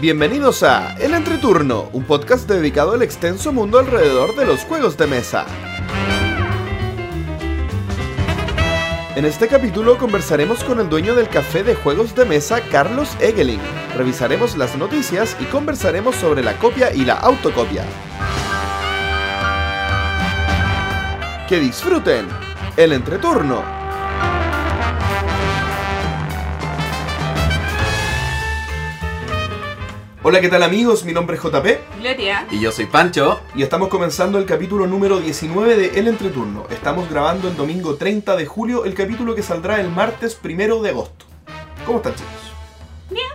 Bienvenidos a El Entreturno, un podcast dedicado al extenso mundo alrededor de los juegos de mesa. En este capítulo conversaremos con el dueño del café de juegos de mesa, Carlos Egeling. Revisaremos las noticias y conversaremos sobre la copia y la autocopia. Que disfruten el entreturno. Hola, ¿qué tal amigos? Mi nombre es JP Gloria. Y yo soy Pancho. y estamos comenzando el capítulo número 19 de El Entreturno. Estamos grabando el domingo 30 de julio, el capítulo que saldrá el martes primero de agosto. ¿Cómo están chicos? Bien.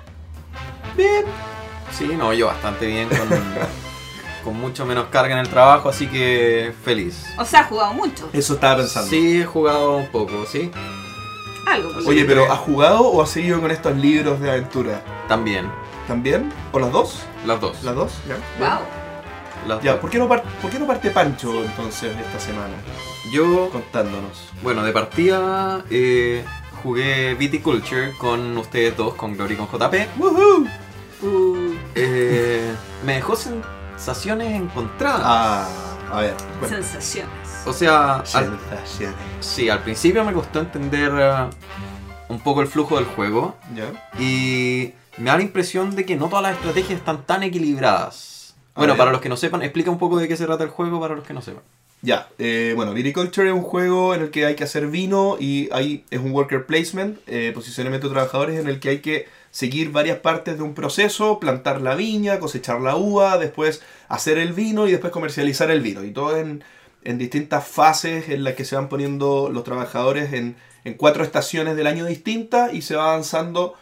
Bien. Sí, no, yo bastante bien, con, con mucho menos carga en el trabajo, así que feliz. O sea, ha jugado mucho. Eso estaba pensando. Sí, he jugado un poco, sí, Algo. pues. Oye, pero. ¿has jugado o has seguido con estos libros de aventura? también. ¿También? ¿O las dos? Las dos. ¿Las dos? Ya. Wow. Las Ya, dos. ¿por qué, no par- ¿por qué no parte Pancho entonces esta semana? Yo, Contándonos. bueno, de partida eh, jugué Viticulture con ustedes dos, con Glory y con JP. ¡Woohoo! Uh, Eh, me dejó sensaciones encontradas. Ah, a ver. Bueno. sensaciones. O sea, al, Sensaciones. sí, al principio me costó entender eh, un poco el flujo del juego. ¿Ya? Y me da la impresión de que no todas las estrategias están tan equilibradas. A Bueno, ver. para los que no sepan, explica un poco de qué se trata el juego para los que no sepan. Ya, eh, bueno, Viticulture es un juego en el que hay que hacer vino y ahí es un worker placement, eh, posicionamiento de trabajadores en el que hay que seguir varias partes de un proceso, plantar la viña, cosechar la uva, después hacer el vino y después comercializar el vino. Y todo en, en distintas fases en las que se van poniendo los trabajadores en, en cuatro estaciones del año distintas y se va avanzando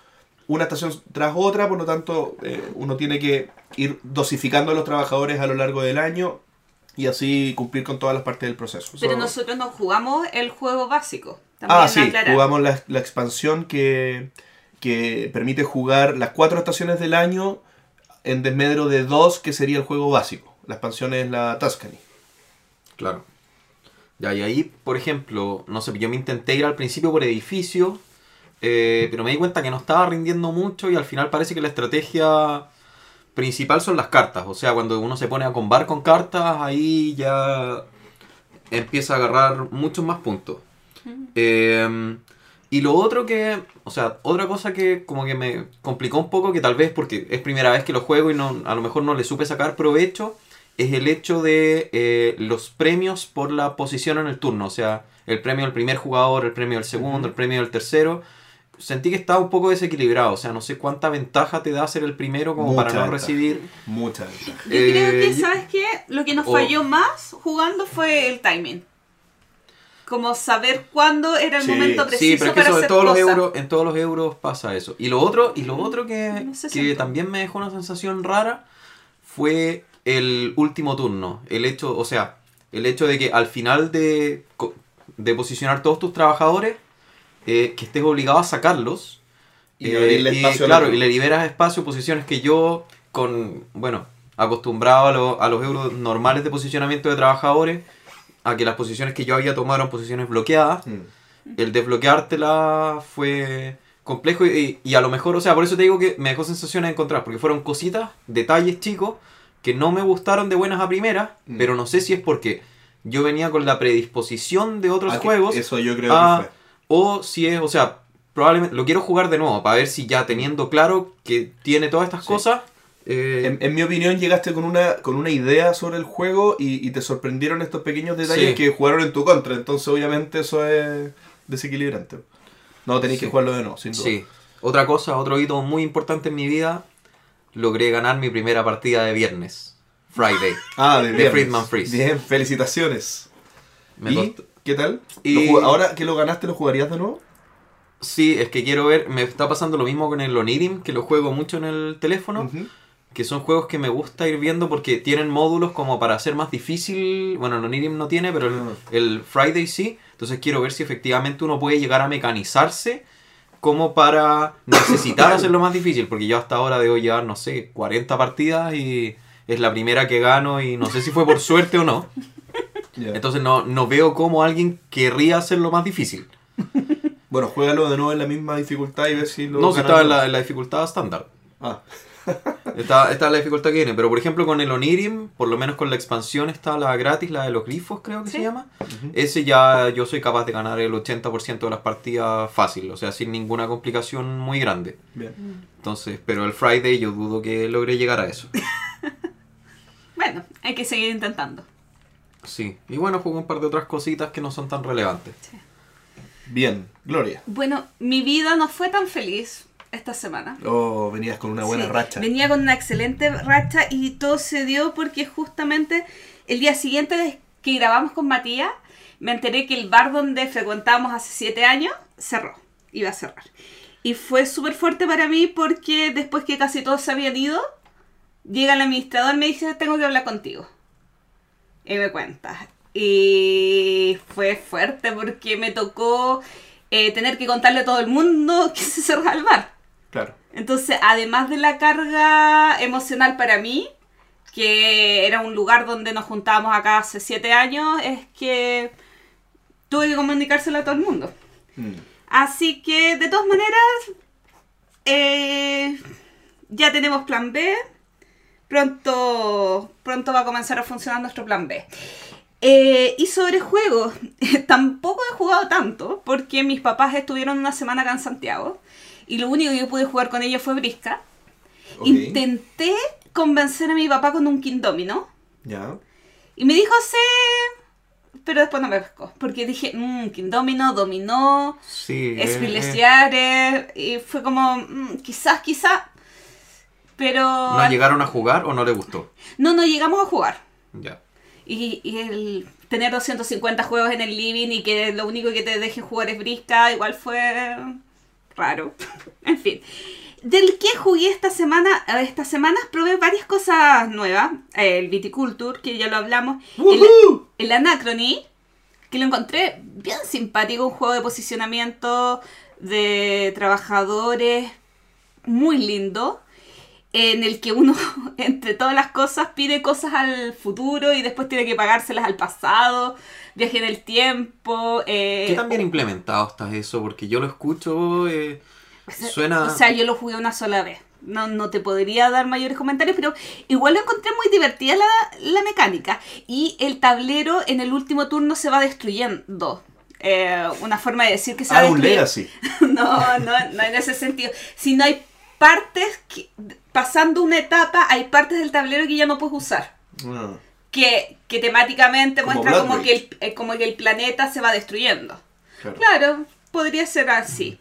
una estación tras otra, por lo tanto eh, uno tiene que ir dosificando a los trabajadores a lo largo del año y así cumplir con todas las partes del proceso. Pero So- nosotros no jugamos el juego básico. También ah, sí, aclarar. jugamos la, la expansión que, que permite jugar las cuatro estaciones del año en desmedro de dos, que sería el juego básico. La expansión es la Tuscany. Claro. Ya, y ahí, por ejemplo, no sé, yo me intenté ir al principio por edificio, eh, pero me di cuenta que no estaba rindiendo mucho y al final parece que la estrategia principal son las cartas. O sea, cuando uno se pone a combar con cartas, ahí ya empieza a agarrar muchos más puntos. Eh, y lo otro que, o sea, otra cosa que como que me complicó un poco, que tal vez porque es primera vez que lo juego y no, a lo mejor no le supe sacar provecho, es el hecho de eh, los premios por la posición en el turno. O sea, el premio del primer jugador, el premio del segundo, el premio del tercero. Sentí que estaba un poco desequilibrado. O sea, no sé cuánta ventaja te da ser el primero como Mucha para no ventaja. recibir. Mucha ventaja. Yo creo que, Eh, yo- ¿sabes qué? Lo que nos o- falló más jugando fue el timing. Como saber cuándo era el Sí, momento preciso Sí, pero es que para eso hacer todos los cosas. euros, en todos los euros pasa eso. Y lo otro, y lo otro que, No sé que siento. también me dejó una sensación rara fue el último turno. El hecho, o sea, el hecho de que al final de, co- de posicionar todos tus trabajadores, eh, que estés obligado a sacarlos. Y eh, y, claro, y le liberas espacio, posiciones que yo, con, bueno, acostumbrado a, lo- a los euros normales de posicionamiento de trabajadores, a que las posiciones que yo había tomado eran posiciones bloqueadas, Mm. el desbloqueártela fue complejo y, y a lo mejor, o sea, por eso te digo que me dejó sensaciones de encontrar, porque fueron cositas, detalles chicos, que no me gustaron de buenas a primeras, Mm. pero no sé si es porque yo venía con la predisposición de otros Ah, juegos, Eso yo creo que fue. O si es, o sea, probablemente lo quiero jugar de nuevo, para ver si ya teniendo claro que tiene todas estas Sí. cosas, eh, En, en mi opinión llegaste con una, con una idea sobre el juego y, y te sorprendieron estos pequeños detalles Sí. que jugaron en tu contra. Entonces obviamente eso es desequilibrante. No, tenéis Sí. que jugarlo de nuevo, sin duda. Sí. Otra cosa, otro hito muy importante en mi vida, logré ganar mi primera partida de viernes. Friday. Ah, de, De. Friedman Freeze. Bien, felicitaciones. Me ¿Y costó- qué tal? Y- ¿Lo jug- Ahora que lo ganaste, ¿lo jugarías de nuevo? Sí, es que quiero ver, me está pasando lo mismo con el Onirim, que lo juego mucho en el teléfono, que son juegos que me gusta ir viendo porque tienen módulos como para hacer más difícil, bueno, el Onirim no tiene, pero el, No. el Friday sí, entonces quiero ver si efectivamente uno puede llegar a mecanizarse como para necesitar hacerlo más difícil, porque yo hasta ahora debo llevar, no sé, 40 partidas y es la primera que gano y no sé si fue por suerte o no. Entonces no, no veo cómo alguien querría hacerlo más difícil. Bueno, juégalo de nuevo en la misma dificultad y ver si lo No, si estaba en la, en la dificultad estándar. Ah. Esta, esta es la dificultad que tiene. Pero por ejemplo con el Onirim, por lo menos con la expansión está la gratis, la de los grifos creo que Sí. se llama. Ese ya yo soy capaz de ganar el 80% de las partidas fácil, o sea, sin ninguna complicación muy grande. Bien. Entonces, pero el Friday yo dudo que logre llegar a eso. Bueno, hay que seguir intentando. Sí. Y bueno, juego un par de otras cositas que no son tan relevantes. Bien, Gloria. Bueno, mi vida no fue tan feliz esta semana. Oh, venías con una buena Sí, racha. Venía con una excelente racha y todo se dio porque justamente el día siguiente que grabamos con Matías, me enteré que el bar donde frecuentábamos hace siete años cerró, iba a cerrar. Y fue súper fuerte para mí porque después que casi todos se habían ido, llega el administrador y me dice, tengo que hablar contigo. Y me cuenta. Y fue fuerte porque me tocó eh, tener que contarle a todo el mundo que se cerraba el bar. Claro. Entonces, además de la carga emocional para mí, que era un lugar donde nos juntábamos acá hace siete años, es que tuve que comunicárselo a todo el mundo. Mm. Así que, de todas maneras, eh, ya tenemos plan B. Pronto, pronto va a comenzar a funcionar nuestro plan B. Eh, y sobre juegos, tampoco he jugado tanto porque mis papás estuvieron una semana acá en Santiago y lo único que yo pude jugar con ellos fue brisca. Intenté convencer a mi papá con un King Domino Ya. y me dijo sí, pero después no me pescó porque dije, mmm, King Domino, dominó, Sí. es eh, eh. Y fue como, mm, quizás, quizás, pero... ¿No llegaron a jugar o no le gustó? no, no llegamos a jugar. Ya. Y, y el tener 250 juegos en el living y que lo único que te deje jugar es brisca, igual fue raro. en fin. Del que jugué esta semana, estas semanas probé varias cosas nuevas. El Viticulture, que ya lo hablamos. El, el Anachrony, que lo encontré bien simpático, un juego de posicionamiento de trabajadores muy lindo, en el que uno, entre todas las cosas, pide cosas al futuro y después tiene que pagárselas al pasado, viaje en el tiempo. eh, ¿Qué tan bien implementado está eso? Porque yo lo escucho, eh, o sea, suena... O sea, yo lo jugué una sola vez. No, no te podría dar mayores comentarios, pero igual lo encontré muy divertida la, la mecánica. Y el tablero en el último turno se va destruyendo. Eh, una forma de decir que se va Ah, un legacy. No, no, no en ese sentido. Si no hay partes, que, pasando una etapa, hay partes del tablero que ya no puedes usar. Ah, Que, que temáticamente Como muestra como que, el, eh, como que el planeta se va destruyendo. claro. Claro, podría ser así.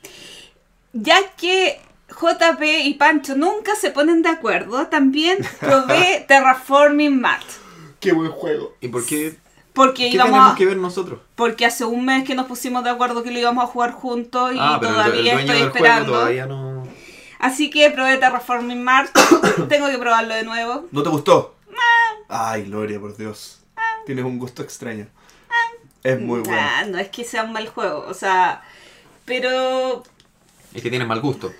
Ya que JP y Pancho nunca se ponen de acuerdo, también probé Terraforming Mars. Qué buen juego. ¿Y por qué? Porque ¿Qué íbamos tenemos a- que ver nosotros? porque hace un mes que nos pusimos de acuerdo que lo íbamos a jugar juntos y ah, pero el- el, todavía dueño estoy del esperando. juego todavía no... Así que probé Terraforming Mars. Tengo que probarlo de nuevo. ¿No te gustó? Ay, Gloria, por Dios. Tienes un gusto extraño. Es muy bueno. Nah, no es que sea un mal juego, o sea, pero Es que tienes mal gusto.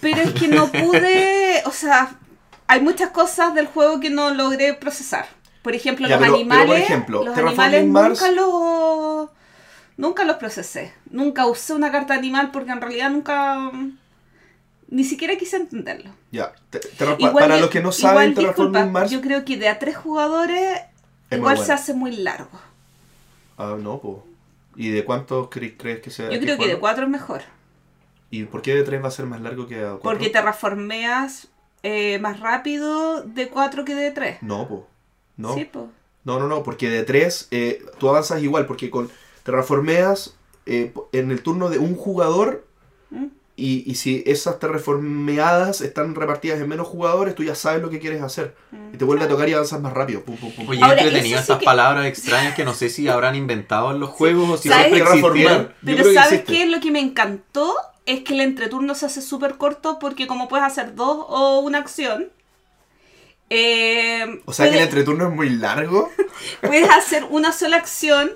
pero es que no pude, o sea, hay muchas cosas del juego que no logré procesar. Por ejemplo, Ya, los pero- pero, por animales, ejemplo, los Terraforming animales Mars- nunca los nunca los procesé. Nunca usé una carta animal porque en realidad nunca ni siquiera quise entenderlo. Ya. te- Igual para yo- los que no saben, disculpa, Terraforming Mars. Yo creo que de a tres jugadores Es igual se hace muy largo. Ah, no, po. ¿Y de cuántos cre- crees que sea? Yo creo que de cuatro es mejor. ¿Y por qué de tres va a ser más largo que a cuatro? Porque terraformeas eh, más rápido de 4 que de 3. No, po. No. Sí, po. No, no, no, porque de tres eh, tú avanzas igual, porque con terraformeas eh, en el turno de un jugador ¿Mm? y, y si esas terraformeadas están repartidas en menos jugadores, tú ya sabes lo que quieres hacer. Y te vuelve a tocar y avanzas más rápido. Pum, pum, pum. Oye, Ahora, entretenido sí que- palabras extrañas que no sé si habrán inventado en los juegos o si ¿Sabes? siempre existieron. Pero ¿sabes qué? Lo que me encantó es que el entreturno se hace súper corto porque como puedes hacer dos o una acción, eh, O sea que el entreturno es muy largo. puedes hacer una sola acción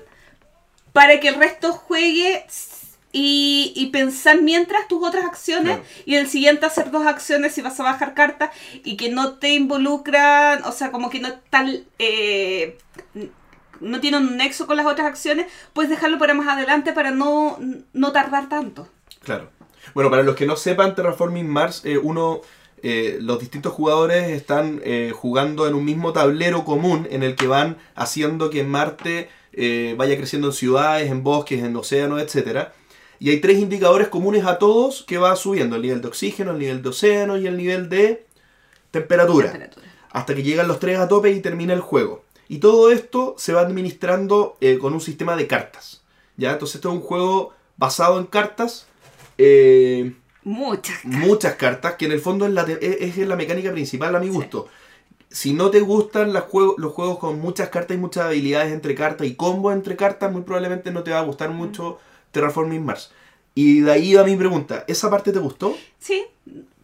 para que el resto juegue y, y pensar mientras tus otras acciones Claro. y el siguiente hacer dos acciones si vas a bajar cartas y que no te involucran, o sea, como que no están... eh, no tienen un nexo con las otras acciones, puedes dejarlo para más adelante para no, no tardar tanto. Claro. Bueno, para los que no sepan, Terraforming Mars, eh, uno eh, los distintos jugadores están eh, jugando en un mismo tablero común en el que van haciendo que Marte eh, vaya creciendo en ciudades, en bosques, en océanos, etc. Y hay tres indicadores comunes a todos que va subiendo, el nivel de oxígeno, el nivel de océano y el nivel de temperatura. Temperatura. Hasta que llegan los tres a tope y termina el juego. Y todo esto se va administrando eh, con un sistema de cartas. ¿ya? Entonces esto es un juego basado en cartas. eh, Muchas. muchas cartas, que en el fondo es la, es, es la mecánica principal a mi gusto. Si no te gustan las juegos, los juegos con muchas cartas y muchas habilidades entre cartas y combos entre cartas, muy probablemente no te va a gustar mucho Terraforming Mars. Y de ahí va mi pregunta, ¿esa parte te gustó? Sí,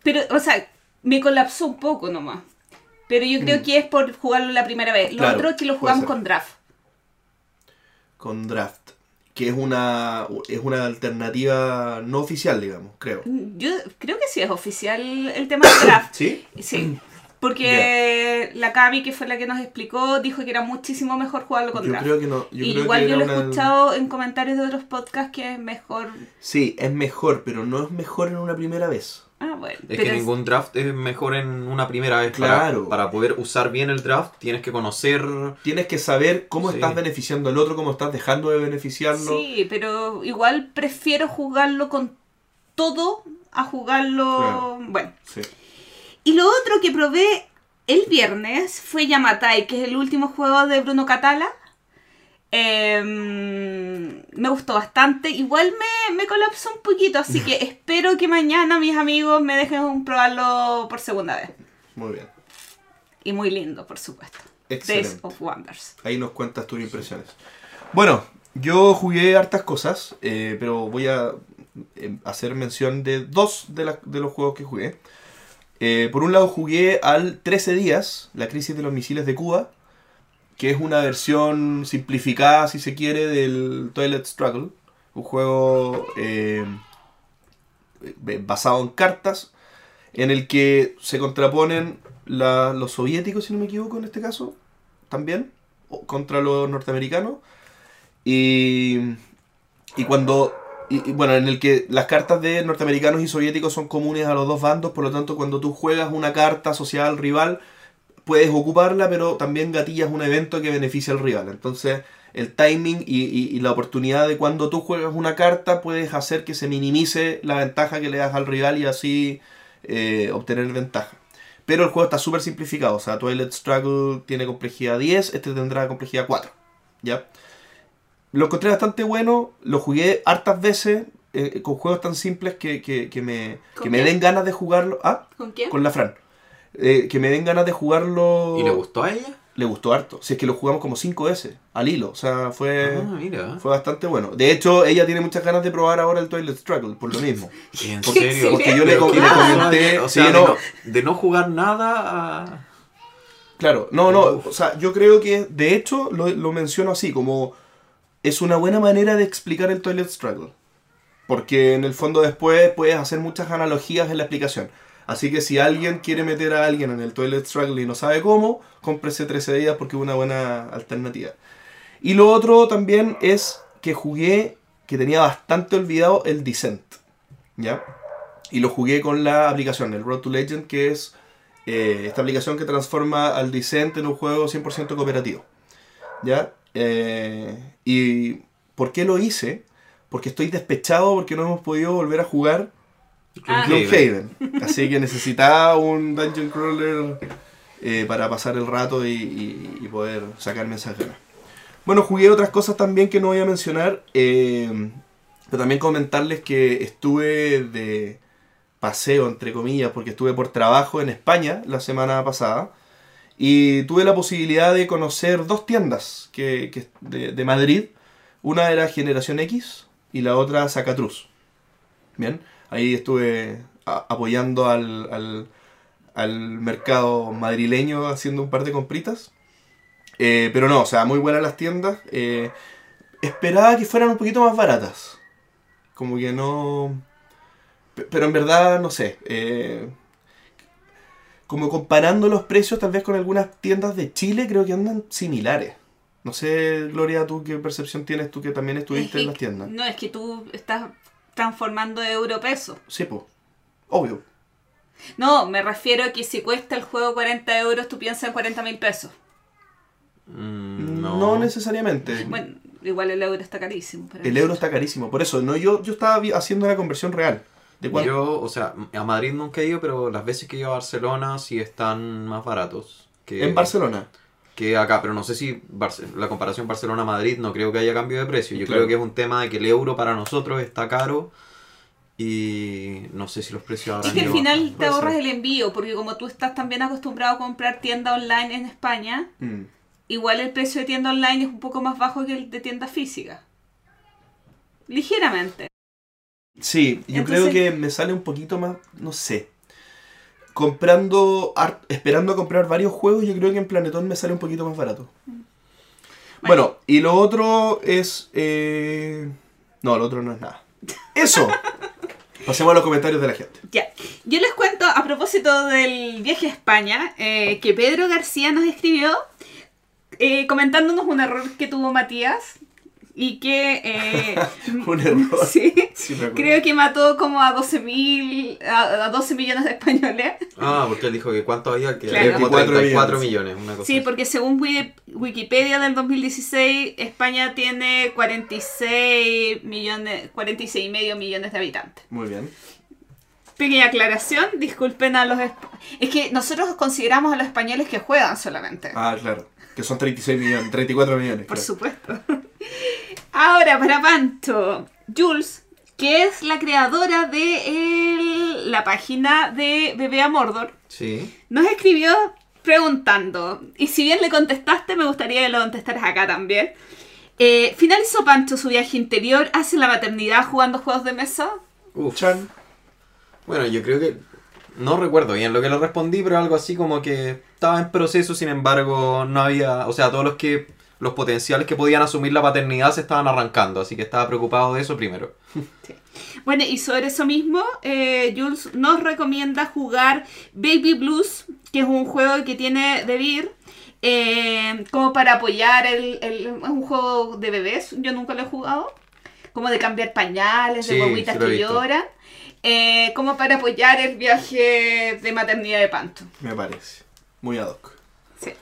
pero, o sea, me colapsó un poco nomás. Pero yo creo que es por jugarlo la primera vez. Lo Mm. Claro, otro es que lo jugamos con draft. Con Draft, que es una, es una alternativa no oficial, digamos, creo. Yo creo que sí es oficial el tema del draft. ¿Sí? Sí. Porque la Cami, que fue la que nos explicó, dijo que era muchísimo mejor jugarlo con Yo draft. creo que no. Yo y creo igual que yo lo he una- escuchado en comentarios de otros podcasts que es mejor. Sí, es mejor, pero no es mejor en una primera vez. Ah, bueno. Es pero que ningún draft es mejor en una primera vez. Para- Claro. Para, poder usar bien el draft tienes que conocer... Tienes que saber cómo Sí. estás beneficiando al otro, cómo estás dejando de beneficiarlo. Sí, pero igual prefiero jugarlo con todo a jugarlo. Claro. Bueno. Sí. Y lo otro que probé el viernes fue Yamatai, que es el último juego de Bruno Catala. Em, me gustó bastante. Igual me, me colapsó un poquito, así que espero que mañana mis amigos me dejen probarlo por segunda vez. Muy bien. Y muy lindo, por supuesto. Days Excelente. of Wonders. Ahí nos cuentas tus impresiones. Bueno, yo jugué hartas cosas, eh, pero voy a eh, hacer mención de dos de, la- de los juegos que jugué. Eh, por un lado jugué al 13 días, la crisis de los misiles de Cuba, que es una versión simplificada, si se quiere, del Toilet Struggle. Un juego eh, eh, basado en cartas, en el que se contraponen los soviéticos, si no me equivoco, en este caso, también, contra los norteamericanos. Y, y cuando. Y, bueno, en el que las cartas de norteamericanos y soviéticos son comunes a los dos bandos, por lo tanto, cuando tú juegas una carta asociada al rival, puedes ocuparla, pero también gatillas un evento que beneficia al rival. Entonces, el timing y la oportunidad de cuando tú juegas una carta puedes hacer que se minimice la ventaja que le das al rival y así eh, obtener ventaja. Pero el juego está súper simplificado. O sea, Twilight Struggle tiene complejidad 10, este tendrá complejidad 4. ¿Ya? Lo encontré bastante bueno, lo jugué hartas veces eh, con juegos tan simples que, que- que me, ¿Con que me den ganas de jugarlo. Ah, ¿Con quién? con la Fran. Eh, que me den ganas de jugarlo. ¿Y le gustó a ella? Le gustó harto. Si es que lo jugamos como 5 veces al hilo. O sea, fue, Ah, mira. fue bastante bueno. De hecho, ella tiene muchas ganas de probar ahora el Twilight Struggle, por lo mismo. ¿En Porque- serio? porque yo le le comenté- O sea, sí, de, no. no, de no jugar nada a... Claro, no, no, o sea, yo creo que de hecho lo, lo menciono así, como es una buena manera de explicar el Toilet Struggle. Porque en el fondo después puedes hacer muchas analogías en la explicación. Así que si alguien quiere meter a alguien en el Toilet Struggle y no sabe cómo, cómprese 13 días porque es una buena alternativa. Y lo otro también es que jugué, que tenía bastante olvidado, el Descent. ¿Ya? Y lo jugué con la aplicación, el Road to Legend, que es eh, esta aplicación que transforma al Descent en un juego 100% cooperativo. ¿Ya? Eh, ¿Y por qué lo hice? Porque estoy despechado porque no hemos podido volver a jugar Ah. Gloomhaven. Así que necesitaba un Dungeon Crawler eh, para pasar el rato y, y- y poder sacarme esas ganas. Bueno, jugué otras cosas también que no voy a mencionar. eh, pero también comentarles que estuve de paseo, entre comillas, porque estuve por trabajo en España la semana pasada. Y tuve la posibilidad de conocer dos tiendas que, de, Madrid. Una era Generación X y la otra Zacatruz. Bien, ahí estuve apoyando al, al, al mercado madrileño haciendo un par de compritas. Eh, pero no, o sea, muy buenas las tiendas. Eh, esperaba que fueran un poquito más baratas. Como que no... Pe- Pero en verdad, no sé. eh, como comparando los precios tal vez con algunas tiendas de Chile, creo que andan similares. No sé, Gloria, tú qué percepción tienes tú que también estuviste Es en las tiendas. No, es que tú estás transformando euro peso. Sí, pues. Obvio. No, me refiero a que si cuesta el juego 40 euros, tú piensas en 40 mil pesos. Mm, No, no. necesariamente. Bueno, igual el euro está carísimo. pero el euro está carísimo. Por eso, no yo, yo estaba haciendo la conversión real. ¿De? Yo, o sea, a Madrid nunca he ido, pero las veces que he ido a Barcelona sí están más baratos. Que, En Barcelona. Que acá, pero no sé si Barce- la comparación Barcelona-Madrid no creo que haya cambio de precio. Yo Claro. creo que es un tema de que el euro para nosotros está caro y no sé si los precios Es habrán que al final te ahorras el envío, porque como tú estás también acostumbrado a comprar tienda online en España, Mm. igual el precio de tienda online es un poco más bajo que el de tienda física. Ligeramente. Sí, yo Entonces- creo que me sale un poquito más, no sé. Comprando, esperando a comprar varios juegos, yo creo que en Planetón me sale un poquito más barato. Bueno, y lo otro es... eh, No, lo otro no es nada. Eso. Pasemos a los comentarios de la gente. Ya, yo les cuento a propósito del viaje a España eh, que Pedro García nos escribió eh, comentándonos un error que tuvo Matías y que eh, Un error. sí, Sí, creo que mató como a 12 mil, a, a 12 millones de españoles. Ah, porque él dijo que cuánto había, que Claro. había como 24 34 millones. millones, una cosa Sí, así. porque según Wi- Wikipedia del 2016, España tiene 46 millones, 46 y medio millones de habitantes. Muy bien. Pequeña aclaración, disculpen a los... Es que nosotros consideramos a los españoles que juegan solamente. Ah, claro. Que son 36 millones, 34 millones. Por supuesto. Ahora, para Panto, Jules, que es la creadora de el- la página de Bebé a Mordor, Sí. nos escribió preguntando, y si bien le contestaste, me gustaría que lo contestaras acá también. Eh, ¿Finalizó Pancho su viaje interior hacia la maternidad jugando juegos de mesa? Uf. Chan. Bueno, yo creo que. No recuerdo bien lo que le respondí, pero algo así como que estaba en proceso, sin embargo, no había. O sea, todos los que. Los potenciales que podían asumir la paternidad se estaban arrancando, así que estaba preocupado de eso primero. Bueno, y sobre eso mismo, eh, Jules nos recomienda jugar Baby Blues, que es un juego que tiene de Beer, eh, como para apoyar el, el- Es un juego de bebés, yo nunca lo he jugado. Como de cambiar pañales, de Sí, sí he que lloran. Eh, como para apoyar el viaje de maternidad de Panto. Me parece. Muy ad hoc. Sí.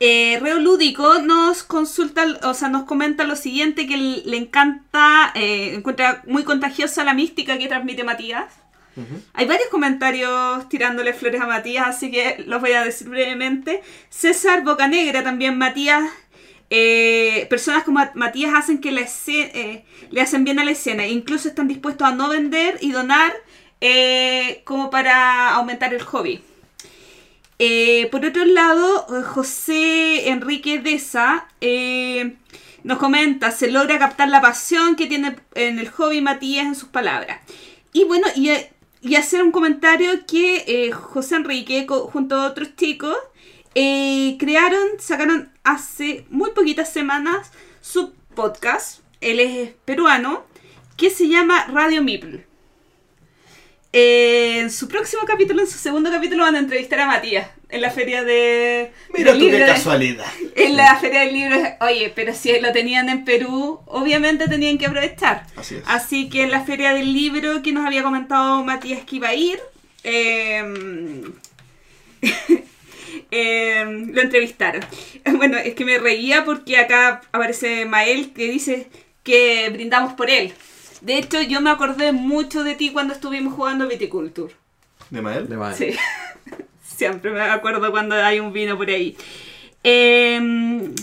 Eh, Reo Lúdico nos consulta, o sea, nos comenta lo siguiente, que le encanta, eh, encuentra muy contagiosa la mística que transmite Matías. Hay varios comentarios tirándole flores a Matías, así que los voy a decir brevemente. César Bocanegra también, Matías. Eh, personas como Matías hacen que la escena, eh, le hacen bien a la escena. Incluso están dispuestos a no vender y donar eh, como para aumentar el hobby. Por otro lado, José Enrique Deza nos comenta, se logra captar la pasión que tiene en el hobby Matías en sus palabras. Y bueno, y, hacer un comentario que José Enrique junto a otros chicos eh, crearon, sacaron hace muy poquitas semanas su podcast, él es peruano, que se llama Radio Mipl. Eh, en su próximo capítulo, en su segundo capítulo, van a entrevistar a Matías en la feria de. Mira tú qué casualidad. en la feria del libro. Oye, pero si lo tenían en Perú, obviamente tenían que aprovechar. Así es. Así que en la feria del libro que nos había comentado Matías que iba a ir, eh, eh, lo entrevistaron. Bueno, es que me reía porque acá aparece Mael que dice que brindamos por él. De hecho, yo me acordé mucho de ti cuando estuvimos jugando Viticulture. ¿De Mael? De más. Sí. Siempre me acuerdo cuando hay un vino por ahí. Eh,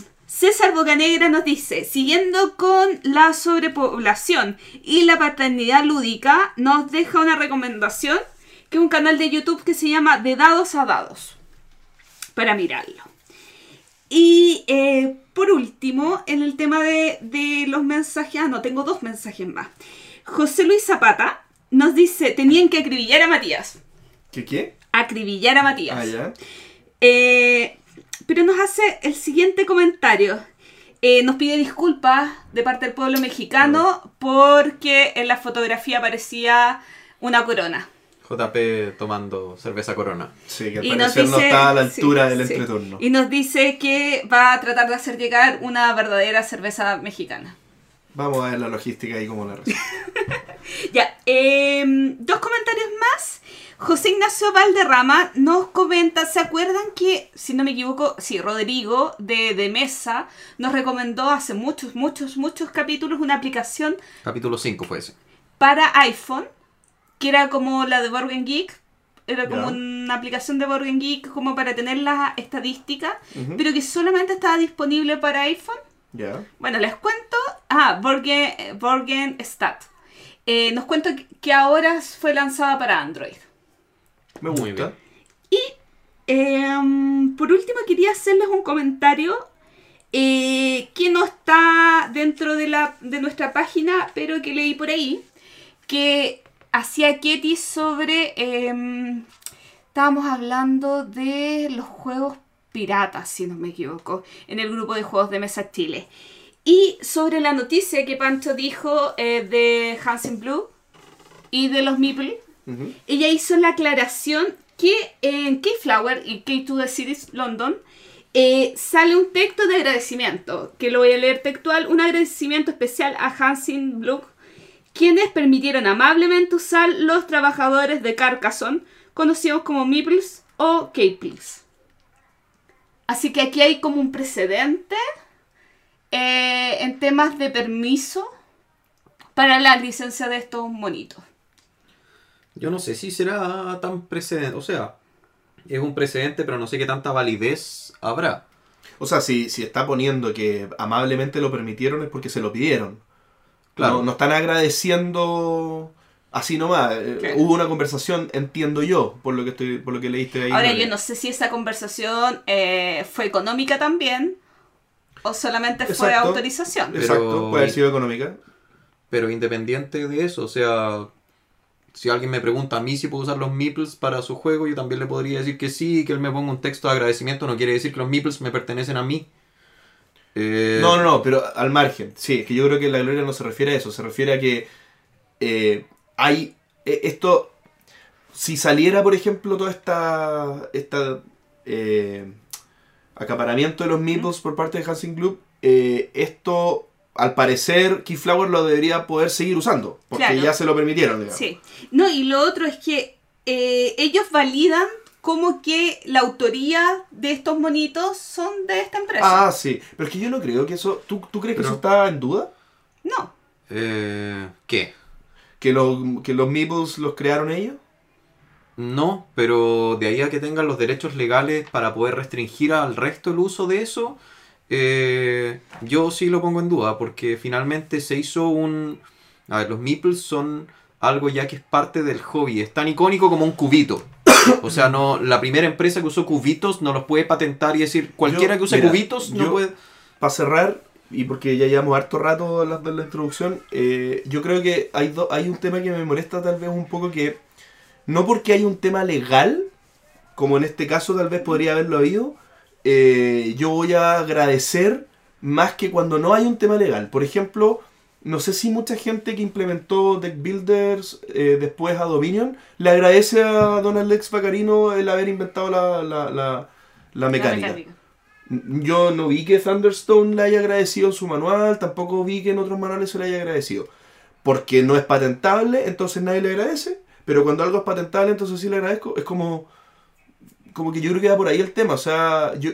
César Bocanegra nos dice, siguiendo con la sobrepoblación y la paternidad lúdica, nos deja una recomendación, que es un canal de YouTube que se llama De Dados a Dados, para mirarlo. Y eh, por último, en el tema de, de los mensajes, ah, no, tengo dos mensajes más. José Luis Zapata nos dice, tenían que acribillar a Matías. ¿Qué qué? Acribillar a Matías. Ah, ya. Eh, pero nos hace el siguiente comentario. Eh, nos pide disculpas de parte del pueblo mexicano porque en la fotografía aparecía una corona. JP tomando cerveza corona. Sí, que al Y nos parecer no dice- está a la altura sí, del sí. entreturno. Y nos dice que va a tratar de hacer llegar una verdadera cerveza mexicana. Vamos a ver la logística ahí como la resuelve. Ya, eh, dos comentarios más. José Ignacio Valderrama nos comenta, ¿se acuerdan que, si no me equivoco, sí, Rodrigo de, de Mesa nos recomendó hace muchos, muchos, muchos capítulos una aplicación Capítulo 5 fue ese. para iPhone, que era como la de Borgen Geek, era como una aplicación de Borgen Geek como para tener las estadísticas, pero que solamente estaba disponible para iPhone. Ya. Bueno, les cuento. Ah, Borgen, Borgen Stat. Eh, nos cuento que- ahora fue lanzada para Android. Me Muy gusta. bien. Em, por último, quería hacerles un comentario eh, que no está dentro de, la, de nuestra página, pero que leí por ahí, que hacía Ketty sobre... em, estábamos hablando de los juegos piratas, si no me equivoco, en el grupo de juegos de mesa Chile. Y sobre la noticia que Pancho dijo eh, de Hansen Blue y de los Meeple, ella hizo la aclaración que en Keyflower y K2 The Cities London eh, sale un texto de agradecimiento, que lo voy a leer textual, un agradecimiento especial a Hansin Blue, quienes permitieron amablemente usar los trabajadores de Carcassonne, conocidos como Meeples o Caples. Así que aquí hay como un precedente eh, en temas de permiso para la licencia de estos monitos. Yo no sé si será tan precedente. O sea, es un precedente, pero no sé qué tanta validez habrá. O sea, si, si está poniendo que amablemente lo permitieron es porque se lo pidieron. Claro. No, no están agradeciendo así nomás. Eh, Claro. Hubo una conversación, entiendo yo, por lo que estoy, por lo que leíste ahí. Ahora yo no sé si esa conversación eh, fue económica también o solamente fue Exacto. autorización. Pero- Exacto, puede haber sido económica. Pero independiente de eso, o sea, si alguien me pregunta a mí si puedo usar los meeples para su juego, yo también le podría decir que sí, que él me ponga un texto de agradecimiento, no quiere decir que los meeples me pertenecen a mí. Eh, No, no, no, pero al margen. Sí, es que yo creo que la gloria no se refiere a eso, se refiere a que eh, hay eh, esto. Si saliera, por ejemplo, toda esta. esta eh, acaparamiento de los meeples por parte de Hansing Club, eh, esto, al parecer, Keyflower lo debería poder seguir usando, porque Claro. ya se lo permitieron, digamos. Sí. No, y lo otro es que eh, ellos validan como que la autoría de estos monitos son de esta empresa. Ah, sí. Pero es que yo no creo que eso. ¿Tú, tú crees que Pero- eso está en duda? No. eh, ¿Qué? ¿Que, lo- que los meeples los crearon ellos? No, pero de ahí a que tengan los derechos legales para poder restringir al resto el uso de eso, eh, yo sí lo pongo en duda, porque finalmente se hizo un... A ver, los meeples son algo ya que es parte del hobby, es tan icónico como un cubito. O sea, no la primera empresa que usó cubitos no los puede patentar y decir cualquiera Yo- que use mira, cubitos no yo- puede... Para cerrar, y porque ya llevamos harto rato hablando de la introducción, eh, yo creo que hay, do- hay un tema que me molesta tal vez un poco que, no porque hay un tema legal, como en este caso tal vez podría haberlo habido, eh, yo voy a agradecer más que cuando no hay un tema legal. Por ejemplo, no sé si mucha gente que implementó Deck Builders eh, después a Dominion le agradece a Donald Lex Pacarino el haber inventado la, la, la- la mecánica. Yo no vi que Thunderstone le haya agradecido en su manual, tampoco vi que en otros manuales se le haya agradecido. Porque no es patentable, entonces nadie le agradece. Pero cuando algo es patentable, entonces sí le agradezco. Es como. Como que yo creo que va por ahí el tema. O sea, yo,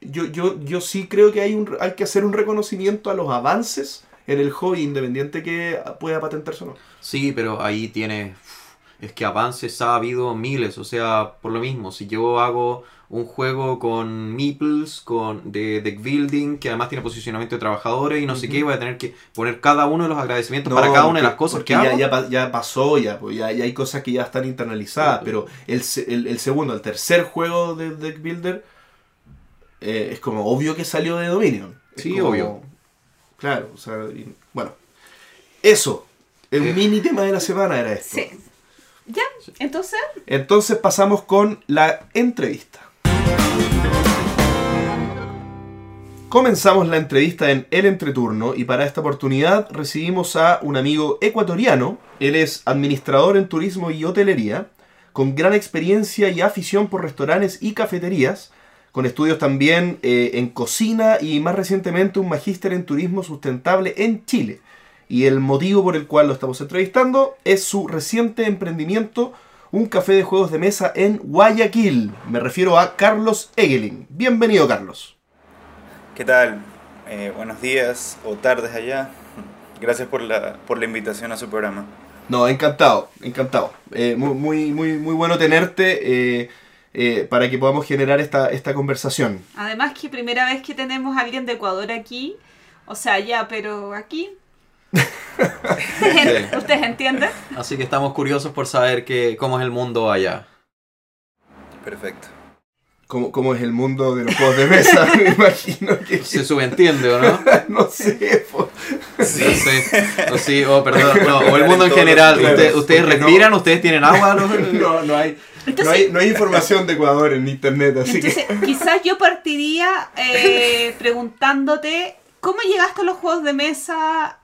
yo, yo, yo sí creo que hay, un, hay que hacer un reconocimiento a los avances en el hobby, independiente que pueda patentarse o no. Sí, pero ahí tiene... Es que avances ha habido miles, o sea, por lo mismo, si yo hago un juego con meeples, con de deck building, que además tiene posicionamiento de trabajadores y no sé qué, voy a tener que poner cada uno de los agradecimientos para cada una de las cosas que ya, hago. ya, ya pasó, ya, pues, ya, ya hay cosas que ya están internalizadas, Sí. pero el, el, el segundo, el tercer juego de Deck Builder eh, es como obvio que salió de Dominion. Es Sí, como- obvio. Claro, o sea, y- bueno. Eso, el Eh. mini tema de la semana era esto. Sí. Ya, entonces, Entonces pasamos con la entrevista. Comenzamos la entrevista en El Entreturno y para esta oportunidad recibimos a un amigo ecuatoriano. Él es administrador en turismo y hotelería, con gran experiencia y afición por restaurantes y cafeterías, con estudios también eh, en cocina y más recientemente un magíster en turismo sustentable en Chile. Y el motivo por el cual lo estamos entrevistando es su reciente emprendimiento un café de juegos de mesa en Guayaquil. Me refiero a Carlos Egelin. Bienvenido, Carlos. ¿Qué tal? Eh, buenos días o tardes allá. Gracias por la, por la invitación a su programa. No, encantado, encantado. Eh, muy, muy, muy, muy bueno tenerte eh, eh, para que podamos generar esta, esta conversación. Además que primera vez que tenemos a alguien de Ecuador aquí, o sea, ya, pero aquí. ¿Ustedes, ¿Ustedes entienden? Así que estamos curiosos por saber que, cómo es el mundo allá. Perfecto. ¿Cómo, cómo es el mundo de los juegos de mesa? Me imagino que... Se subentiende, ¿o no? no sé, po. No sé. O sí, oh, perdón. No, o el mundo en general. los Usted- claros. ¿Ustedes Porque no- respiran? ¿Ustedes tienen agua? ¿No? No, no no hay, no hay información de Ecuador en internet, así que... Quizás yo partiría eh, preguntándote, ¿cómo llegaste a los juegos de mesa?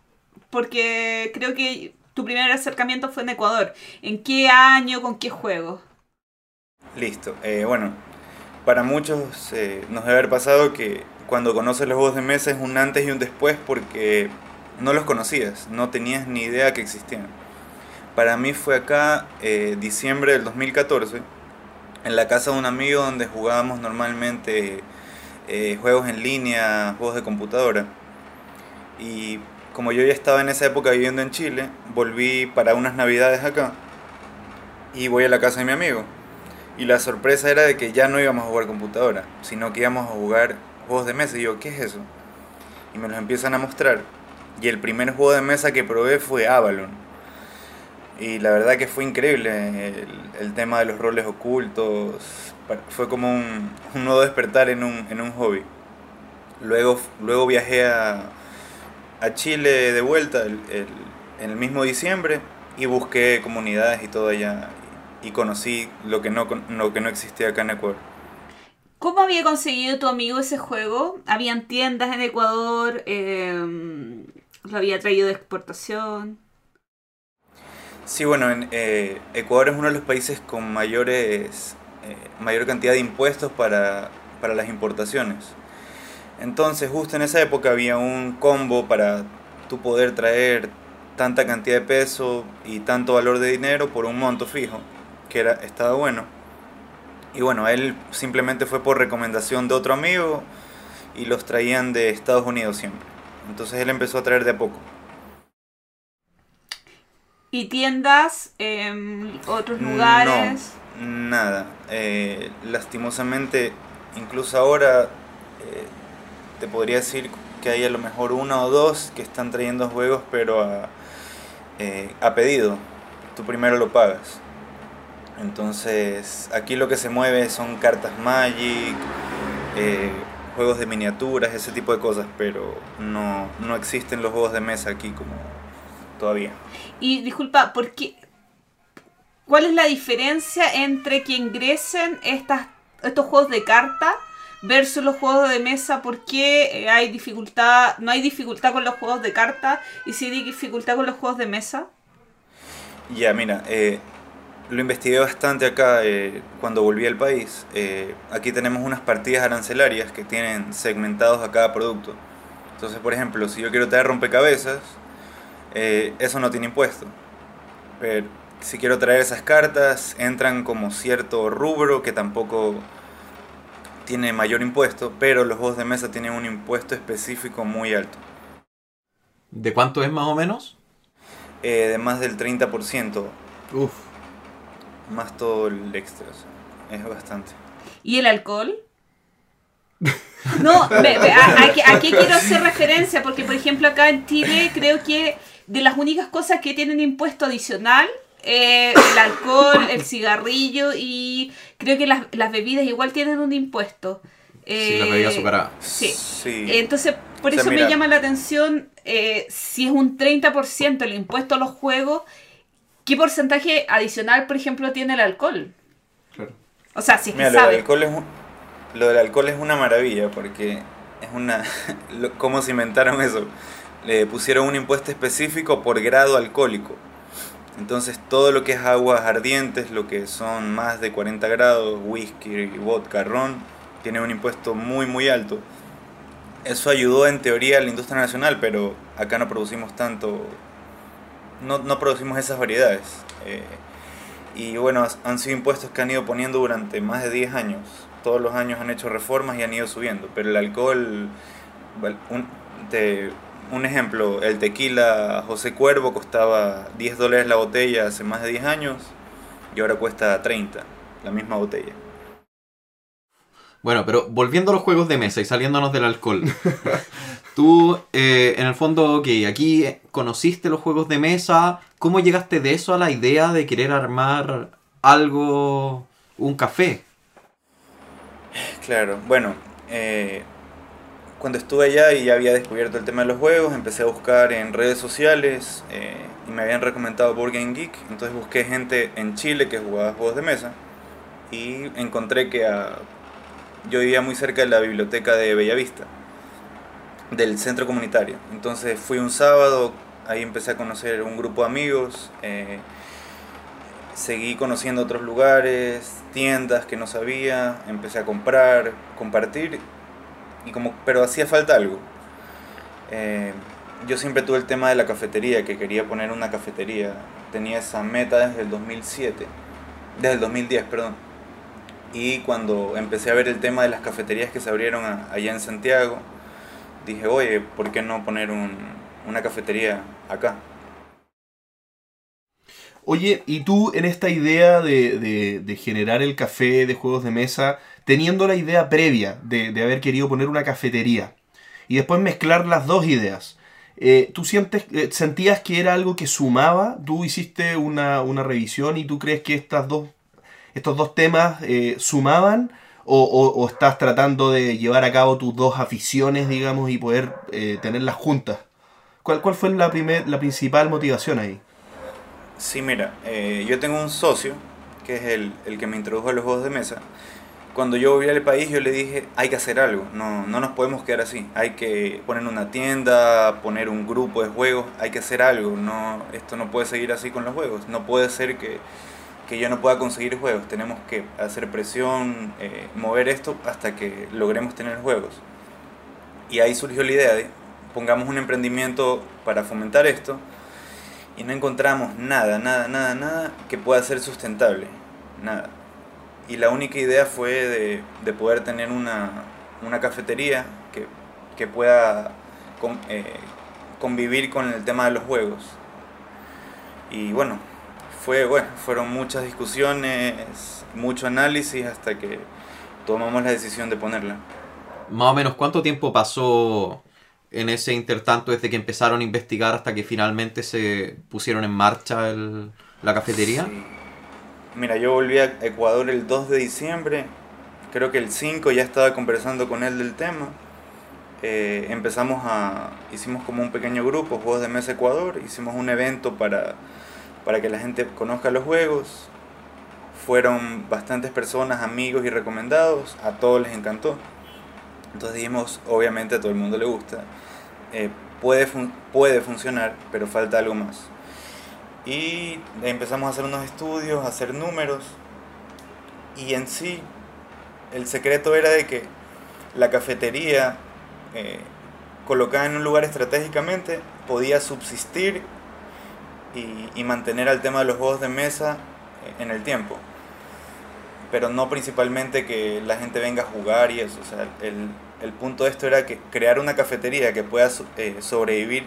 Porque creo que tu primer acercamiento fue en Ecuador. ¿En qué año, con qué juego? Listo. Eh, bueno, para muchos eh, nos debe haber pasado que cuando conoces los juegos de mesa es un antes y un después porque no los conocías, no tenías ni idea que existían. Para mí fue acá eh, diciembre del 2014, en la casa de un amigo donde jugábamos normalmente eh, juegos en línea, juegos de computadora. Y como yo ya estaba en esa época viviendo en Chile, volví para unas navidades acá y voy a la casa de mi amigo. Y la sorpresa era de que ya no íbamos a jugar computadora, sino que íbamos a jugar juegos de mesa. Y yo, ¿qué es eso? Y me los empiezan a mostrar. Y el primer juego de mesa que probé fue Avalon. Y la verdad que fue increíble el, tema de los roles ocultos. Fue como un, un nuevo despertar en un, en un hobby. Luego, luego viajé a, a Chile de vuelta el- el- en el mismo diciembre y busqué comunidades y todo allá y conocí lo que no, lo que no existía acá en Ecuador. ¿Cómo había conseguido tu amigo ese juego? ¿Habían tiendas en Ecuador? Eh, ¿Lo había traído de exportación? Sí, bueno, en, eh, Ecuador es uno de los países con mayores, eh, mayor cantidad de impuestos para, para las importaciones. Entonces, justo en esa época había un combo para tú poder traer tanta cantidad de peso y tanto valor de dinero por un monto fijo, que era, estaba bueno. Y bueno, él simplemente fue por recomendación de otro amigo y los traían de Estados Unidos siempre. Entonces él empezó a traer de a poco. ¿Y tiendas en otros lugares? No, nada. Eh, lastimosamente, incluso ahora eh, te podría decir que hay a lo mejor uno o dos que están trayendo juegos, pero a, eh, a pedido. Tú primero lo pagas. Entonces, aquí lo que se mueve son cartas Magic, eh, juegos de miniaturas, ese tipo de cosas, pero no, no existen los juegos de mesa aquí como todavía. Y disculpa, ¿por qué? ¿Cuál es la diferencia entre que ingresen estas, estos juegos de carta versus los juegos de mesa? ¿Por qué eh, hay dificultad, no hay dificultad con los juegos de carta y sí hay dificultad con los juegos de mesa? Ya, mira, eh, lo investigué bastante acá eh, cuando volví al país. Eh, aquí tenemos unas partidas arancelarias que tienen segmentados a cada producto. Entonces, por ejemplo, si yo quiero traer rompecabezas, eh, eso no tiene impuesto. Pero si quiero traer esas cartas, entran como cierto rubro que tampoco tiene mayor impuesto, pero los juegos de mesa tienen un impuesto específico muy alto, ¿De cuánto es más o menos? eh, de más del 30%, Uf. más todo el extra. o sea, es bastante. ¿Y el alcohol? No, ve, a- aquí, aquí quiero hacer referencia porque, por ejemplo, acá en Chile creo que de las únicas cosas que tienen impuesto adicional, eh, el alcohol, el cigarrillo y creo que las, las bebidas igual tienen un impuesto. Sí, la Eh, bebida azucarada. Sí. Sí. Entonces, por O sea, eso me llama la atención eh, si es un 30% el impuesto a los juegos, ¿qué porcentaje adicional, por ejemplo, tiene el alcohol? Claro. O sea, si es que Mira, lo del, sabe. alcohol es un- lo del alcohol es una maravilla porque es una... lo- ¿Cómo se inventaron eso? Le pusieron un impuesto específico por grado alcohólico. Entonces todo lo que es aguas ardientes, lo que son más de 40 grados, whisky, vodka, ron, tiene un impuesto muy muy alto. Eso ayudó en teoría a la industria nacional, pero acá no producimos tanto, no, no producimos esas variedades. Eh, Y bueno, han sido impuestos que han ido poniendo durante más de 10 años. Todos los años han hecho reformas y han ido subiendo. Pero el alcohol, un, un ejemplo, el tequila José Cuervo costaba 10 dólares la botella hace más de 10 años y ahora cuesta 30, la misma botella. Bueno, pero volviendo a los juegos de mesa y saliéndonos del alcohol. Tú, eh, en el fondo, ok, aquí conociste los juegos de mesa. ¿Cómo llegaste de eso a la idea de querer armar algo, un café? Claro, bueno, eh, cuando estuve allá y ya había descubierto el tema de los juegos, empecé a buscar en redes sociales eh, y me habían recomendado Board Game Geek. Entonces busqué gente en Chile que jugaba juegos de mesa y encontré que yo vivía muy cerca de la biblioteca de Bellavista del centro comunitario. Entonces fui un sábado, ahí empecé a conocer un grupo de amigos, eh, seguí conociendo otros lugares, tiendas que no sabía, empecé a comprar, compartir, y como, pero hacía falta algo. Eh, yo siempre tuve el tema de la cafetería, que quería poner una cafetería. Tenía esa meta desde el 2007, desde el 2010, perdón. Y cuando empecé a ver el tema de las cafeterías que se abrieron allá en Santiago, dije, oye, ¿por qué no poner una cafetería acá? Oye, ¿y tú en esta idea de, generar el café de juegos de mesa, teniendo la idea previa de, haber querido poner una cafetería y después mezclar las dos ideas, eh, ¿tú sientes, eh, sentías que era algo que sumaba? ¿Tú hiciste una, revisión y tú crees que estas dos, estos dos temas eh, sumaban? o, estás tratando de llevar a cabo tus dos aficiones, digamos, y poder tenerlas juntas? ¿Cuál, ¿Cuál fue la, primer, la principal motivación ahí? Sí, mira, yo tengo un socio, que es el, el, que me introdujo a los juegos de mesa. Cuando yo volví al país, yo le dije, hay que hacer algo, no, no nos podemos quedar así. Hay que poner una tienda, poner un grupo de juegos, hay que hacer algo. No, esto no puede seguir así con los juegos. No puede ser que que yo no pueda conseguir juegos. Tenemos que hacer presión, eh, mover esto hasta que logremos tener juegos. Y ahí surgió la idea de pongamos un emprendimiento para fomentar esto y no encontramos nada, nada, nada, nada que pueda ser sustentable. Nada. Y la única idea fue de, de poder tener una, una cafetería que, que pueda eh, convivir con el tema de los juegos. Y bueno, fue, bueno, fueron muchas discusiones, mucho análisis hasta que tomamos la decisión de ponerla. Más o menos, ¿cuánto tiempo pasó en ese intertanto desde que empezaron a investigar hasta que finalmente se pusieron en marcha la cafetería? Mira, yo volví a Ecuador el 2 de diciembre, creo que el 5 ya estaba conversando con él del tema. Eh, empezamos a, hicimos como un pequeño grupo, Juegos de Mesa Ecuador, hicimos un evento para para que la gente conozca los juegos. Fueron bastantes personas, amigos y recomendados, a todos les encantó. Entonces dijimos, obviamente a todo el mundo le gusta. Eh, puede, puede funcionar, pero falta algo más. Y empezamos a hacer unos estudios, a hacer números. Y en sí, el secreto era de que la cafetería, eh, colocada en un lugar estratégicamente, podía subsistir y, mantener al tema de los juegos de mesa en el tiempo. Pero no principalmente que la gente venga a jugar y eso. O sea, el, el punto de esto era que crear una cafetería que pueda eh, sobrevivir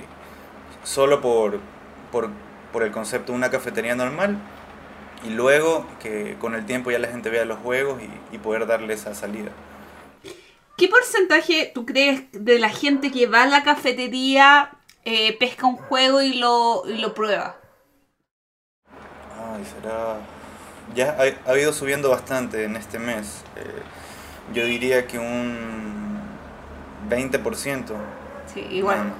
solo por, por, por el concepto de una cafetería normal y luego que con el tiempo ya la gente vea los juegos y, y, poder darle esa salida. ¿Qué porcentaje tú crees de la gente que va a la cafetería eh, pesca un juego y lo, lo prueba. Ay, será... Ya ha, ha, ido subiendo bastante en este mes. Eh, yo diría que un 20%. Sí, igual.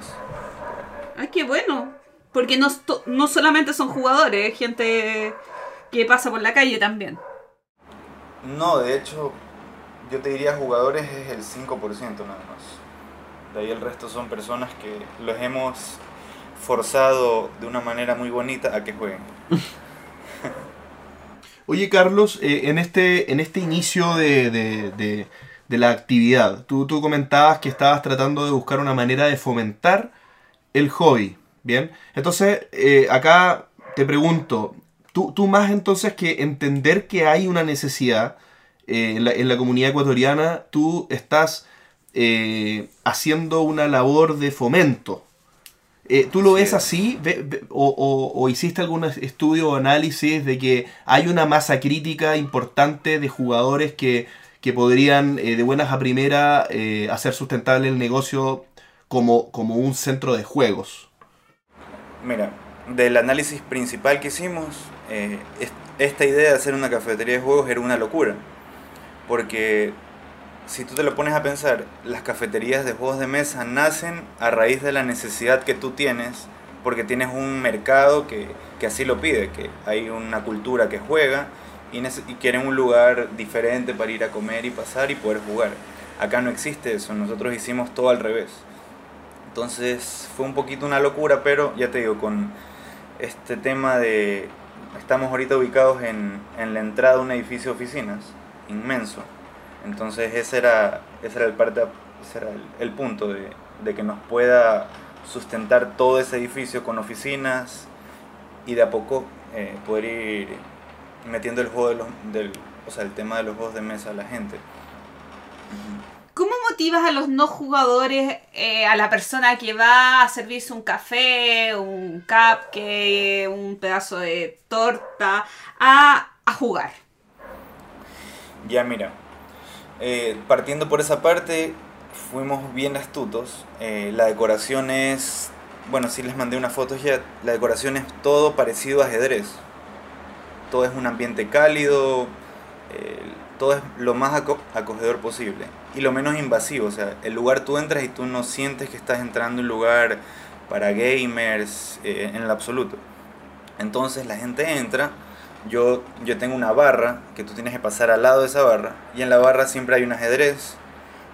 Ay, qué bueno. Porque no, no solamente son jugadores, gente que pasa por la calle también. No, de hecho, yo te diría jugadores es el 5% nada más. De ahí el resto son personas que los hemos forzado de una manera muy bonita a que jueguen. Oye Carlos, eh, en, este, en este inicio de, la actividad, tú, tú, comentabas que estabas tratando de buscar una manera de fomentar el hobby, ¿bien? Entonces, eh, acá te pregunto, tú, tú más entonces que entender que hay una necesidad eh, en, la, en la comunidad ecuatoriana, tú estás eh, haciendo una labor de fomento. Eh, ¿Tú lo ves Sí. así? Ve- ve- o, o- o hiciste algún estudio o análisis de que hay una masa crítica importante de jugadores que, que podrían de buenas a primera eh, hacer sustentable el negocio como, como un centro de juegos? Mira, del análisis principal que hicimos, eh, es- esta idea de hacer una cafetería de juegos era una locura. Porque si tú te lo pones a pensar, las cafeterías de juegos de mesa nacen a raíz de la necesidad que tú tienes, porque tienes un mercado que, que así lo pide, que hay una cultura que juega y, y quieren un lugar diferente para ir a comer y pasar y poder jugar. Acá no existe eso, nosotros hicimos todo al revés. Entonces fue un poquito una locura, pero ya te digo, con este tema de... Estamos ahorita ubicados en, en la entrada de un edificio de oficinas, inmenso. Entonces ese era, ese era, el, parte, ese era el, punto de, de que nos pueda sustentar todo ese edificio con oficinas y de a poco eh, poder ir metiendo el juego de los, del, o sea, el tema de los juegos de mesa a la gente. ¿Cómo motivas a los no jugadores, eh, a la persona que va a servirse un café, un cupcake, un pedazo de torta, a, jugar? Ya mira, eh, partiendo por esa parte, fuimos bien astutos. Eh, la decoración es, bueno, sí les mandé unas fotos ya, la decoración es todo parecido a ajedrez. Todo es un ambiente cálido, todo es lo más aco- acogedor posible y lo menos invasivo. O sea, el lugar tú entras y tú no sientes que estás entrando a un lugar para gamers eh, en el absoluto. Entonces la gente entra, yo, yo tengo una barra que tú tienes que pasar al lado de esa barra y en la barra siempre hay un ajedrez,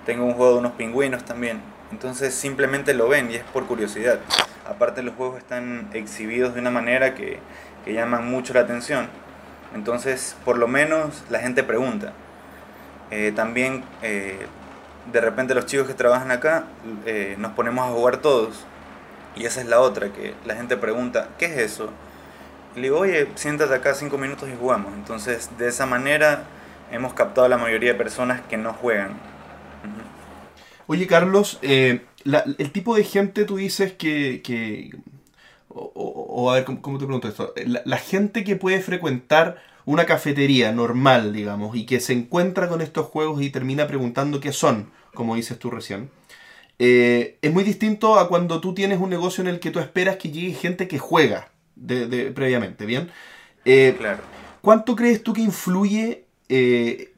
tengo un juego de unos pingüinos también. Entonces simplemente lo ven y es por curiosidad. Aparte los juegos están exhibidos de una manera que, que llaman mucho la atención. Entonces por lo menos la gente pregunta. Eh, también eh, de repente los chicos que trabajan acá eh, nos ponemos a jugar todos. Y esa es la otra, que la gente pregunta, ¿qué es eso? Le digo, oye, siéntate acá cinco minutos y jugamos. Entonces, de esa manera hemos captado a la mayoría de personas que no juegan. Oye, Carlos, la- el tipo de gente tú dices que... que- o, o- o a ver, ¿cómo, cómo te pregunto esto? La, la gente que puede frecuentar una cafetería normal, digamos, y que se encuentra con estos juegos y termina preguntando qué son, como dices tú recién, eh, es muy distinto a cuando tú tienes un negocio en el que tú esperas que llegue gente que juega de- de- previamente, ¿bien? Eh, Claro. ¿Cuánto crees tú que influye eh,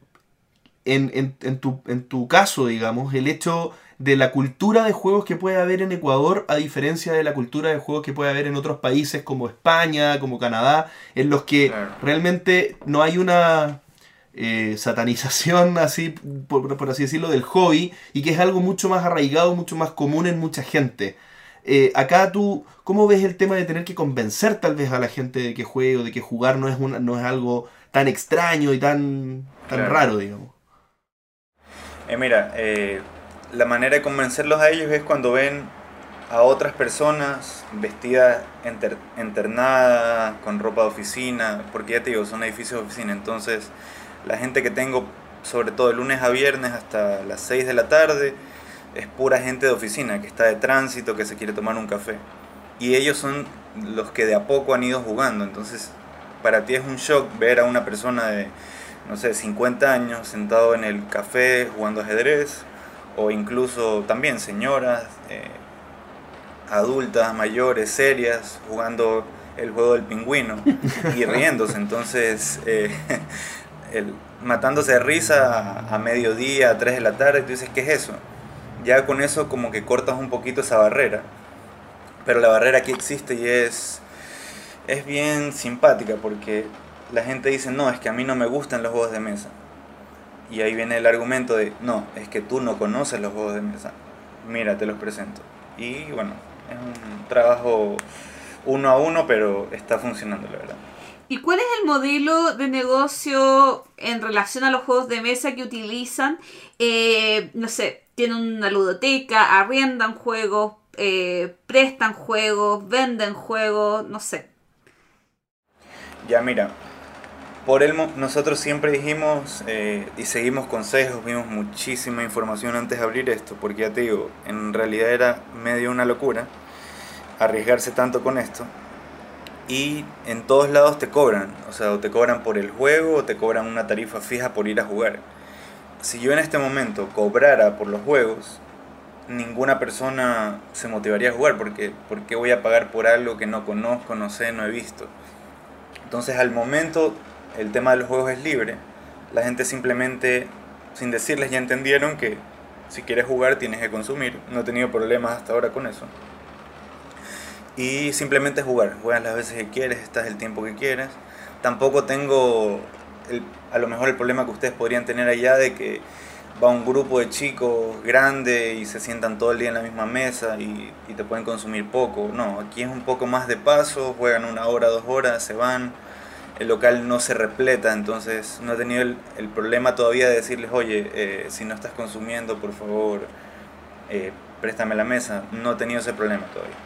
en, en- en tu, en tu caso, digamos, el hecho de la cultura de juegos que puede haber en Ecuador a diferencia de la cultura de juegos que puede haber en otros países como España, como Canadá, en los que Claro. realmente no hay una eh, satanización así, por, por así decirlo, del hobby y que es algo mucho más arraigado, mucho más común en mucha gente. Eh, acá tú, ¿cómo ves el tema de tener que convencer tal vez a la gente de que juegue o de que jugar no es, una, no es algo tan extraño y tan, tan Claro. raro, digamos? Eh, mira, eh, la manera de convencerlos a ellos es cuando ven a otras personas vestidas enter- internadas, con ropa de oficina, porque ya te digo, son edificios de oficina, entonces la gente que tengo, sobre todo lunes a viernes hasta las 6 de la tarde, es pura gente de oficina, que está de tránsito, que se quiere tomar un café. Y ellos son los que de a poco han ido jugando, entonces para ti es un shock ver a una persona de, no sé, 50 años sentado en el café jugando ajedrez, o incluso también señoras, eh, adultas, mayores, serias, jugando el juego del pingüino y riéndose. Entonces, eh, el- matándose de risa a, a mediodía, a 3 de la tarde, tú dices, ¿qué es eso? Ya con eso como que cortas un poquito esa barrera. Pero la barrera aquí existe y es, es bien simpática porque la gente dice, no, es que a mí no me gustan los juegos de mesa. Y ahí viene el argumento de, no, es que tú no conoces los juegos de mesa. Mira, te los presento. Y bueno, es un trabajo uno a uno, pero está funcionando, la verdad. ¿Y cuál es el modelo de negocio en relación a los juegos de mesa que utilizan? Eh, no sé, tienen una ludoteca, arriendan juegos, eh, prestan juegos, venden juegos, no sé. Ya mira, por mo- nosotros siempre dijimos eh, y seguimos consejos, vimos muchísima información antes de abrir esto, porque ya te digo, en realidad era medio una locura arriesgarse tanto con esto. Y en todos lados te cobran, o sea, o te cobran por el juego o te cobran una tarifa fija por ir a jugar. Si yo en este momento cobrara por los juegos, ninguna persona se motivaría a jugar porque ¿por voy a pagar por algo que no conozco, no sé, no he visto? Entonces al momento el tema de los juegos es libre. La gente simplemente, sin decirles, ya entendieron que si quieres jugar tienes que consumir. No he tenido problemas hasta ahora con eso. Y simplemente jugar. Juegas las veces que quieres, estás el tiempo que quieras. Tampoco tengo el- a lo mejor el problema que ustedes podrían tener allá de que va un grupo de chicos grande y se sientan todo el día en la misma mesa y, y te pueden consumir poco. No, aquí es un poco más de paso, juegan una hora, dos horas, se van. El local no se repleta, entonces no he tenido el, el problema todavía de decirles, oye, eh, si no estás consumiendo, por favor, eh, préstame la mesa. No he tenido ese problema todavía.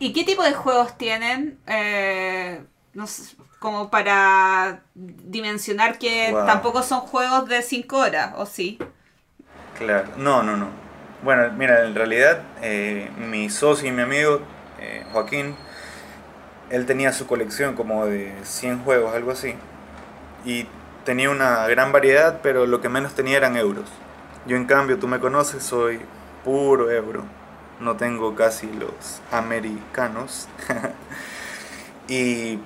¿Y qué tipo de juegos tienen? Eh, no sé, como para dimensionar que Wow. tampoco son juegos de 5 horas, ¿o sí? Claro, no, no, no. Bueno, mira, en realidad mi socio y mi amigo Joaquín, él tenía su colección como de 100 juegos, algo así. Y tenía una gran variedad, pero lo que menos tenía eran euros. Yo en cambio, tú me conoces, soy puro euro. No tengo casi los americanos. y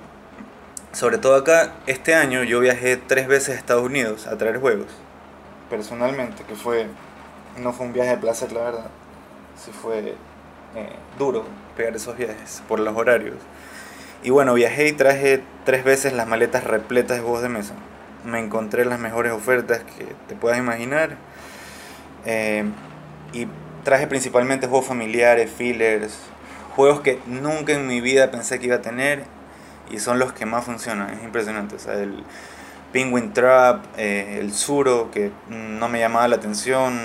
sobre todo acá, este año yo viajé tres veces a Estados Unidos a traer juegos personalmente, que fue, no fue un viaje de placer, la verdad. Sí fue eh, duro pegar esos viajes por los horarios. Y bueno, viajé y traje tres veces las maletas repletas de juegos de mesa. Me encontré las mejores ofertas que te puedas imaginar. Eh, y traje principalmente juegos familiares, fillers, juegos que nunca en mi vida pensé que iba a tener y son los que más funcionan. Es impresionante. O sea, el, Penguin Trap, eh, el Suro, que no me llamaba la atención,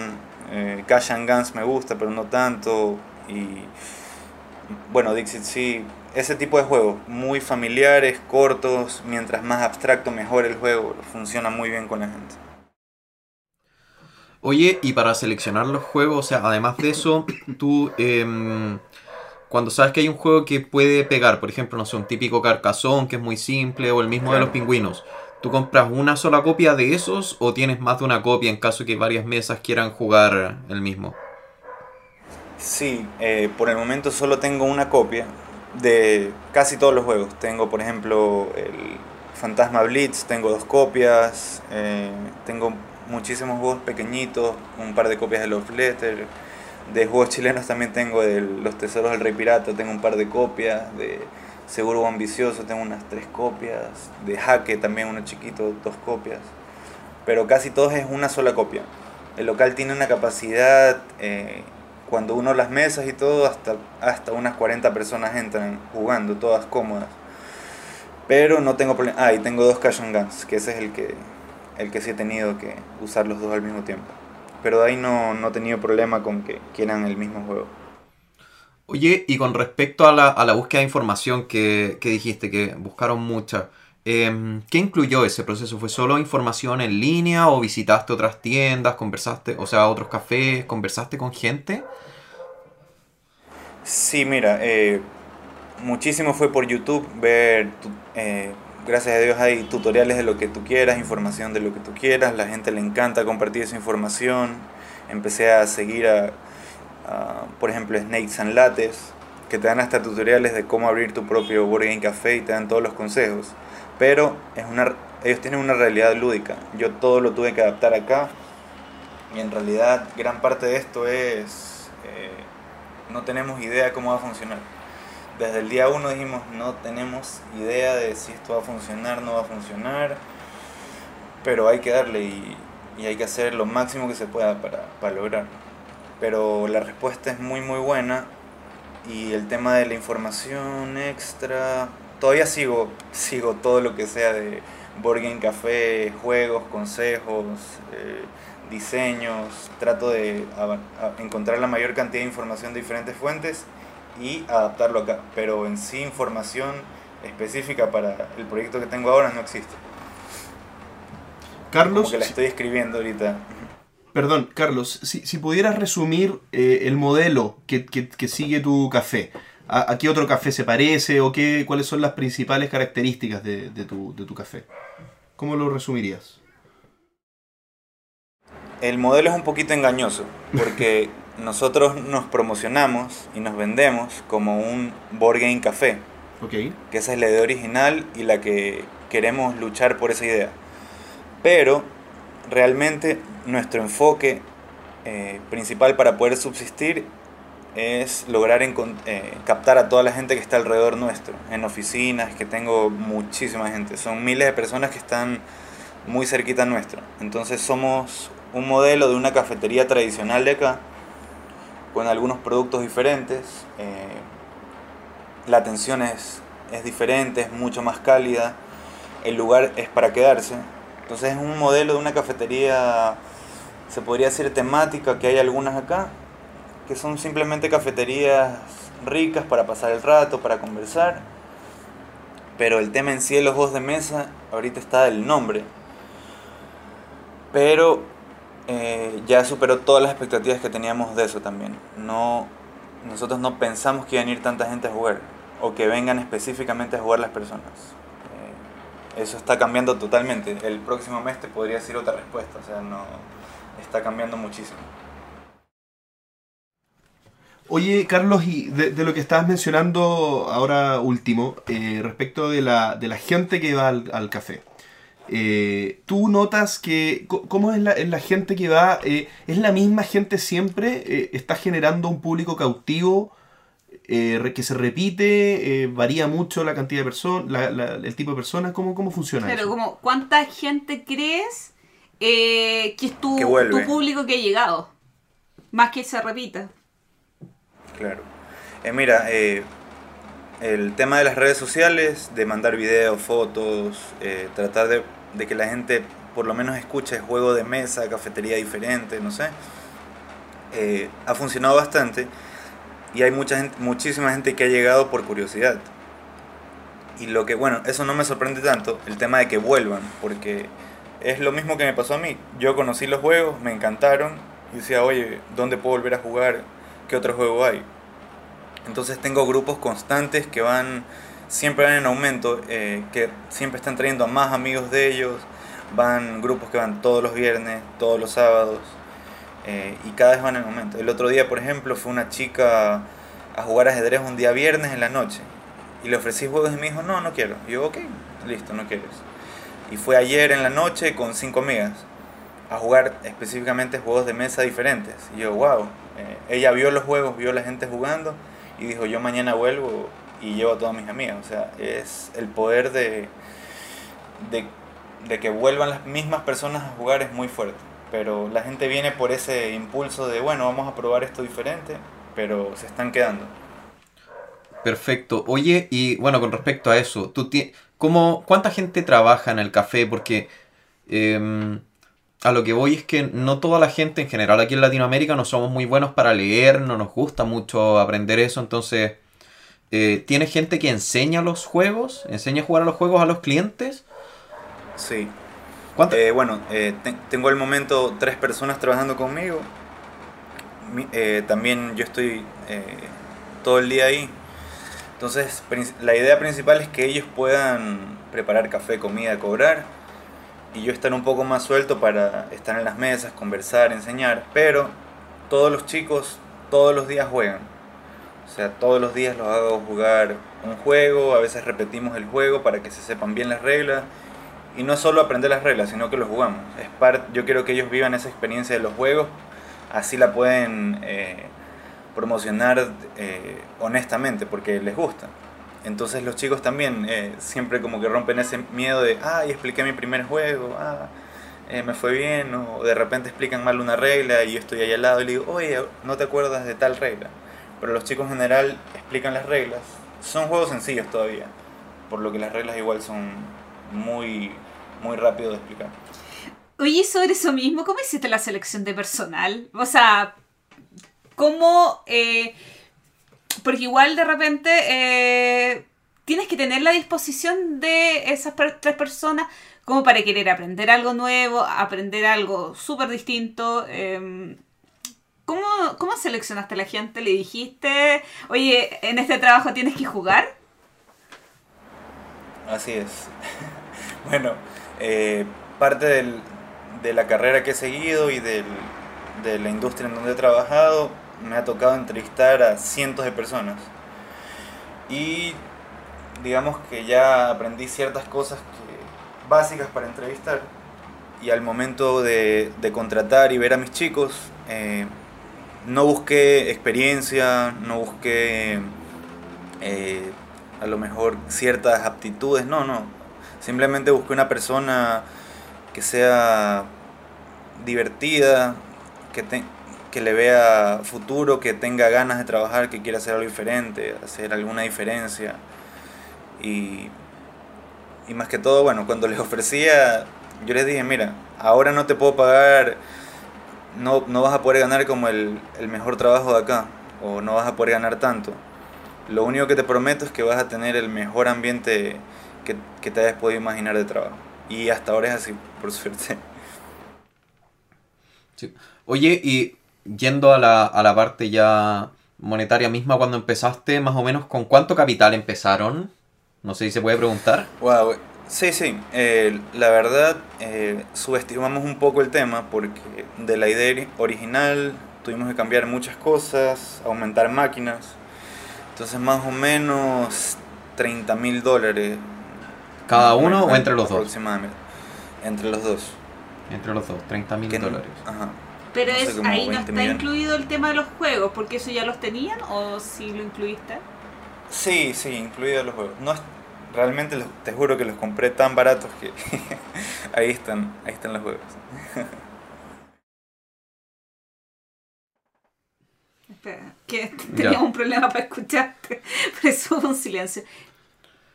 eh, Cash and Guns me gusta, pero no tanto, y bueno, Dixit sí, ese tipo de juegos, muy familiares, cortos, mientras más abstracto mejor el juego, funciona muy bien con la gente. Oye, y para seleccionar los juegos, o sea, además de eso, tú, em, cuando sabes que hay un juego que puede pegar, por ejemplo, no sé, un típico carcazón que es muy simple, o el mismo de los pingüinos, ¿tú compras una sola copia de esos o tienes más de una copia en caso que varias mesas quieran jugar el mismo? Sí, eh, por el momento solo tengo una copia de casi todos los juegos. Tengo, por ejemplo, el Fantasma Blitz, tengo dos copias, eh, tengo muchísimos juegos pequeñitos, un par de copias de Love Letter, de juegos chilenos también tengo de Los Tesoros del Rey Pirata, tengo un par de copias, de Seguro Ambicioso tengo unas tres copias, de Jaque también uno chiquito, dos copias, pero casi todos es una sola copia. El local tiene una capacidad, eh, cuando uno las mesas y todo, hasta, hasta unas 40 personas entran jugando, todas cómodas. Pero no tengo problema. Ah, y tengo dos Cash and Guns, que ese es el que, el que sí he tenido que usar los dos al mismo tiempo. Pero de ahí no, no he tenido problema con que quieran el mismo juego. Oye, y con respecto a la, a la búsqueda de información que, que dijiste, que buscaron mucha, em, ¿qué incluyó ese proceso? ¿Fue solo información en línea o visitaste otras tiendas, conversaste, o sea, otros cafés, conversaste con gente? Sí, mira, eh, muchísimo fue por YouTube, ver, eh, gracias a Dios hay tutoriales de lo que tú quieras, información de lo que tú quieras, la gente le encanta compartir esa información, empecé a seguir a, a, por ejemplo, Snakes and Lattes, que te dan hasta tutoriales de cómo abrir tu propio Board Game Café y te dan todos los consejos, pero es una, ellos tienen una realidad lúdica, yo todo lo tuve que adaptar acá, y en realidad gran parte de esto es... eh, no tenemos idea cómo va a funcionar. Desde el día uno dijimos, no tenemos idea de si esto va a funcionar, no va a funcionar, pero hay que darle y, y hay que hacer lo máximo que se pueda para, para lograrlo. Pero la respuesta es muy muy buena y el tema de la información extra, todavía sigo, sigo todo lo que sea de Board Game Café, juegos, consejos, eh, diseños, trato de encontrar la mayor cantidad de información de diferentes fuentes y adaptarlo acá. Pero en sí información específica para el proyecto que tengo ahora no existe. Carlos, Como que la estoy escribiendo ahorita. perdón, Carlos, si, si pudieras resumir eh, el modelo que, que- que sigue tu café, ¿a, a qué otro café se parece o qué, cuáles son las principales características de, de tu, de tu café? ¿Cómo lo resumirías? El modelo es un poquito engañoso porque nosotros nos promocionamos y nos vendemos como un board game café, Ok. que esa es la idea original y la que queremos luchar por esa idea. Pero realmente nuestro enfoque eh, principal para poder subsistir es lograr eh, captar a toda la gente que está alrededor nuestro, en oficinas, que tengo muchísima gente, son miles de personas que están muy cerquita nuestro. Entonces somos un modelo de una cafetería tradicional de acá, con algunos productos diferentes. eh, la atención es, es diferente, es mucho más cálida, el lugar es para quedarse. Entonces es un modelo de una cafetería, se podría decir temática, que hay algunas acá, que son simplemente cafeterías ricas para pasar el rato, para conversar. Pero el tema en sí de los juegos de mesa, ahorita está el nombre. Pero eh, ya superó todas las expectativas que teníamos de eso también. No, nosotros no pensamos que iban a ir tanta gente a jugar o que vengan específicamente a jugar las personas. Eh, eso está cambiando totalmente. El próximo mes te podría decir otra respuesta, o sea, no está cambiando muchísimo. Oye, Carlos, y de, de lo que estabas mencionando ahora último, eh, respecto de la, de la gente que va al, al café. eh, ¿Tú notas que, cómo es la, es la gente que va? eh, ¿Es la misma gente siempre? Eh, ¿Está generando un público cautivo eh, que se repite? Eh, ¿Varía mucho la cantidad de personas, el tipo de personas? ¿Cómo, cómo funciona Pero eso? como, ¿cuánta gente crees eh, que es tu, Que vuelve. tu público que ha llegado? Más que se repita. Claro. Eh, mira, eh, el tema de las redes sociales, de mandar videos, fotos, eh, tratar de, que la gente por lo menos escuche juego de mesa, cafetería diferente, no sé, eh, ha funcionado bastante y hay mucha gente, muchísima gente que ha llegado por curiosidad. Y lo que, bueno, eso no me sorprende tanto, el tema de que vuelvan, porque es lo mismo que me pasó a mí. Yo conocí los juegos, me encantaron, y decía, oye, ¿dónde puedo volver a jugar? ¿Qué otro juego hay? Entonces tengo grupos constantes que van, siempre van en aumento, eh, que siempre están trayendo a más amigos de ellos, van grupos que van todos los viernes, todos los sábados, eh, y cada vez van en aumento. El otro día, por ejemplo, fue una chica a jugar ajedrez un día viernes en la noche, y le ofrecí juegos y me dijo, no, no quiero. Yo, ok, listo, no quieres. Y fue ayer en la noche con cinco amigas a jugar específicamente juegos de mesa diferentes. Y yo, wow, eh, ella vio los juegos, vio la gente jugando y dijo, yo mañana vuelvo y llevo a todas mis amigas. O sea, es el poder de, de, que vuelvan las mismas personas a jugar es muy fuerte. Pero la gente viene por ese impulso de, bueno, vamos a probar esto diferente, pero se están quedando. Perfecto. Oye, y bueno, con respecto a eso, ¿tú ti- cómo, ¿cuánta gente trabaja en el café? Porque em, a lo que voy es que no toda la gente en general aquí en Latinoamérica no somos muy buenos para leer, no nos gusta mucho aprender eso, entonces, eh, ¿tiene gente que enseña los juegos? ¿Enseña a jugar a los juegos a los clientes? Sí. ¿Cuánta- Eh, bueno, eh, te- tengo al momento tres personas trabajando conmigo. Mi- también yo estoy todo el día ahí. Entonces, la idea principal es que ellos puedan preparar café, comida, cobrar. Y yo estar un poco más suelto para estar en las mesas, conversar, enseñar. Pero todos los chicos todos los días juegan. O sea, todos los días los hago jugar un juego. A veces repetimos el juego para que se sepan bien las reglas. Y no es solo aprender las reglas, sino que lo jugamos. Es par- yo quiero que ellos vivan esa experiencia de los juegos, así la pueden eh, promocionar eh, honestamente, porque les gusta. Entonces los chicos también eh, siempre como que rompen ese miedo de, ah, y expliqué mi primer juego, ah, eh, me fue bien, o de repente explican mal una regla y yo estoy ahí al lado y le digo, oye, no te acuerdas de tal regla. Pero los chicos en general explican las reglas. Son juegos sencillos todavía, por lo que las reglas igual son muy, muy rápido de explicar. Oye, sobre eso mismo, ¿cómo hiciste la selección de personal? O sea, ¿cómo... eh, porque igual de repente eh, tienes que tener la disposición de esas per- tres personas como para querer aprender algo nuevo, aprender algo súper distinto. em, ¿Cómo, ¿Cómo seleccionaste a la gente? ¿Le dijiste, oye, en este trabajo tienes que jugar? Así es. bueno, eh, parte del- de la carrera que he seguido y del- de la industria en donde he trabajado, me ha tocado entrevistar a cientos de personas. Y digamos que ya aprendí ciertas cosas que, básicas para entrevistar. Y al momento de, contratar y ver a mis chicos, eh, no busqué experiencia, no busqué eh, a lo mejor ciertas aptitudes, no, no. Simplemente busqué una persona que sea divertida, que, te- que le vea futuro, que tenga ganas de trabajar, que quiera hacer algo diferente, hacer alguna diferencia. Y, y más que todo, bueno, cuando les ofrecía, yo les dije, mira, ahora no te puedo pagar, no, no vas a poder ganar como el, el mejor trabajo de acá, o no vas a poder ganar tanto. Lo único que te prometo es que vas a tener el mejor ambiente que, que te hayas podido imaginar de trabajo. Y hasta ahora es así, por suerte. Sí. Oye, y yendo a la, a la parte ya monetaria misma, cuando empezaste, más o menos, ¿con cuánto capital empezaron? No sé si se puede preguntar. Wow, sí, sí. eh, la verdad, eh, subestimamos un poco el tema porque de la idea ori- original tuvimos que cambiar muchas cosas, aumentar máquinas. Entonces, más o menos 30 mil dólares. ¿Cada uno o entre los dos? Aproximadamente. Entre los dos. Entre los dos, 30 mil dólares. Ajá. Pero No es, ahí no 20 está millones. incluido el tema de los juegos, porque eso ya los tenían o si lo incluiste. Sí, sí, incluidos los juegos. No es, realmente los- te juro que los compré tan baratos que ahí están, ahí están los juegos. Espera, que teníamos un problema para escucharte, por eso hubo un silencio.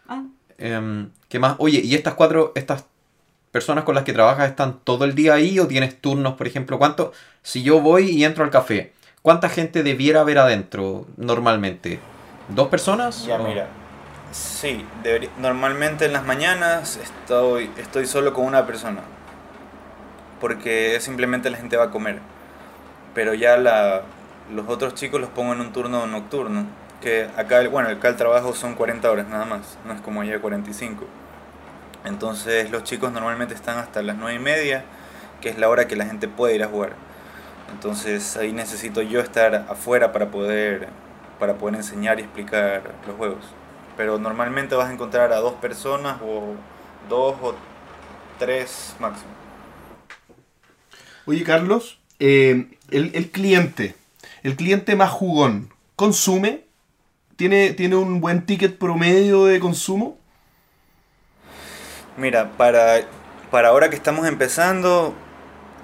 Ah, Em, ¿Qué más? Oye, ¿y estas cuatro, estas personas con las que trabajas están todo el día ahí o tienes turnos, por ejemplo? ¿Cuánto? Si yo voy y entro al café, ¿cuánta gente debiera haber adentro normalmente? ¿Dos personas? Ya O- mira, sí, debería- normalmente en las mañanas estoy, estoy solo con una persona, porque simplemente la gente va a comer, pero ya la, los otros chicos los pongo en un turno nocturno, que acá, bueno, acá el trabajo son 40 horas nada más, no es como allá 45. Entonces los chicos normalmente están hasta las 9 y media, que es la hora que la gente puede ir a jugar. Entonces ahí necesito yo estar afuera para poder, para poder enseñar y explicar los juegos. Pero normalmente vas a encontrar a dos personas o dos o tres máximo. Oye, Carlos, eh, el, el cliente, el cliente más jugón, ¿consume? ¿Tiene, ¿Tiene un buen ticket promedio de consumo? Mira, para, para ahora que estamos empezando,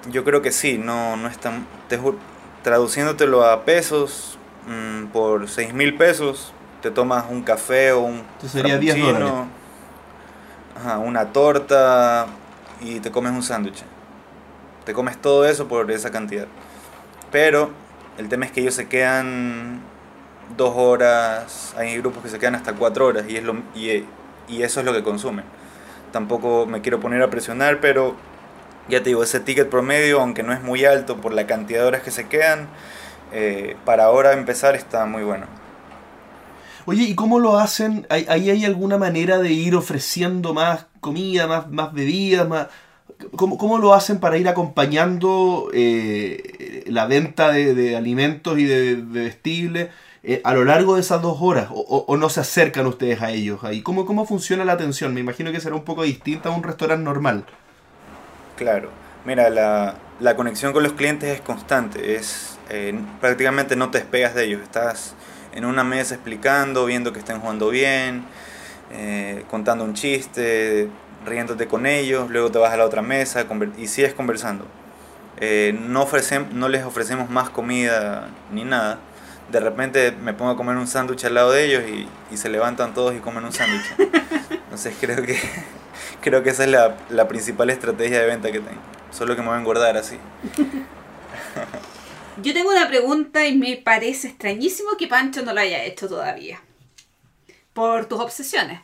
yo creo que sí, no, no es tan... te ju- traduciéndotelo a pesos, mm, por 6 mil pesos, te tomas un café o un sería 10 frappuccino, dólares. ajá, una torta y te comes un sándwich. Te comes todo eso por esa cantidad. Pero el tema es que ellos se quedan dos horas, hay grupos que se quedan hasta cuatro horas y, es lo, y, y eso es lo que consumen. Tampoco me quiero poner a presionar, pero ya te digo, ese ticket promedio, aunque no es muy alto por la cantidad de horas que se quedan, eh, para ahora empezar está muy bueno. Oye, ¿y cómo lo hacen? ¿Hay, ahí hay alguna manera de ir ofreciendo más comida, más, más bebidas? Más... ¿Cómo, cómo lo hacen para ir acompañando eh, la venta de, de alimentos y de, de vestibles eh, a lo largo de esas dos horas? ¿O, no se acercan ustedes a ellos ahí? ¿Cómo, ¿Cómo funciona la atención? Me imagino que será un poco distinta a un restaurante normal. Claro, mira, la, la conexión con los clientes es constante, es eh, prácticamente no te despegas de ellos, estás en una mesa explicando, viendo que estén jugando bien, eh, contando un chiste, riéndote con ellos, luego te vas a la otra mesa y sigues conversando. Eh, no, ofrecem- no les ofrecemos más comida ni nada. De repente me pongo a comer un sándwich al lado de ellos y, y se levantan todos y comen un sándwich. Entonces creo que creo que esa es la, la principal estrategia de venta que tengo. Solo que me voy a engordar así. Yo tengo una pregunta y me parece extrañísimo que Pancho no lo haya hecho todavía. por tus obsesiones.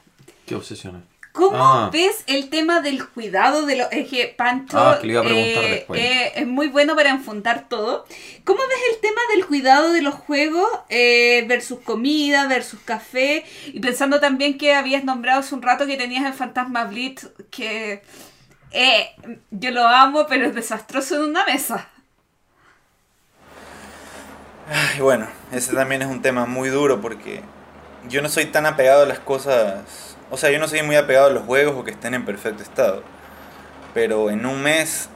¿Qué obsesiones? ¿Cómo Ah. ves el tema del cuidado de los... Es que Pancho Ah, que le iba a preguntar eh, después. eh, es muy bueno para enfundar todo. ¿Cómo ves el tema del cuidado de los juegos eh, versus comida, versus café? Y pensando también que habías nombrado hace un rato que tenías el Fantasma Blitz, que eh, yo lo amo, pero es desastroso en una mesa. Y bueno, ese también es un tema muy duro porque yo no soy tan apegado a las cosas. O sea, yo no soy muy apegado a los juegos o que estén en perfecto estado. Pero en un mes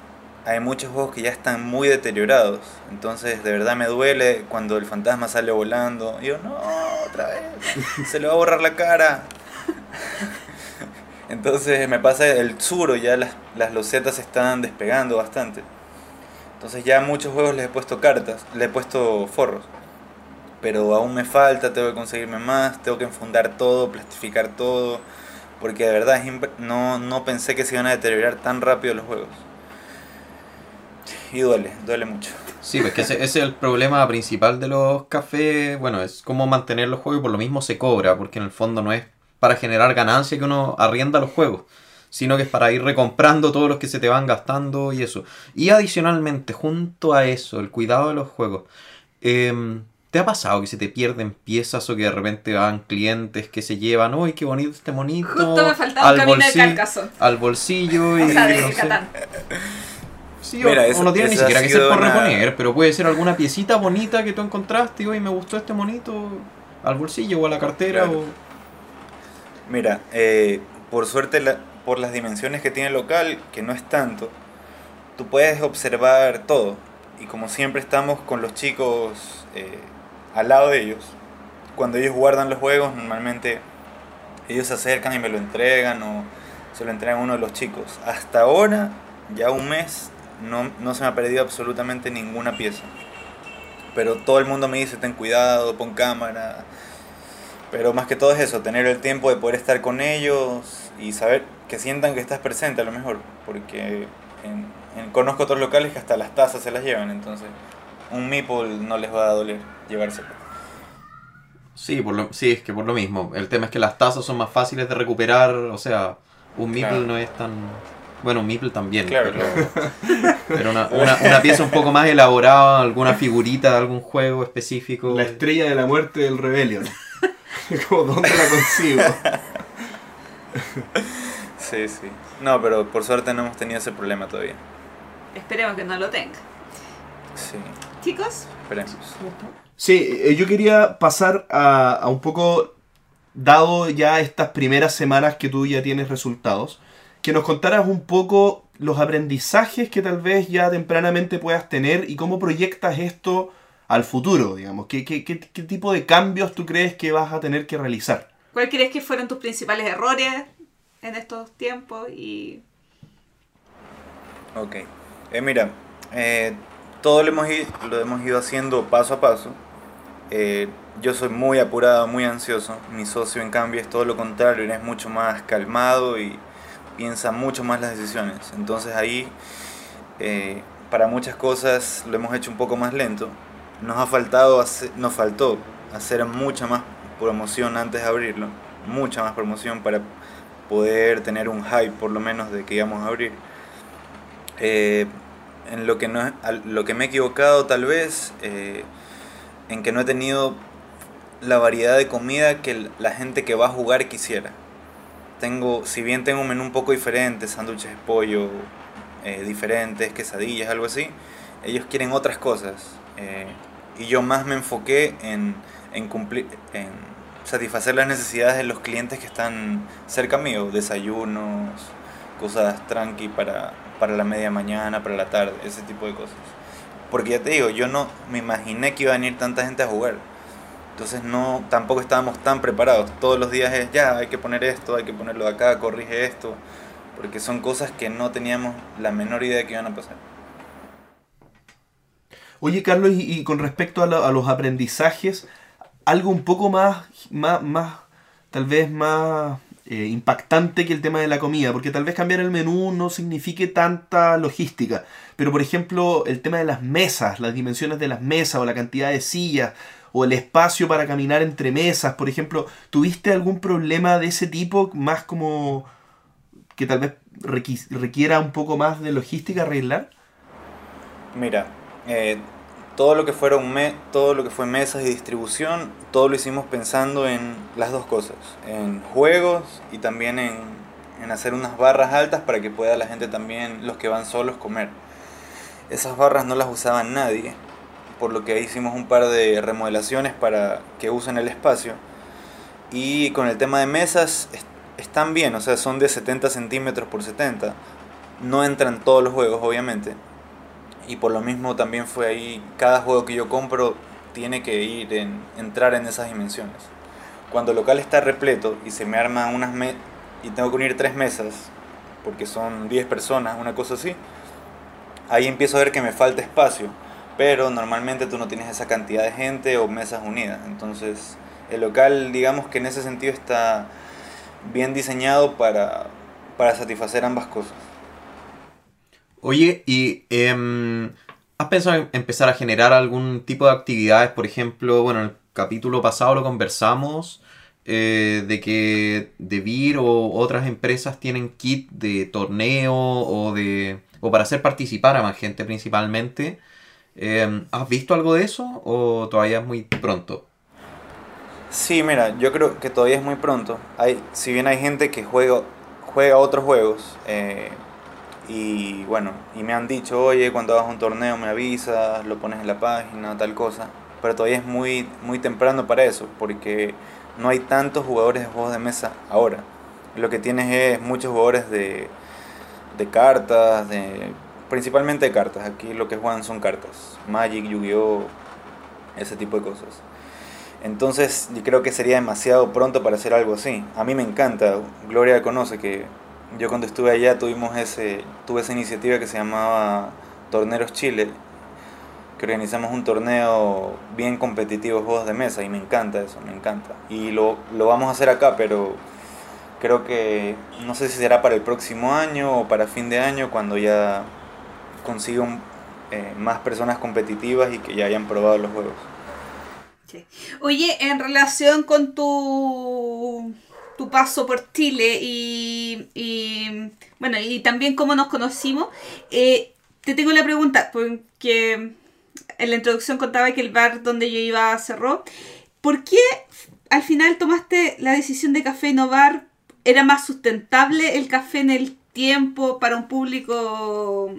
hay muchos juegos que ya están muy deteriorados. Entonces, de verdad me duele cuando el fantasma sale volando. Y yo, no, otra vez. Se le va a borrar la cara. Entonces me pasa el suro, ya las, las losetas se están despegando bastante. Entonces ya a muchos juegos les he puesto cartas, le he puesto forros. Pero aún me falta, tengo que conseguirme más, tengo que enfundar todo, plastificar todo. Porque de verdad no, no pensé que se iban a deteriorar tan rápido los juegos. Y duele, duele mucho. Sí, pues que ese, ese es el problema principal de los cafés. Bueno, es cómo mantener los juegos y por lo mismo se cobra, porque en el fondo no es para generar ganancia que uno arrienda los juegos, sino que es para ir recomprando todos los que se te van gastando y eso. Y adicionalmente, junto a eso, el cuidado de los juegos. em, ¿Te ha pasado que se te pierden piezas o que de repente van clientes que se llevan, uy, qué bonito este monito! Justo me faltaba un camino de bolsillo- Carcassonne. Al bolsillo y O sea, de no sé. Sí, Mira, o, o no tiene ni siquiera que ser por una- reponer, pero puede ser alguna piecita bonita que tú encontraste y hoy me gustó este monito al bolsillo o a la cartera Claro. o... Mira, eh, por suerte, la- por las dimensiones que tiene el local, que no es tanto, tú puedes observar todo. Y como siempre estamos con los chicos eh, al lado de ellos, cuando ellos guardan los juegos, normalmente ellos se acercan y me lo entregan o se lo entregan a uno de los chicos. Hasta ahora, ya un mes, no, no se me ha perdido absolutamente ninguna pieza. Pero todo el mundo me dice, ten cuidado, pon cámara, pero más que todo es eso, tener el tiempo de poder estar con ellos y saber que sientan que estás presente a lo mejor, porque en- conozco otros locales que hasta las tazas se las llevan, entonces un meeple no les va a doler llevárselo. Sí, por lo, sí, es que por lo mismo. El tema es que las tazas son más fáciles de recuperar, o sea, un meeple Claro. no es tan... Bueno, un meeple también, Claro, pero, pero una, una, una pieza un poco más elaborada, alguna figurita de algún juego específico. La estrella de la muerte del Rebellion. Como, ¿dónde la consigo? Sí, sí. No, pero por suerte no hemos tenido ese problema todavía. Esperemos que no lo tenga. Sí, Chicos, esperemos. Sí, eh, yo quería pasar a, a un poco, dado ya estas primeras semanas que tú ya tienes resultados, que nos contaras un poco los aprendizajes que tal vez ya tempranamente puedas tener y cómo proyectas esto al futuro, digamos. ¿Qué, qué, qué, qué tipo de cambios tú crees que vas a tener que realizar? ¿cuál crees que fueron tus principales errores en estos tiempos? Y Ok. Eh, mira, eh, todo lo hemos, lo hemos ido haciendo paso a paso. Eh, yo soy muy apurado, muy ansioso. Mi socio, en cambio, es todo lo contrario. Él es mucho más calmado y piensa mucho más las decisiones. Entonces ahí, eh, para muchas cosas, lo hemos hecho un poco más lento. Nos ha faltado, hacer- nos faltó hacer mucha más promoción antes de abrirlo. Mucha más promoción para poder tener un hype, por lo menos, de que íbamos a abrir. Eh, en lo que, no, lo que me he equivocado tal vez, eh, en que no he tenido la variedad de comida que la gente que va a jugar quisiera. Tengo, si bien tengo un menú un poco diferente, sándwiches de pollo eh, diferentes, quesadillas, algo así, ellos quieren otras cosas. eh, y yo más me enfoqué en, en cumplir, en satisfacer las necesidades de los clientes que están cerca mío, desayunos, cosas tranqui para, para la media mañana, para la tarde, ese tipo de cosas. Porque ya te digo, yo no me imaginé que iba a venir tanta gente a jugar. Entonces no, tampoco estábamos tan preparados. Todos los días es, ya, hay que poner esto, hay que ponerlo de acá, corrige esto. Porque son cosas que no teníamos la menor idea que iban a pasar. Oye, Carlos, y, con respecto a, a los aprendizajes, algo un poco más, más, más tal vez más eh, impactante que el tema de la comida, porque tal vez cambiar el menú no signifique tanta logística, pero por ejemplo, el tema de las mesas, las dimensiones de las mesas o la cantidad de sillas, o el espacio para caminar entre mesas, por ejemplo, ¿tuviste algún problema de ese tipo, más como que tal vez requiera un poco más de logística arreglar? Mira, eh, todo lo que fueron me todo lo que fue mesas y distribución, todo lo hicimos pensando en las dos cosas, en juegos y también en, en hacer unas barras altas para que pueda la gente también, los que van solos, comer. Esas barras no las usaba nadie, por lo que hicimos un par de remodelaciones para que usen el espacio. Y con el tema de mesas, están bien, o sea, son de 70 centímetros por 70. No entran todos los juegos, obviamente, y por lo mismo también fue ahí, cada juego que yo compro tiene que ir en, entrar en esas dimensiones. Cuando el local está repleto y se me arman unas me y tengo que unir tres mesas, porque son 10 personas, una cosa así, ahí empiezo a ver que me falta espacio, pero normalmente tú no tienes esa cantidad de gente o mesas unidas, entonces el local digamos que en ese sentido está bien diseñado para, para satisfacer ambas cosas. Oye, ¿y em, has pensado en empezar a generar algún tipo de actividades? Por ejemplo, bueno, en el capítulo pasado lo conversamos eh, de que DeVir o otras empresas tienen kit de torneo o de o para hacer participar a más gente principalmente. Em, ¿Has visto algo de eso o todavía es muy pronto? Sí, mira, yo creo que todavía es muy pronto. Hay, si bien hay gente que juega, juega otros juegos, eh, y bueno, y me han dicho, oye, cuando hagas un torneo me avisas, lo pones en la página, tal cosa. Pero todavía es muy, muy temprano para eso, porque no hay tantos jugadores de juegos de mesa ahora. Lo que tienes es muchos jugadores de, de cartas, de, principalmente de cartas. Aquí lo que juegan son cartas. Magic, Yu-Gi-Oh! Ese tipo de cosas. Entonces yo creo que sería demasiado pronto para hacer algo así. A mí me encanta. Gloria conoce que yo cuando estuve allá tuvimos ese, tuve esa iniciativa que se llamaba Torneros Chile, que organizamos un torneo bien competitivo de juegos de mesa y me encanta eso, me encanta. Y lo, lo vamos a hacer acá, pero creo que no sé si será para el próximo año o para fin de año cuando ya consiga eh, más personas competitivas y que ya hayan probado los juegos. Oye, en relación con tu tu paso por Chile y, bueno, y también cómo nos conocimos, eh, te tengo la pregunta, porque en la introducción contaba que el bar donde yo iba cerró. ¿Por qué al final tomaste la decisión de Café Innovar? ¿Era más sustentable el café en el tiempo para un público,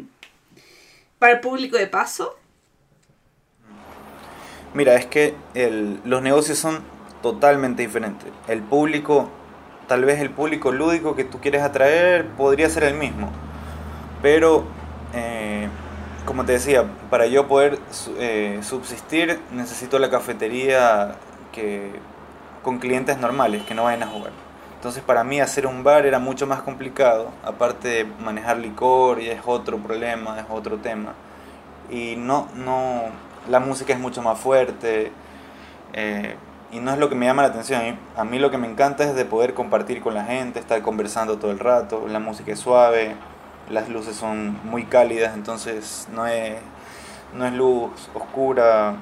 para el público de paso? Mira, es que los negocios son totalmente diferentes. El público tal vez el público lúdico que tú quieres atraer podría ser el mismo. Pero, eh, como te decía, para yo poder eh, subsistir necesito la cafetería que, con clientes normales que no vayan a jugar. Entonces para mí hacer un bar era mucho más complicado, aparte de manejar licor y es otro problema, es otro tema. Y no, no, la música es mucho más fuerte. Eh, y no es lo que me llama la atención. A mí, lo que me encanta es de poder compartir con la gente, estar conversando todo el rato, la música es suave, las luces son muy cálidas, entonces no es, no es luz oscura,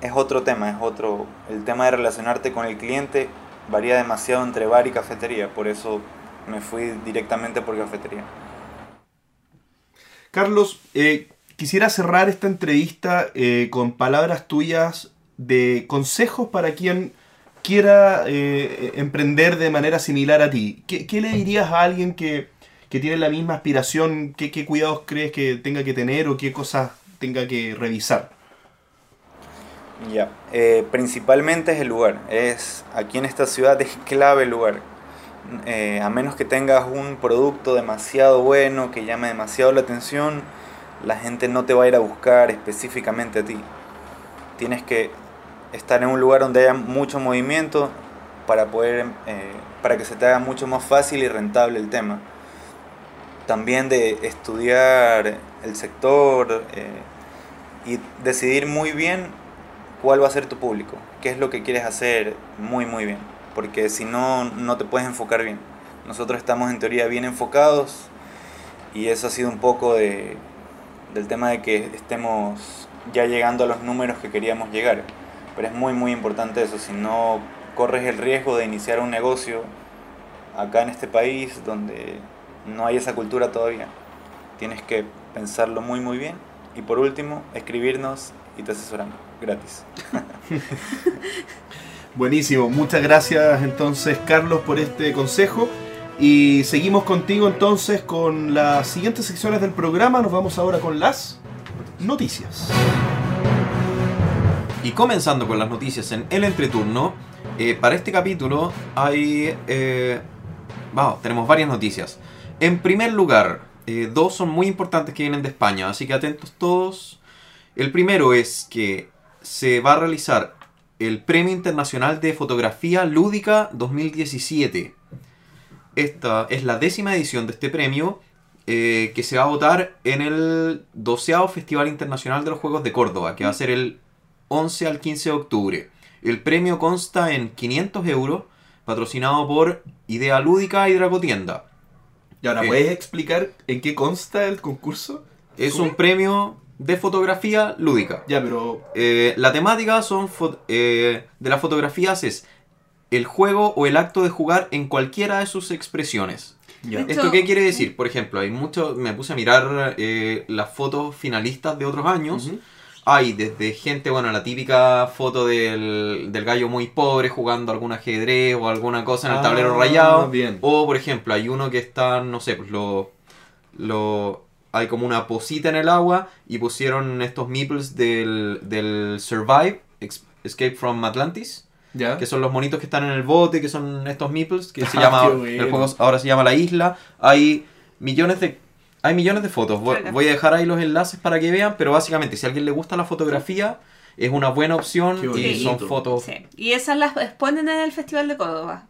es otro tema, es otro, el tema de relacionarte con el cliente varía demasiado entre bar y cafetería, por eso me fui directamente por cafetería. Carlos, eh, quisiera cerrar esta entrevista eh, con palabras tuyas de consejos para quien quiera eh, emprender de manera similar a ti. ¿Qué, le dirías a alguien que, tiene la misma aspiración? ¿Qué, ¿Qué, cuidados crees que tenga que tener o qué cosas tenga que revisar? Ya, eh, principalmente es el lugar. Es, aquí en esta ciudad es clave el lugar. Eh, a menos que tengas un producto demasiado bueno, que llame demasiado la atención, la gente no te va a ir a buscar específicamente a ti. Tienes que estar en un lugar donde haya mucho movimiento para poder eh, para que se te haga mucho más fácil y rentable el tema. También de estudiar el sector eh, y decidir muy bien cuál va a ser tu público qué es lo que quieres hacer muy muy bien porque si no no te puedes enfocar bien. Nosotros estamos en teoría bien enfocados y eso ha sido un poco de, del tema de que estemos ya llegando a los números que queríamos llegar Pero es muy, muy importante eso. Si no corres el riesgo de iniciar un negocio acá en este país donde no hay esa cultura todavía, tienes que pensarlo muy, muy bien. Y por último, escribirnos y te asesoramos gratis. Buenísimo, muchas gracias entonces Carlos por este consejo. Y seguimos contigo entonces con las siguientes secciones del programa. Nos vamos ahora con las noticias. Y comenzando con las noticias en el entreturno, eh, para este capítulo hay... eh, vamos, tenemos varias noticias. En primer lugar, eh, dos son muy importantes que vienen de España, así que atentos todos. El primero es que se va a realizar el Premio Internacional de Fotografía Lúdica 2017. Esta es la décima edición de este premio eh, que se va a votar en el 12 Festival Internacional de los Juegos de Córdoba, que va a ser el 11 al 15 de octubre. El premio consta en 500 euros, patrocinado por Idea Lúdica y Dracotienda. Y ahora, ¿Qué? ¿puedes explicar en qué consta el concurso? Es un premio de fotografía lúdica. Ya, pero Eh, la temática son eh, de las fotografías es el juego o el acto de jugar en cualquiera de sus expresiones. ya. ¿Esto qué quiere decir? Por ejemplo, hay mucho, me puse a mirar eh, las fotos finalistas de otros años. Hay desde gente, bueno, la típica foto del, del gallo muy pobre jugando algún ajedrez o alguna cosa en el Ah, tablero rayado. bien. O, por ejemplo, hay uno que está, no sé, pues lo, lo... Hay como una posita en el agua y pusieron estos meeples del, del Survive, Escape from Atlantis, ¿Ya? que son los monitos que están en el bote, que son estos meeples, que se Ah, llama, bueno. el juego ahora se llama La Isla. Hay millones de... Hay millones de fotos. Voy, a dejar ahí los enlaces para que vean, pero básicamente si a alguien le gusta la fotografía, es una buena opción Qué y son fotos... Sí. Y esas las exponen en el Festival de Córdoba.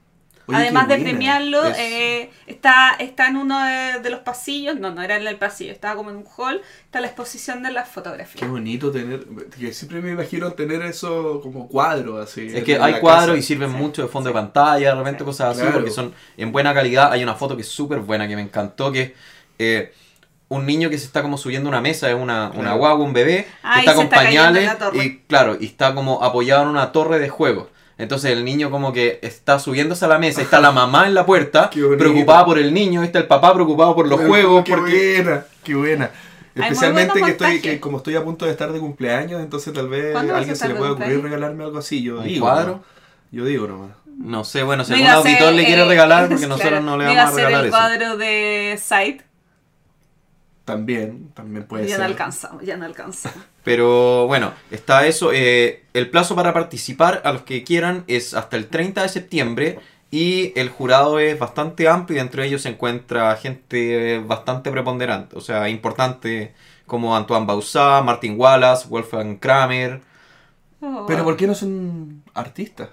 Oye, Además qué de buena. premiarlo, Es- eh, está, está en uno de, de los pasillos, no, no era en el pasillo, estaba como en un hall, está la exposición de las Qué fotografías. bonito tener. Que siempre me imagino tener eso como cuadro así. Es que hay cuadros casa. y sirven Sí, mucho de fondo sí. de pantalla, de repente Sí. cosas así, Claro. porque son en buena calidad. Hay una foto que es súper buena, que me encantó, que eh, un niño que se está como subiendo a una mesa, es una, una guagua, un bebé, Ah, que y está con está pañales y claro, y está como apoyado en una torre de juego. Entonces el niño como que está subiéndose a la mesa, está la mamá en la puerta, preocupada por el niño, está el papá preocupado por los Pero, juegos, Qué porque... buena, qué buena. Especialmente que estoy, que como estoy a punto de estar de cumpleaños, entonces tal vez ¿Cuándo a alguien se le de pueda ocurrir regalarme algo así. Yo ¿Un digo, cuadro? Yo digo nomás. No sé, bueno, si algún auditor le quiere regalar, porque claro, nosotros no le vamos a regalar el eso. cuadro de Sight. También, también puede ya ser. no alcanzamos, ya no alcanzamos. Pero bueno, está eso. eh, el plazo para participar a los que quieran es hasta el 30 de septiembre y el jurado es bastante amplio y dentro de ellos se encuentra gente bastante preponderante, o sea, importante como Antoine Bausat, Martin Wallace, Wolfgang Kramer. Oh. Pero ¿por qué no son artistas?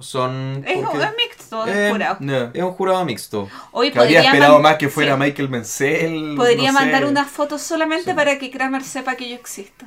Son... es, porque- es mixto, es Eh, jurado. Es un jurado mixto. Hoy Que habría esperado más que fuera sí, Michael Menzel. Podría no sé. mandar unas fotos solamente Sí. para que Kramer sepa que yo existo.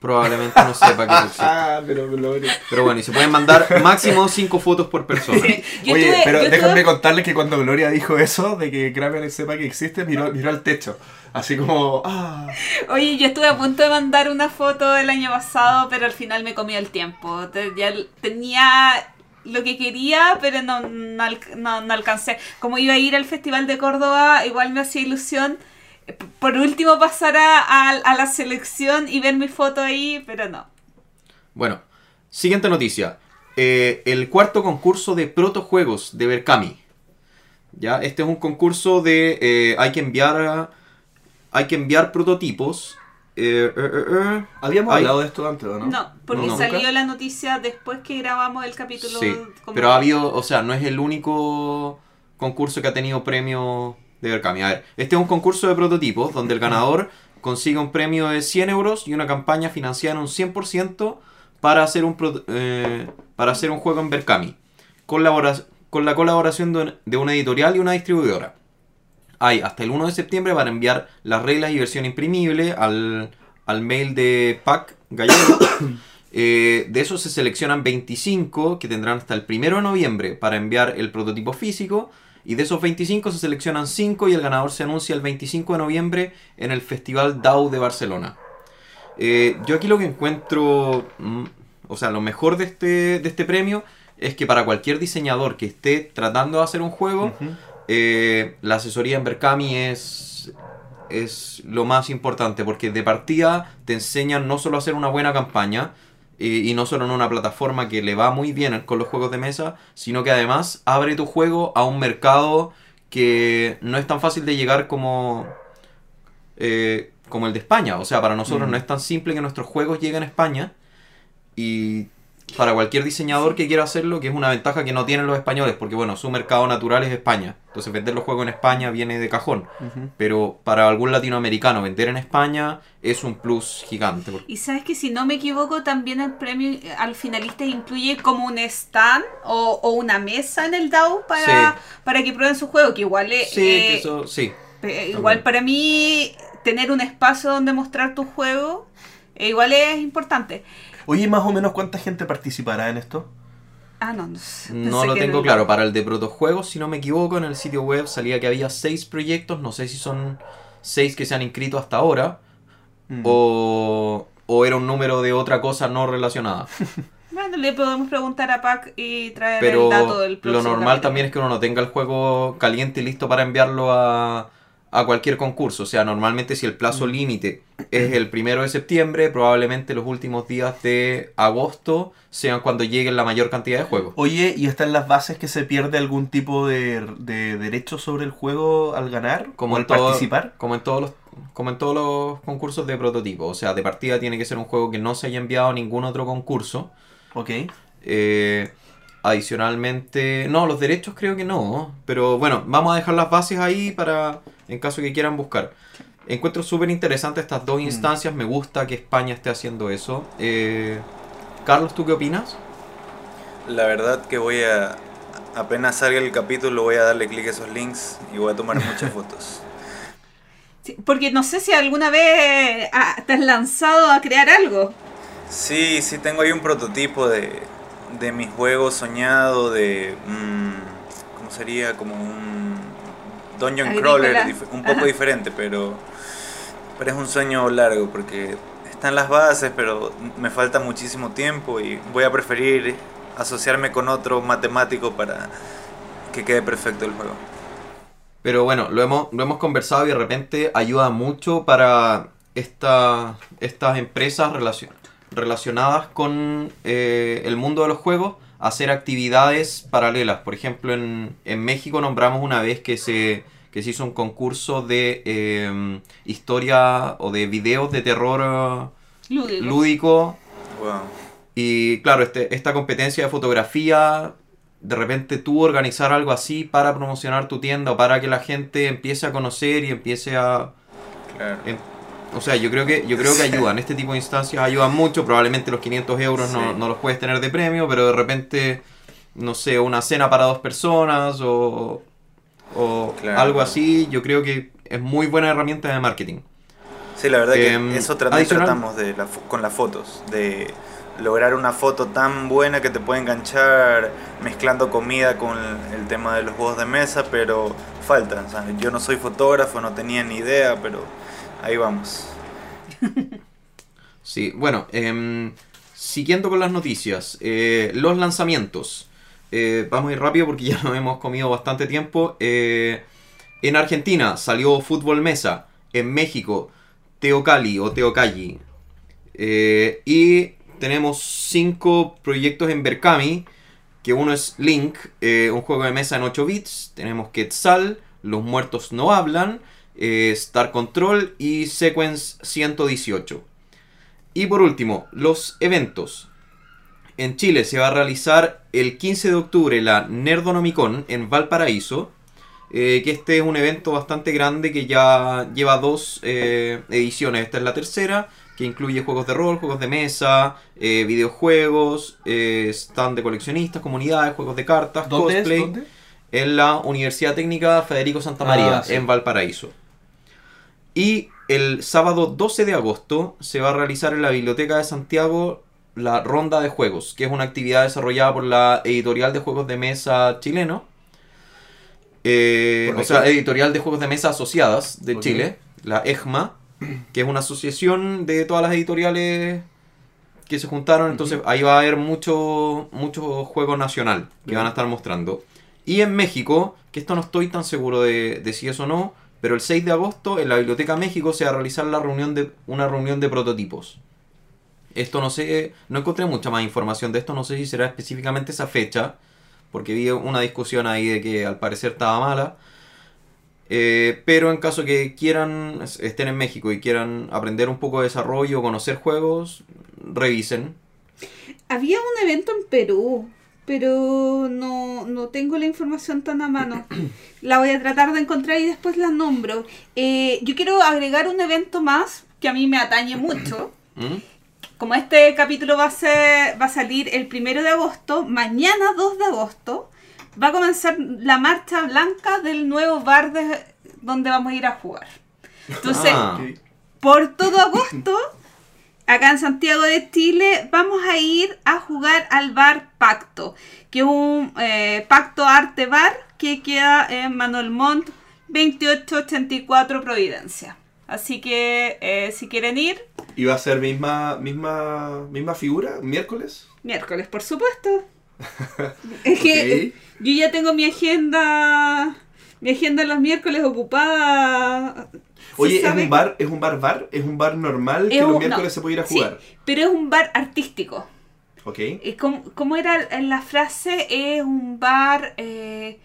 Probablemente no sepa que existe. Ah, pero Gloria. Pero bueno, y se pueden mandar máximo 5 fotos por persona. Oye, pero yo déjenme estuve- contarles que cuando Gloria dijo eso, de que Kramer sepa que existe, miró, miró al techo. Así como, ah, Oye, yo estuve a punto de mandar una foto el año pasado, pero al final me comí el tiempo. Ya tenía lo que quería, pero no, no, no- alcancé. Como iba a ir al Festival de Córdoba, igual me hacía ilusión. eh, Por último pasar a, a- a la selección y ver mi foto ahí, pero no. Bueno, siguiente noticia. Eh, el cuarto concurso de protojuegos de Berkami. Ya, este es un concurso de. eh, hay que enviar. Hay que enviar prototipos. Eh, eh, eh, eh. habíamos hablado de esto antes, ¿o no? No, porque No, salió nunca. la noticia después que grabamos el capítulo. Sí, como- pero ha habido, o sea, no es el único concurso que ha tenido premio de Berkami. A ver, este es un concurso de prototipos donde el ganador consigue un premio de 100 euros y una campaña financiada en un 100% para hacer un, pro- eh, para hacer un juego en Berkami, colabora- con la colaboración de, un- de una editorial y una distribuidora. Hay hasta el 1 de septiembre para enviar las reglas y versión imprimible al, al mail de PAC Gallego. Eh, de esos se seleccionan 25 que tendrán hasta el 1 de noviembre para enviar el prototipo físico. Y de esos 25 se seleccionan 5 y el ganador se anuncia el 25 de noviembre en el Festival DAO de Barcelona. Eh, yo aquí lo que encuentro mm, o sea, lo mejor de este, de este premio es que para cualquier diseñador que esté tratando de hacer un juego. Eh, la asesoría en Berkami es, es lo más importante, porque de partida te enseñan no solo a hacer una buena campaña, eh, y no solo en una plataforma que le va muy bien con los juegos de mesa, sino que además abre tu juego a un mercado que no es tan fácil de llegar como, eh, como el de España. O sea, para nosotros Mm. no es tan simple que nuestros juegos lleguen a España. Y para cualquier diseñador que quiera hacerlo, que es una ventaja que no tienen los españoles, porque bueno, su mercado natural es España. Entonces vender los juegos en España viene de cajón. Pero para algún latinoamericano vender en España es un plus gigante. Y sabes que si no me equivoco, también el premio eh, al finalista incluye como un stand o, o una mesa en el DAO para, Sí. para que prueben su juego, que igual es... Sí, que eh, eso, sí. pe- igual para mí tener un espacio donde mostrar tu juego eh, igual es importante. Oye, más o menos cuánta gente participará en esto? Ah, no, no sé. No lo tengo no. claro. Para el de protojuegos, si no me equivoco, en el sitio web salía que había seis proyectos. No sé si son seis que se han inscrito hasta ahora. Mm. O, o era un número de otra cosa no relacionada. Bueno, le podemos preguntar a Pac y traer Pero el dato del lo próximo normal capítulo. también es que uno no tenga el juego caliente y listo para enviarlo a, a cualquier concurso. O sea, normalmente si el Mm. plazo límite es el primero de septiembre, probablemente los últimos días de agosto sean cuando lleguen la mayor cantidad de juegos. Oye, ¿y están las bases que se pierde algún tipo de, de derecho sobre el juego al ganar? como ¿O en al todo- participar? como en todos los como en todos los concursos de prototipo o sea de partida tiene que ser un juego que no se haya enviado a ningún otro concurso Ok. Eh, adicionalmente no los derechos creo que no pero bueno vamos a dejar las bases ahí para en caso que quieran buscar encuentro súper interesante estas dos Mm. instancias me gusta que España esté haciendo eso Eh, Carlos tú qué opinas La verdad que voy a, apenas salga el capítulo, voy a darle clic a esos links y voy a tomar muchas fotos. Sí, porque no sé si alguna vez te has lanzado a crear algo. Sí, sí, tengo ahí un prototipo de, de mi juego soñado de... mm, ¿Cómo sería? Como un Dungeon. Crawler, un poco Ajá. diferente, pero, pero es un sueño largo porque están las bases, pero me falta muchísimo tiempo y voy a preferir asociarme con otro matemático para que quede perfecto el juego. Pero bueno, lo hemos, lo hemos conversado y de repente ayuda mucho para esta- estas empresas relacion- relacionadas con eh, el mundo de los juegos hacer actividades paralelas. Por ejemplo, en, en México nombramos una vez que se, que se hizo un concurso de eh, historia o de videos de terror eh, Lúdico. lúdico Wow. y claro, este, esta competencia de fotografía, de repente tú organizar algo así para promocionar tu tienda o para que la gente empiece a conocer y empiece a... Claro. em- o sea, yo creo que yo creo que ayudan. Este tipo de instancias ayudan mucho. Probablemente los 500 euros no, Sí. no los puedes tener de premio, pero de repente, no sé, una cena para dos personas o, o Claro. algo así, yo creo que es muy buena herramienta de marketing. Sí, la verdad Em, que eso tra- adicional- tratamos de la con las fotos, de lograr una foto tan buena que te puede enganchar mezclando comida con el, tema de los juegos de mesa, pero falta. o sea, yo no soy fotógrafo, no tenía ni idea, pero ahí vamos. Sí, bueno, em, siguiendo con las noticias, eh, los lanzamientos. Eh, vamos a ir rápido porque ya nos hemos comido bastante tiempo. Eh, en Argentina salió Fútbol Mesa. En México, Teocali o Teocalli. Y tenemos cinco proyectos en Berkami. Que uno es Link, un juego de mesa en 8 bits. Tenemos Quetzal, Los Muertos No Hablan, eh, Star Control y Sequence 118. Y por último, los eventos. En Chile se va a realizar el 15 de octubre la Nerdonomicon en Valparaíso. eh, que este es un evento bastante grande que ya lleva dos eh, ediciones. Esta es la tercera, que incluye juegos de rol, juegos de mesa, eh, videojuegos, stand de coleccionistas, comunidades, juegos de cartas, ¿Dónde cosplay. es? ¿Dónde? En la Universidad Técnica Federico Santa María, Ah, sí. en Valparaíso. Y el sábado 12 de agosto se va a realizar en la Biblioteca de Santiago la Ronda de Juegos, que es una actividad desarrollada por la Editorial de Juegos de Mesa chileno. Eh, ¿Por o sea? Editorial de Juegos de Mesa Asociadas de. Chile, la EGMA, que es una asociación de todas las editoriales que se juntaron, entonces ahí va a haber mucho, mucho juego nacional que van a estar mostrando. Y en México, que esto no estoy tan seguro de, de si es o no, pero el 6 de agosto en la Biblioteca México se va a realizar la reunión de, una reunión de prototipos. Esto no sé, no encontré mucha más información de esto, no sé si será específicamente esa fecha, porque vi una discusión ahí de que al parecer estaba mala. Eh, pero en caso que quieran, estén en México y quieran aprender un poco de desarrollo, conocer juegos, revisen. Había un evento en Perú, pero no, no tengo la información tan a mano. La voy a tratar de encontrar y después la nombro. Eh, yo quiero agregar un evento más que a mí me atañe mucho. ¿Mm? Como este capítulo va a, ser, va a salir el primero de agosto, mañana 2 de agosto va a comenzar la marcha blanca del nuevo bar de, donde vamos a ir a jugar. Entonces, Ah. Por todo agosto, acá en Santiago de Chile, vamos a ir a jugar al bar Pacto, que es un eh, Pacto Arte Bar que queda en Manuel Montt 2884 Providencia. Así que eh, si quieren ir, ¿Y va a ser misma, misma, misma figura? ¿Miércoles? miércoles, por supuesto. es que yo ya tengo mi agenda, mi agenda los miércoles ocupada. Oye, ¿es un bar, es un bar bar? ¿Es un bar normal que Es los un- miércoles no, se puede ir a sí, jugar? pero es un bar artístico. Ok. Eh, ¿Cómo, cómo era la frase? Es un bar eh,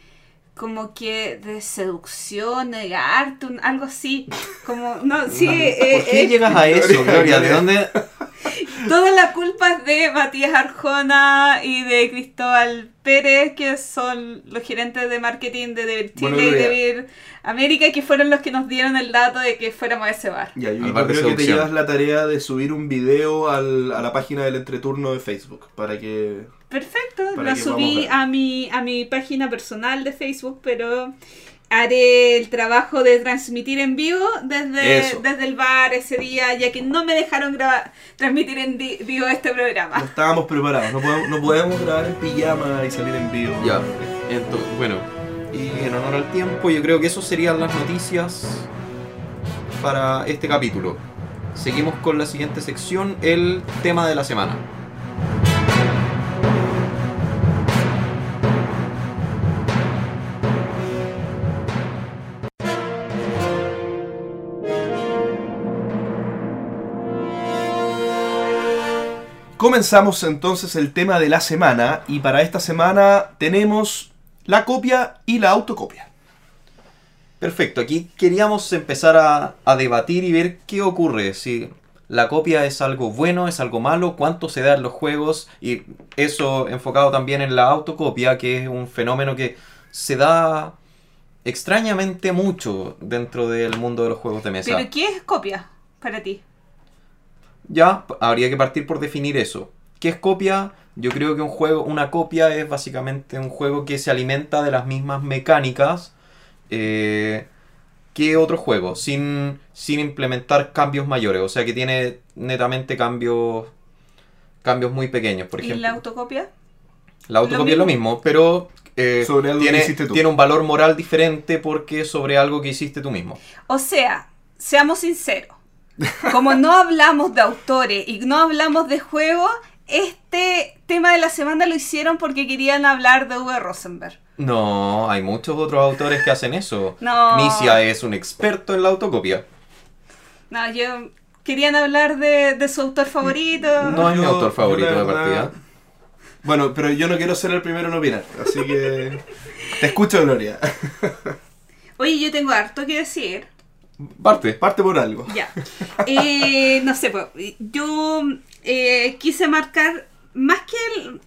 como que de seducción, de arte, un- algo así. Como, no, sí, eh, ¿Por qué eh, llegas a eso, Gloria? ¿De dónde? toda la culpa es de Matías Arjona y de Cristóbal Pérez, que son los gerentes de marketing de Devir Chile Bueno, y. Devir América, que fueron los que nos dieron el dato de que fuéramos a ese bar. Ya, yo, bar creo que te llevas la tarea de subir un video al- a la página del entreturno de Facebook para que... Perfecto, lo subí a mi, a mi página personal de Facebook, pero haré el trabajo de transmitir en vivo desde, Eso. desde el bar ese día, ya que no me dejaron grabar, transmitir en vivo este No programa. estábamos preparados, no podemos, no podemos grabar en pijama y salir en vivo. Ya, entonces, bueno, y en honor al tiempo, yo creo que eso serían las noticias para este capítulo. Seguimos con la siguiente sección, el tema de la semana. Comenzamos entonces el tema de la semana y para esta semana tenemos la copia y la autocopia. Perfecto, aquí queríamos empezar a, a debatir y ver qué ocurre, si la copia es algo bueno, es algo malo, cuánto se da en los juegos y eso enfocado también en la autocopia, que es un fenómeno que se da extrañamente mucho dentro del mundo de los juegos de mesa. ¿Pero qué es copia para ti? Ya, habría que partir por definir eso. ¿Qué es copia? Yo creo que un juego, una copia es básicamente un juego que se alimenta de las mismas mecánicas eh, que otro juego, sin, sin implementar cambios mayores. O sea que tiene netamente cambios cambios muy pequeños, por ¿Y ejemplo. la autocopia? La autocopia es lo mismo, pero eh, Sobre algo que tiene, hiciste tú. tiene un valor moral diferente porque es sobre algo que hiciste tú mismo. O sea, seamos sinceros. Como no hablamos de autores y no hablamos de juegos, este tema de la semana lo hicieron porque querían hablar de V. Rosenberg. No, hay muchos otros autores que hacen eso. No. Misia es un experto en la autocopia. No, yo querían hablar de, de su autor favorito. No es mi autor favorito de partida. Bueno, pero yo no quiero ser el primero en opinar, así que te escucho, Gloria. Oye, yo tengo harto que decir. Parte. Parte por algo. Ya. Eh, no sé, pues, yo eh, quise marcar más que el-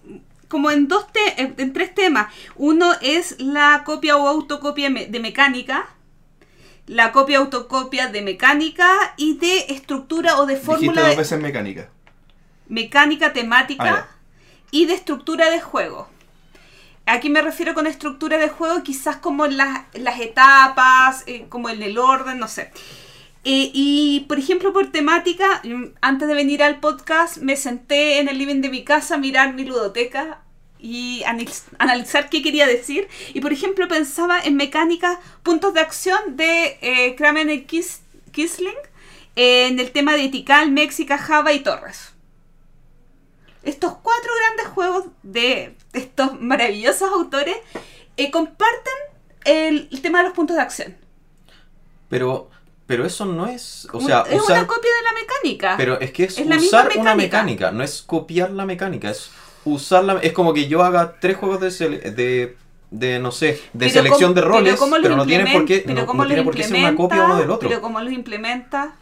como en dos te- en, tres temas. Uno es la copia o autocopia de mecánica, la copia autocopia de mecánica y de estructura o de Dijiste fórmula dos de veces mecánica. mecánica temática Ah, y de estructura de juego. Aquí me refiero con estructura de juego, quizás como las, las etapas, eh, como en el orden, no sé. Eh, y por ejemplo, por temática, mm, antes de venir al podcast, me senté en el living de mi casa a mirar mi ludoteca y analiz- analizar qué quería decir. Y por ejemplo, pensaba en mecánica, puntos de acción de eh, Kramer y Kis- Kisling, en el tema de Tikal, México, Java y Torres. Estos cuatro grandes juegos de estos maravillosos autores eh, comparten el, el tema de los puntos de acción. Pero, pero eso no es. O sea, es usar- una copia de la mecánica. Pero es que es, la usar una mecánica. no es copiar la mecánica, es usarla. Es como que yo haga tres juegos de, de, de no sé, de Pero selección de roles, pero, no tiene por qué, no- no tiene por qué ser una copia uno del otro. Pero cómo los implementa.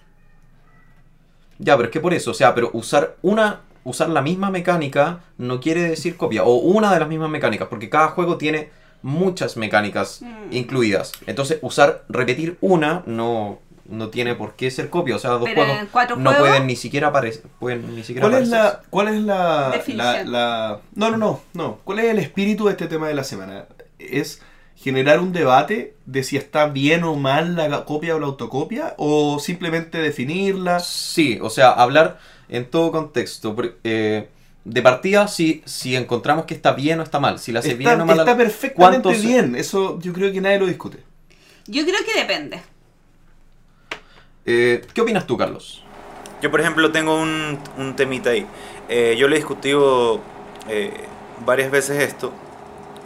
Ya, pero es que por eso, o sea, pero usar una usar la misma mecánica no quiere decir copia o una de las mismas mecánicas, porque cada juego tiene muchas mecánicas Mm. incluidas. Entonces, usar repetir una no no tiene por qué ser copia, o sea, dos Pero juegos no juegos- pueden ni siquiera aparecer, pueden ni siquiera ¿Cuál es la, cuál es la, la, Definición. la- No, no, no, no. ¿Cuál es el espíritu de este tema de la semana? Es generar un debate de si está bien o mal la copia o la autocopia o simplemente definirla. Sí, o sea, hablar en todo contexto. eh, de partida, si, si encontramos que está bien o está mal. Si la hace Está, bien o mal. está perfectamente ¿cuántos- bien. Eso yo creo que nadie lo discute. Yo creo que depende. Eh, ¿Qué opinas tú, Carlos? Yo, por ejemplo, tengo un, un temita ahí. Eh, yo le he discutido eh, varias veces esto,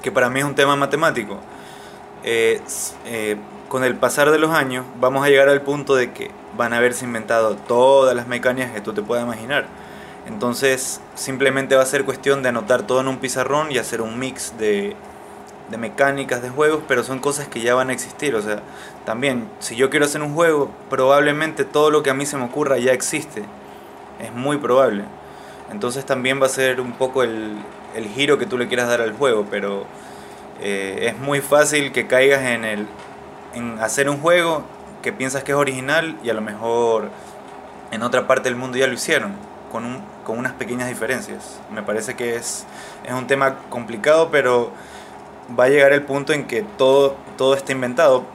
que para mí es un tema matemático. Con el pasar de los años, vamos a llegar al punto de que van a haberse inventado todas las mecánicas que tú te puedas imaginar. Entonces, simplemente va a ser cuestión de anotar todo en un pizarrón y hacer un mix de, de mecánicas de juegos, pero son cosas que ya van a existir. O sea, también, si yo quiero hacer un juego, probablemente todo lo que a mí se me ocurra ya existe. Es muy probable. Entonces también va a ser un poco el, el giro que tú le quieras dar al juego, pero eh, es muy fácil que caigas en, el, en hacer un juego que piensas que es original y a lo mejor en otra parte del mundo ya lo hicieron, con, un, con unas pequeñas diferencias. Me parece que es, es un tema complicado, pero va a llegar el punto en que todo, todo está inventado.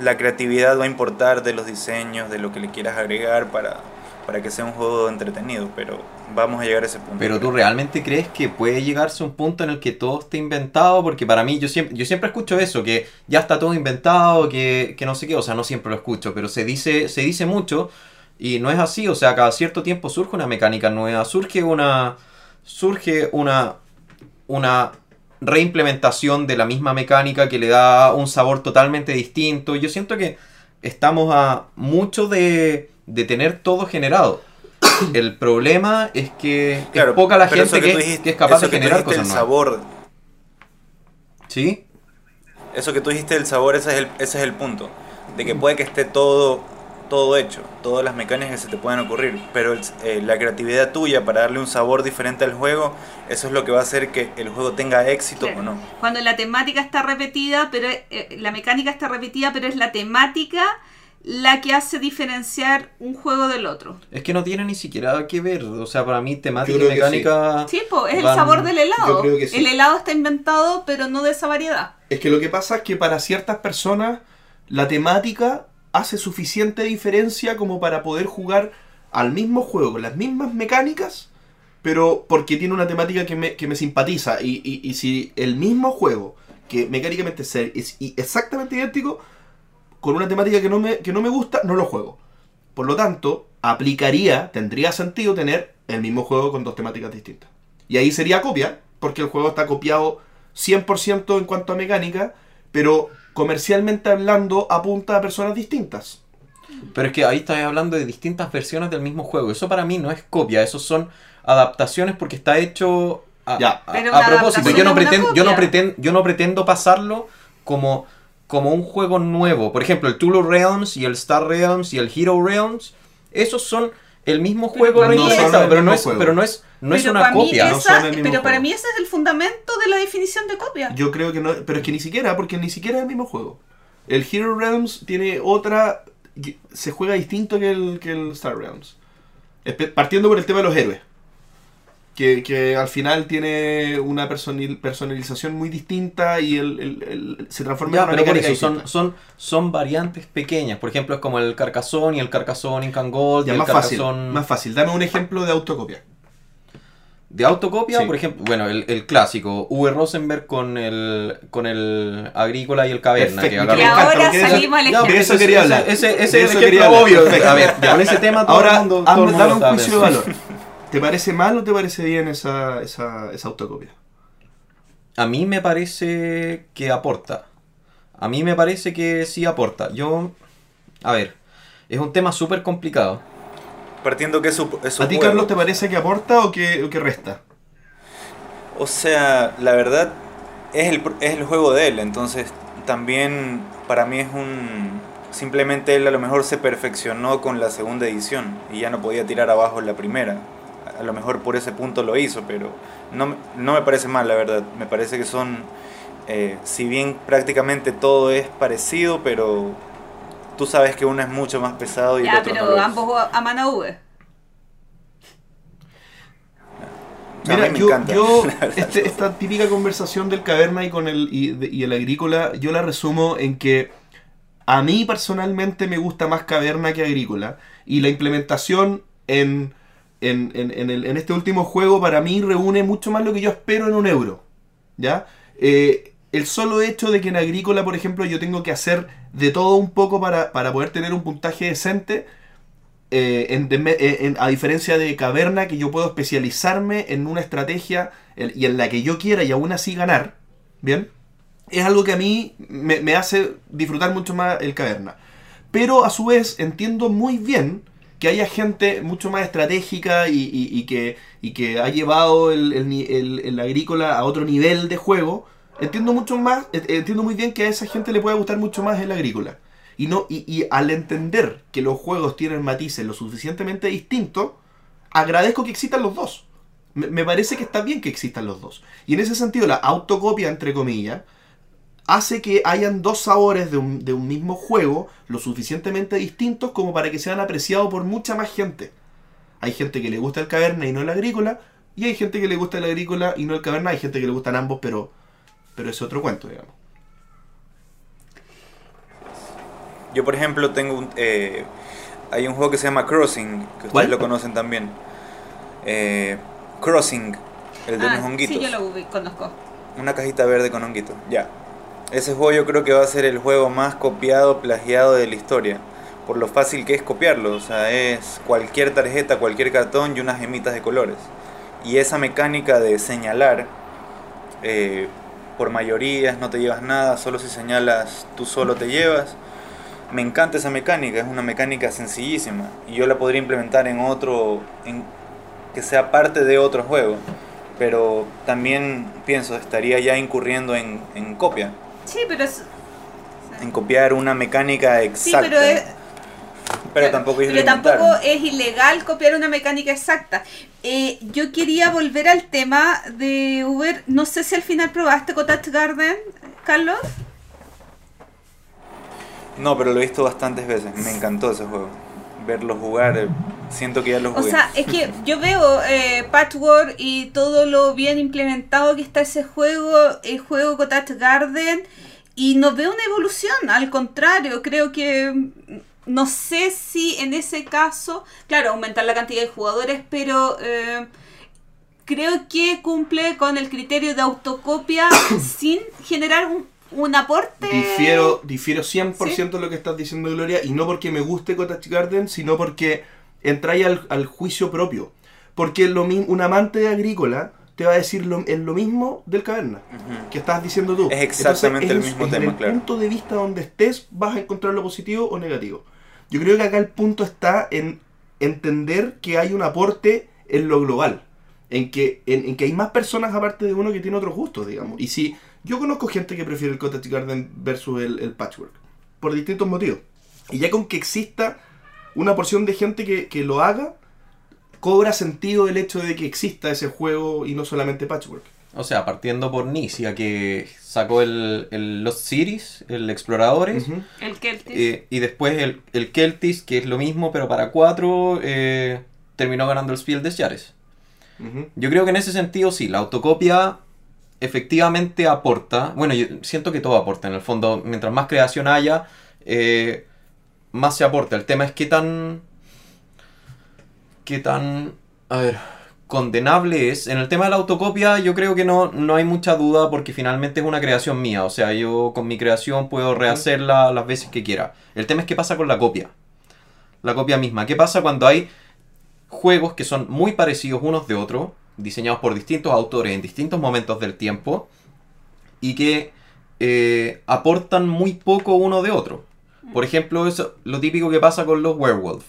La creatividad va a importar de los diseños, de lo que le quieras agregar para, para que sea un juego entretenido, pero vamos a llegar a ese punto. Pero tú realmente crees que puede llegarse un punto en el que todo esté inventado, porque para mí yo siempre, yo siempre escucho eso, que ya está todo inventado, que, que no sé qué, o sea, no siempre lo escucho, pero se dice, se dice mucho y no es así, o sea, cada cierto tiempo surge una mecánica nueva, surge una, surge una, una reimplementación de la misma mecánica que le da un sabor totalmente distinto. Yo siento que estamos a mucho de, de tener todo generado. El problema es que es poca la gente que, tú que dijiste- es capaz eso de generar dijiste, cosas el nuevas. sabor, ¿Sí? eso que tú dijiste del sabor, ese es el, ese es el punto. De que puede que esté todo, todo hecho, todas las mecánicas que se te puedan ocurrir, pero el- eh, la creatividad tuya para darle un sabor diferente al juego, eso es lo que va a hacer que el juego tenga éxito Claro. o no. Cuando la temática está repetida, pero eh, la mecánica está repetida, pero es la temática la que hace diferenciar un juego del otro. Es que no tiene ni siquiera que ver. O sea, para mí temática y mecánica... Sí, pues es el sabor del helado. yo creo que sí. El helado está inventado, pero no de esa variedad. Es que lo que pasa es que para ciertas personas la temática hace suficiente diferencia como para poder jugar al mismo juego con las mismas mecánicas, pero porque tiene una temática que me, que me simpatiza. Y, y- y si el mismo juego, que mecánicamente se- es exactamente idéntico, con una temática que no, me, que no me gusta, no lo juego. Por lo tanto, aplicaría, tendría sentido tener el mismo juego con dos temáticas distintas. Y ahí sería copia, porque el juego está copiado 100% en cuanto a mecánica, pero comercialmente hablando apunta a personas distintas. Pero es que ahí estás hablando de distintas versiones del mismo juego. Eso para mí no es copia, eso son adaptaciones porque está hecho a, Ya. a- a propósito. Yo no, pretendo, yo, no pretendo, yo no pretendo pasarlo como, como un juego nuevo. Por ejemplo, el Tulu Realms y el Star Realms y el Hero Realms, esos son el mismo juego pero, no es, juego. pero no es, no es una para mí copia. no esa- son el mismo pero para juego. mí ese es el fundamento de la definición de copia. Yo creo que no, pero es que ni siquiera, porque ni siquiera es el mismo juego. El Hero Realms tiene otra, se juega distinto que el, que el Star Realms. Partiendo por el tema de los héroes. Que, que al final tiene una personil- personalización muy distinta y el, el- el- se transforma Ya, en una pero mecánica eso son, son, son variantes pequeñas. Por ejemplo, es como el Carcassonne y el Carcassonne Incan Gold y Ya, el más fácil, más fácil. Dame un ejemplo de autocopia. de autocopia, Sí. por ejemplo, bueno, el, el clásico, Uwe Rosenberg con el con el Agrícola y el Caverna. Perfecto, que Y ahora eso- salimos al ya, ejemplo. de eso quería hablar. Ese, ese, ese De es eso el quería ejemplo hablar, obvio. perfecto. A ver, ya, con ese tema todo Ahora, el mundo, todo el hazme- mundo dame un juicio de valor. ¿Te parece mal o te parece bien esa, esa, esa autocopia? A mí me parece que aporta. A mí me parece que sí aporta. Yo, a ver, es un tema súper complicado. Partiendo que es su, es su ¿A ti, juego. Carlos, te parece que aporta o que, o que resta? O sea, la verdad es el, es el juego de él, entonces también para mí es un... Simplemente él a lo mejor se perfeccionó con la segunda edición y ya no podía tirar abajo la primera. A lo mejor por ese punto lo hizo, pero no, me- no me parece mal, la verdad. Me parece que son, eh, si bien prácticamente todo es parecido, pero tú sabes que uno es mucho más pesado y el Ya, otro no pero lo es. ambos aman a V. O sea, a Mira, mí me yo, encanta, yo este- esta típica conversación del caverna y con el y, de- y el agrícola, yo la resumo en que a mí personalmente me gusta más caverna que agrícola y la implementación en, en, en- en el- en este último juego para mí reúne mucho más lo que yo espero en un euro. ¿Ya? Eh, el solo hecho de que en agrícola, por ejemplo, yo tengo que hacer de todo un poco para, para poder tener un puntaje decente, eh, eh, a diferencia de Caverna, que yo puedo especializarme en una estrategia y en la que yo quiera y aún así ganar, ¿bien? Es algo que a mí me hace disfrutar mucho más el Caverna. Pero a su vez entiendo muy bien que haya gente mucho más estratégica y, que, ha llevado el, agrícola a otro nivel de juego. Entiendo mucho más, eh, entiendo muy bien que a esa gente le puede gustar mucho más el agrícola. Y, no, y, y al entender que los juegos tienen matices lo suficientemente distintos, agradezco que existan los dos. Me, me parece que está bien que existan los dos. Y en ese sentido, la autocopia, entre comillas, hace que hayan dos sabores de un, de un mismo juego lo suficientemente distintos como para que sean apreciados por mucha más gente. Hay gente que le gusta el caverna y no el agrícola, y hay gente que le gusta el agrícola y no el caverna, hay gente que le gustan ambos, pero, pero es otro cuento, digamos. Yo, por ejemplo, tengo un, eh, hay un juego que se llama Crossing, que ustedes ¿Cuál? lo conocen también. Eh, Crossing, el de Ah, los honguitos. sí, yo lo conozco. Una cajita verde con honguitos, ya. Ese juego yo creo que va a ser el juego más copiado, plagiado de la historia. Por lo fácil que es copiarlo. O sea, es cualquier tarjeta, cualquier cartón y unas gemitas de colores. Y esa mecánica de señalar eh, por mayorías, no te llevas nada, solo si señalas tú solo te llevas. Me encanta esa mecánica, es una mecánica sencillísima. Y yo la podría implementar en otro, en, que sea parte de otro juego. Pero también pienso, estaría ya incurriendo en, en copia. Sí, pero es. En copiar una mecánica Sí, exacta. pero es. pero claro, tampoco es pero tampoco es ilegal copiar una mecánica exacta. Eh, yo quería volver al tema de Uber. No sé si al final probaste Cottage Garden, Carlos. No, pero lo he visto bastantes veces. Me encantó ese juego. Verlo jugar, eh, siento que ya lo O jugué. sea, es que yo veo eh, Patchwork y todo lo bien implementado que está ese juego, el juego Cottage Garden, y no veo una evolución, al contrario, creo que mm, no sé si en ese caso, claro, aumentar la cantidad de jugadores, pero eh, creo que cumple con el criterio de autocopia sin generar un, un aporte. Difiero, difiero 100% de lo que estás diciendo, Gloria, y no porque me guste Cottage Garden, sino porque entráis al, al juicio propio. Porque lo mi- un amante de agrícola te va a decir lo, es lo mismo del caverna que estás diciendo tú. Es exactamente Entonces, el en- mismo en tema, el claro. punto de vista donde estés, vas a encontrar lo positivo o negativo. Yo creo que acá el punto está en entender que hay un aporte en lo global. En que, en, en que hay más personas aparte de uno que tiene otros gustos, digamos. Y si yo conozco gente que prefiere el Cottage Garden versus el, el Patchwork, por distintos motivos. Y ya con que exista una porción de gente que, que lo haga, cobra sentido el hecho de que exista ese juego y no solamente Patchwork. O sea, partiendo por Nisia, que sacó el, el Lost Cities, el Exploradores. El Celtic. eh, y después el, el Keltis, que es lo mismo, pero para cuatro, eh, terminó ganando el Spiel des Jahres. Ujú. Yo creo que en ese sentido sí, la autocopia efectivamente aporta. Bueno, yo siento que todo aporta en el fondo. Mientras más creación haya, eh, más se aporta. El tema es qué tan. qué tan. A ver. condenable es. En el tema de la autocopia, yo creo que no, no hay mucha duda porque finalmente es una creación mía. O sea, yo con mi creación puedo rehacerla las veces que quiera. El tema es qué pasa con la copia. La copia misma. ¿Qué pasa cuando hay juegos que son muy parecidos unos de otros, diseñados por distintos autores en distintos momentos del tiempo, y que eh, aportan muy poco uno de otro. Por ejemplo, es lo típico que pasa con los werewolf.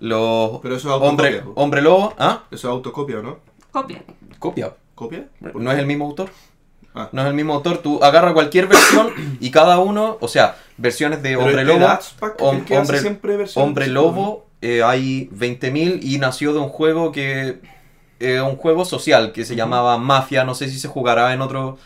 Los Pero eso es hombre, hombre lobo, ¿ah? Eso es autocopia, ¿o ¿no? Copia. Copia. ¿Copia? No es el mismo autor. Ah. No es el mismo autor. Tú agarras cualquier versión y cada uno, o sea, versiones de Hombre este Lobo. Hom- hombre, Lobo, eh, hay 20.000 y nació de un juego que. Eh, un juego social que se llamaba Mafia. No sé si se jugará en otro.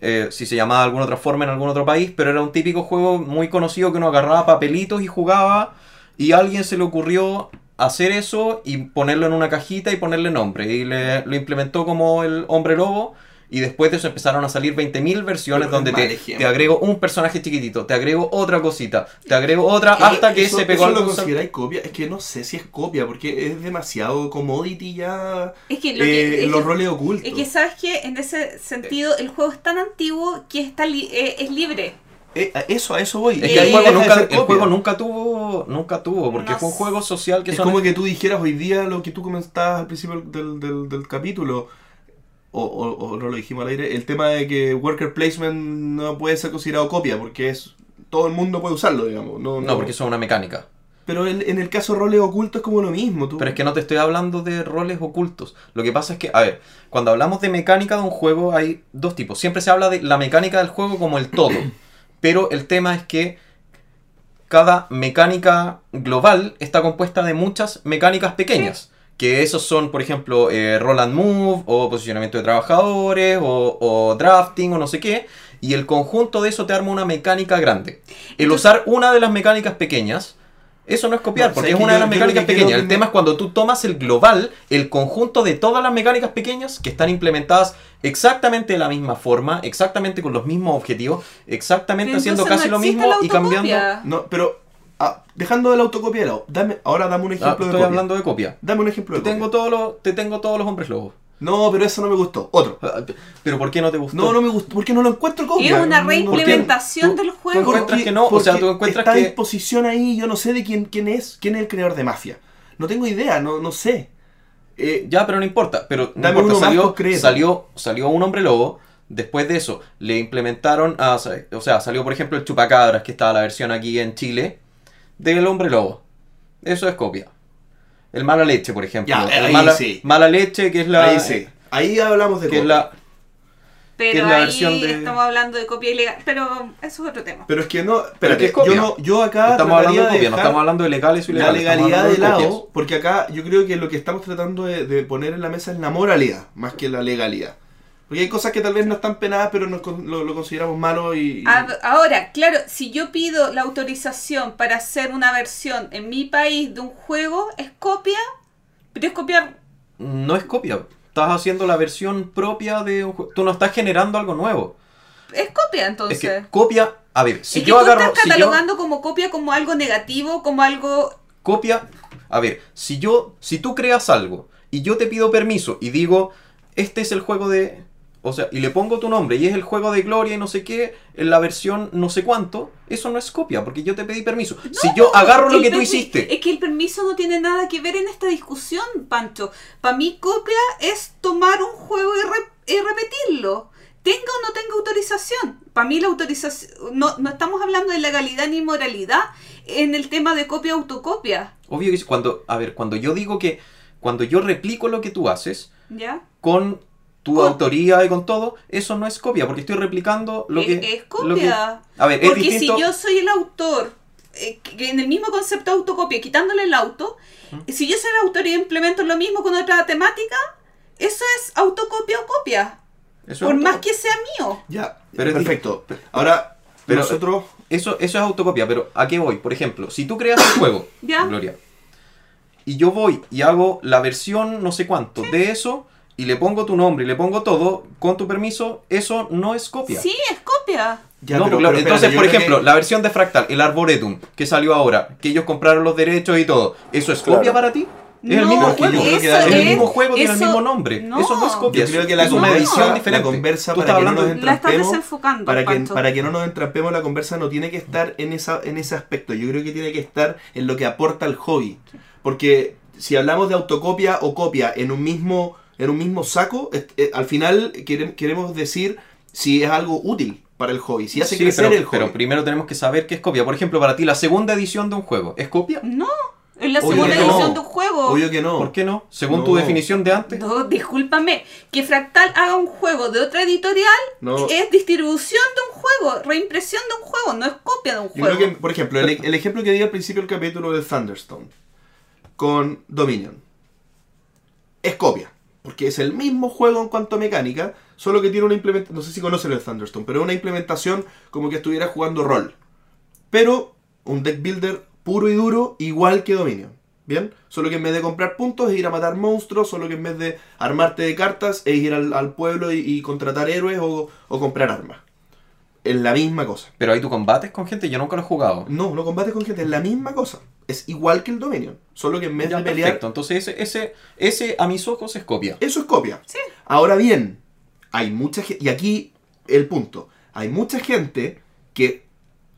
eh, si se llamaba de alguna otra forma en algún otro país, pero era un típico juego muy conocido que uno agarraba papelitos y jugaba. Y a alguien se le ocurrió hacer eso y ponerlo en una cajita y ponerle nombre. Y le, lo implementó como el hombre lobo. Y después de eso empezaron a salir 20.000 versiones donde te, te agrego un personaje chiquitito, te agrego otra cosita, te agrego otra ¿Qué? hasta que ¿Eso- se pegó ¿Eso algo lo consideráis copia? Es que no sé si es copia, porque es demasiado commodity ya Es que, lo eh, que, es los que- roles ocultos. es que, ¿sabes qué? En ese sentido, el juego es tan antiguo que está li- eh, es libre. Eh, a eso, a eso voy. Es que el juego, nunca, el juego nunca tuvo, nunca tuvo, porque No fue un juego social que Es son- como que tú dijeras hoy día lo que tú comentabas al principio del, del, del capítulo, o, o- o no lo dijimos al aire, el tema de que worker placement no puede ser considerado copia, porque es todo el mundo puede usarlo, digamos. No, No, porque eso es una mecánica. Pero en, en el caso de roles ocultos es como lo mismo. Tú, Pero es que no te estoy hablando de roles ocultos. Lo que pasa es que, a ver, cuando hablamos de mecánica de un juego hay dos tipos. Siempre se habla de la mecánica del juego como el todo. Pero el tema es que cada mecánica global está compuesta de muchas mecánicas pequeñas. Que esos son, por ejemplo, eh, roll and move, o posicionamiento de trabajadores, o, o drafting, o no sé qué. Y el conjunto de eso te arma una mecánica grande. El Entonces- usar una de las mecánicas pequeñas, eso no es copiar, No, porque ¿sabes es una de las mecánicas pequeñas. que El me- tema es cuando tú tomas el global, el conjunto de todas las mecánicas pequeñas que están implementadas exactamente de la misma forma, exactamente con los mismos objetivos, exactamente haciendo casi no lo mismo y cambiando. No, pero ah, dejando de la autocopia de lado, dame, ahora dame un Ah, ejemplo de estoy copia. hablando de copia. Dame un ejemplo Te de tengo, copia. todos los, te tengo todos los hombres lobos. No, pero eso no me gustó. Otro. Ah, Pero ¿por qué no te gustó? No, no me gustó. porque no lo encuentro copia? Es una reimplementación Tú- del tú juego. encuentras que no, o sea, tú encuentras está que- en posición ahí, yo no sé de quién, quién es, quién es el creador de Mafia. No tengo idea, no, no sé. Eh, Ya, pero no importa. Pero no Dame importa. uno más Salió, salió, salió un hombre lobo. Después de eso, le implementaron. a- o sea, salió por ejemplo el chupacabras, que estaba la versión aquí en Chile, del hombre lobo. Eso es copia. El mala leche, por ejemplo. Ya, El ahí mala, sí. mala leche, que es la. ahí sí. Ahí hablamos de Que es copia. la. Pero que es la ahí versión de- estamos hablando de copia ilegal. Pero eso es otro tema. Pero es que no, que espérate, es copia. yo, no, yo acá estamos hablando de copia, no estamos hablando de legales o la ilegales. estamos legalidad de lado, copias. porque acá yo creo que lo que estamos tratando de, de poner en la mesa es la moralidad, más que la legalidad. Porque hay cosas que tal vez no están penadas, pero nos lo, lo consideramos malo y... y- A- Ahora, claro, si yo pido la autorización para hacer una versión en mi país de un juego, es copia, pero es copiar. No es copia. Estás haciendo la versión propia de un juego. Tú no estás generando algo nuevo. Es copia entonces. Es que copia. A ver, si es que yo tú agarro. estás si yo- catalogando como copia como algo negativo, como algo. copia. A ver, si yo, si tú creas algo y yo te pido permiso y digo, este es el juego de, o sea, y le pongo tu nombre y es el juego de Gloria y no sé qué, en la versión no sé cuánto, eso no es copia porque yo te pedí permiso. si yo agarro lo que tú hiciste, Es que el permiso no tiene nada que ver en esta discusión, Pancho. Para mí, copia es tomar un juego y, re- y repetirlo. Tenga o no tenga autorización. Para mí la autorización... No, no estamos hablando de legalidad ni moralidad en el tema de copia-autocopia. obvio que cuando, a ver, cuando yo digo que, cuando yo replico lo que tú haces ¿Ya? con tu Co- autoría y con todo, eso no es copia porque estoy replicando lo es, que... es lo que- copia. a ver, es Porque distinto... si yo soy el autor, eh, que en el mismo concepto de autocopia, quitándole el auto, si yo soy el autor y implemento lo mismo con otra temática, eso es autocopia o copia. eso por es más que sea mío. Ya, Pero es perfecto. Ahora, pero- nosotros... Eso, eso es autocopia, pero ¿a qué voy? Por ejemplo, si tú creas un juego, Ya. Gloria, y yo voy y hago la versión no sé cuánto de eso, y le pongo tu nombre y le pongo todo, con tu permiso, eso no es copia. Sí, es copia. Ya, No, pero- claro, pero entonces, por ejemplo, que- la versión de Fractal, el Arboretum, que salió ahora, que ellos compraron los derechos y todo, ¿eso es copia Claro. para ti? Es el mismo juego. Es el mismo juego, tiene el mismo nombre. no. Eso no es copia. Yo creo que la es una conversa- edición la diferente. conversa para que no nos de... La estás entrampemos, desenfocando, para que, para que no nos entrampemos, la conversa no tiene que estar en, esa, en ese aspecto. Yo creo que tiene que estar en lo que aporta el hobby. Porque si hablamos de autocopia o copia en un mismo, en un mismo saco, eh, al final quere- queremos decir si es algo útil para el hobby, si hace Sí, crecer pero, el hobby. pero primero tenemos que saber qué es copia. Por ejemplo, para ti, la segunda edición de un juego, ¿es copia? No, es la Obvio segunda que no. edición de un juego. Obvio que no. ¿Por qué no? Según tu No. definición de antes. No, discúlpame, que Fractal haga un juego de otra editorial No. es distribución de un juego, reimpresión de un juego, no es copia de un Yo juego. creo que, por ejemplo, el, el ejemplo que di al principio del capítulo de Thunderstone con Dominion es copia, porque es el mismo juego en cuanto a mecánica, solo que tiene una implementación, no sé si conocen el Thunderstone, pero una implementación como que estuviera jugando rol, pero un deck builder puro y duro igual que Dominion. ¿Bien? Solo que en vez de comprar puntos es ir a matar monstruos, solo que en vez de armarte de cartas es ir al, pueblo y, y contratar héroes o, o comprar armas. Es la misma cosa. Pero ahí tú combates con gente, yo nunca lo he jugado. No, no combates con gente, es la misma cosa. Es igual que el Dominion. Solo que en vez Ya, de pelear. perfecto. Entonces ese, ese, ese a mis ojos es copia. Eso es copia. Sí. Ahora bien, hay mucha gente. Y aquí el punto. Hay mucha gente que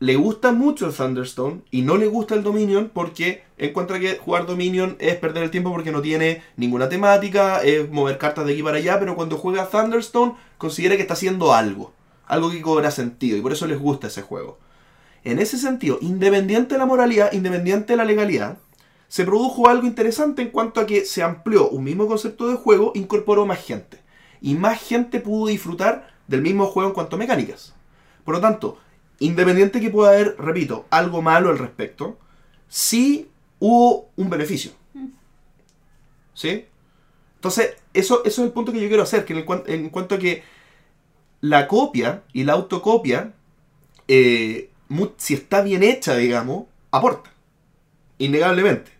le gusta mucho el Thunderstone y no le gusta el Dominion porque encuentra que jugar Dominion es perder el tiempo porque no tiene ninguna temática, es mover cartas de aquí para allá, pero cuando juega Thunderstone considera que está haciendo algo. Algo que cobra sentido y por eso les gusta ese juego. En ese sentido, independiente de la moralidad, independiente de la legalidad, se produjo algo interesante en cuanto a que se amplió un mismo concepto de juego, incorporó más gente. Y más gente pudo disfrutar del mismo juego en cuanto a mecánicas. Por lo tanto, independiente que pueda haber, repito, algo malo al respecto, sí hubo un beneficio. ¿Sí? Entonces, eso, es el punto que yo quiero hacer, que en, el en cuanto a que la copia y la autocopia, eh, si está bien hecha, digamos, aporta. Innegablemente.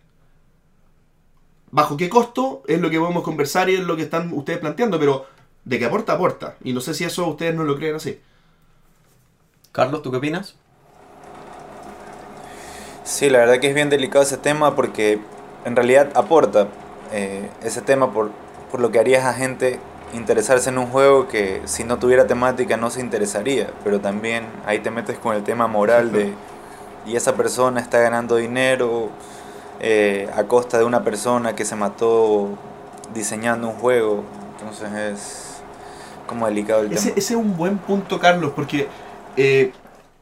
¿Bajo qué costo? Es lo que podemos conversar y es lo que están ustedes planteando, pero de que aporta, aporta. Y no sé si eso ustedes no lo creen así. Carlos, ¿tú qué opinas? Sí, la verdad que es bien delicado ese tema porque en realidad aporta eh, ese tema por, por lo que harías a gente interesarse en un juego que si no tuviera temática no se interesaría, pero también ahí te metes con el tema moral de y esa persona está ganando dinero eh, a costa de una persona que se mató diseñando un juego, entonces es como delicado el Ese, tema. ese es un buen punto, Carlos, porque eh,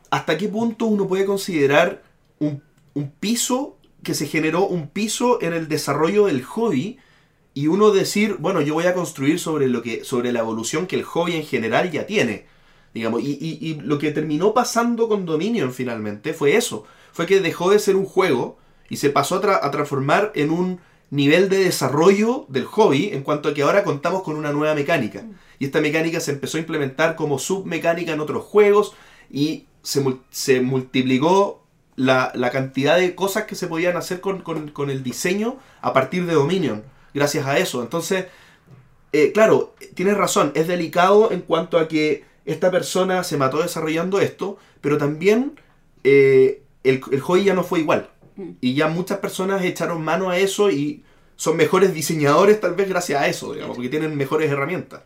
¿hasta qué punto uno puede considerar un, un piso que se generó un piso en el desarrollo del hobby y uno decir, bueno, yo voy a construir sobre lo que sobre la evolución que el hobby en general ya tiene? Digamos, y, y- lo que terminó pasando con Dominion finalmente fue eso. Fue que dejó de ser un juego y se pasó a, tra- a transformar en un nivel de desarrollo del hobby en cuanto a que ahora contamos con una nueva mecánica. Y esta mecánica se empezó a implementar como submecánica en otros juegos y se, mul- se multiplicó la, la cantidad de cosas que se podían hacer con, con- con el diseño a partir de Dominion, gracias a eso. Entonces, eh, claro, tienes razón, es delicado en cuanto a que esta persona se mató desarrollando esto, pero también eh, el, el hobby ya no fue igual. Mm. Y ya muchas personas echaron mano a eso y son mejores diseñadores tal vez gracias a eso, digamos, porque tienen mejores herramientas.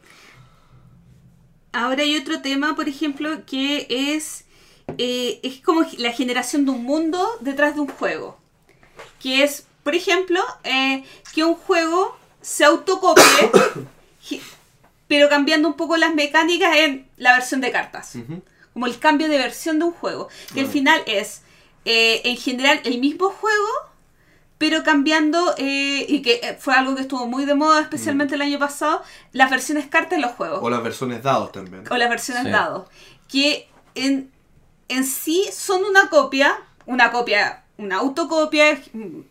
Ahora hay otro tema, por ejemplo, que es, eh, es como la generación de un mundo detrás de un juego. Que es, por ejemplo, eh, que un juego se autocopie, pero cambiando un poco las mecánicas en la versión de cartas. Como el cambio de versión de un juego. Que al final es, eh, en general, el mismo juego, pero cambiando, eh, y que eh, fue algo que estuvo muy de moda, especialmente el año pasado, las versiones cartas en los juegos O las versiones dados también. o las versiones Sí. dados, que en, en sí son una copia, una copia, una autocopia,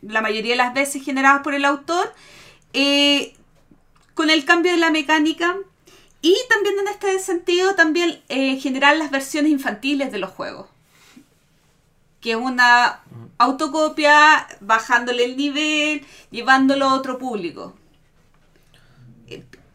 la mayoría de las veces generadas por el autor, eh, con el cambio de la mecánica y también en este sentido también eh, generar las versiones infantiles de los juegos. Que es una autocopia, bajándole el nivel, llevándolo a otro público.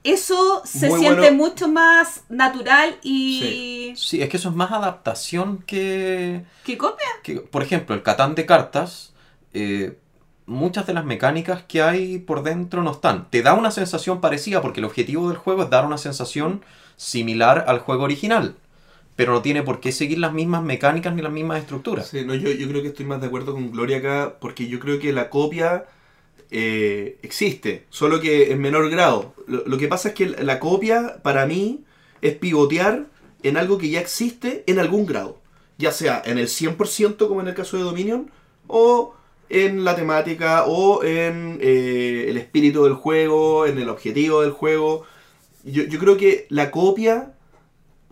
Eso se Muy siente bueno. mucho más natural y... Sí, es que eso es más adaptación que... ¿Qué copia? que, por ejemplo, el Catán de cartas, eh, muchas de las mecánicas que hay por dentro no están. Te da una sensación parecida porque el objetivo del juego es dar una sensación similar al juego original. Pero no tiene por qué seguir las mismas mecánicas ni las mismas estructuras. Sí, no, yo, yo creo que estoy más de acuerdo con Gloria acá, porque yo creo que la copia eh, existe, solo que en menor grado. Lo, que pasa es que la copia, para mí, es pivotear en algo que ya existe en algún grado. Ya sea en el 100% como en el caso de Dominion, o en la temática, o en eh, el espíritu del juego, en el objetivo del juego. Yo, yo creo que la copia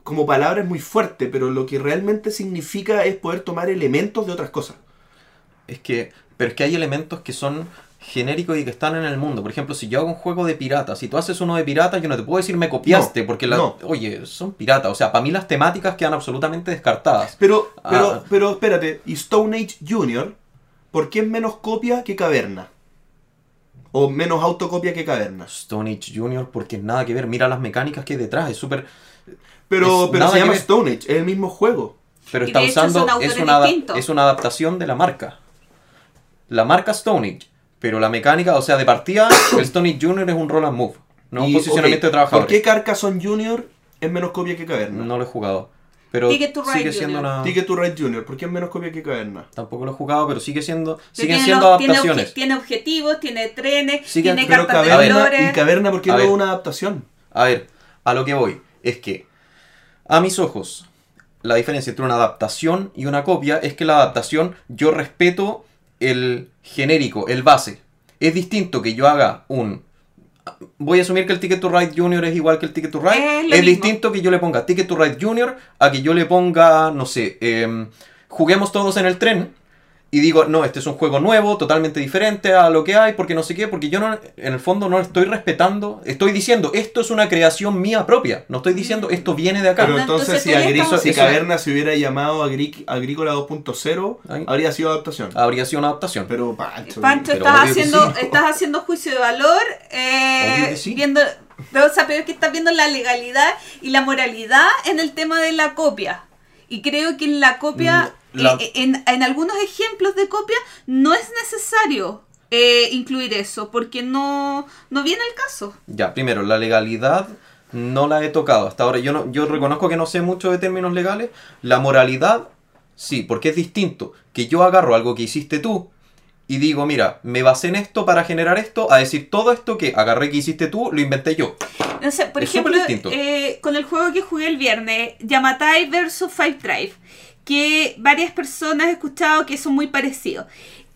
como palabra es muy fuerte, pero lo que realmente significa es poder tomar elementos de otras cosas. Es que, pero es que hay elementos que son genéricos y que están en el mundo. Por ejemplo, si yo hago un juego de piratas, si tú haces uno de piratas, yo no te puedo decir me copiaste, No, porque la, no. oye, son piratas. O sea, para mí las temáticas quedan absolutamente descartadas. Pero, pero, Ah. pero espérate, y Stone Age Junior, ¿por qué es menos copia que Caverna? O menos autocopia que Caverna. Stone Age Junior, porque nada que ver. Mira las mecánicas que hay detrás, es súper. Pero, Es pero se llama ver. Stone Age, es el mismo juego. Pero Y está usando. Es una, es una adaptación de la marca. La marca Stone Age. Pero la mecánica, o sea, de partida, el Age Junior es un roll and move. No un Y, posicionamiento de trabajadores. ¿Por qué Carcassonne Junior es menos copia que Caverna? No lo he jugado. Pero Ticket to Ride sigue siendo Junior. una. Ticket to Ride Junior, ¿por qué es menos copia que Caverna? Tampoco lo he jugado, pero sigue siendo. Pero Siguen tiene siendo los- tiene obje- adaptaciones. Tiene, objetivos, tiene trenes, Sigue- tiene Pero cartas de valores. ¿y Caverna por qué no es una adaptación? A ver, a lo que voy es que, a mis ojos, la diferencia entre una adaptación y una copia es que la adaptación yo respeto el genérico, el base. Es distinto que yo haga un... Voy a asumir que el Ticket to Ride Junior es igual que el Ticket to Ride. Es distinto que yo le ponga Ticket to Ride Junior a que yo le ponga, no sé, em, juguemos todos en el tren. Y digo, no, este es un juego nuevo, totalmente diferente a lo que hay, porque no sé qué, porque yo no, en el fondo no estoy respetando, estoy diciendo, esto es una creación mía propia, no estoy diciendo, esto viene de acá. Pero entonces, entonces si, tú ya Agri- estás- si Caverna se hubiera llamado Agri- Agrícola 2.0, Ay. habría sido adaptación. Habría sido una adaptación. Pero Pancho. Pancho, Pero estás haciendo, sí. estás haciendo juicio de valor, eh, sí. viendo, pero, o sea, pero es que estás viendo la legalidad y la moralidad en el tema de la copia. Y creo que en la copia, Mm, la- eh, en, en algunos ejemplos de copia, no es necesario eh, incluir eso, porque no, no viene el caso. Ya, primero, la legalidad no la he tocado hasta ahora. Yo, no, yo reconozco que no sé mucho de términos legales. La moralidad, sí, porque es distinto que yo agarro algo que hiciste tú y digo, mira, me basé en esto para generar esto, a decir todo esto que agarré que hiciste tú, lo inventé yo. Sé, por Es ejemplo, eh, con el juego que jugué el viernes, Yamatai versus Five Drive, que varias personas he escuchado que son muy parecidos.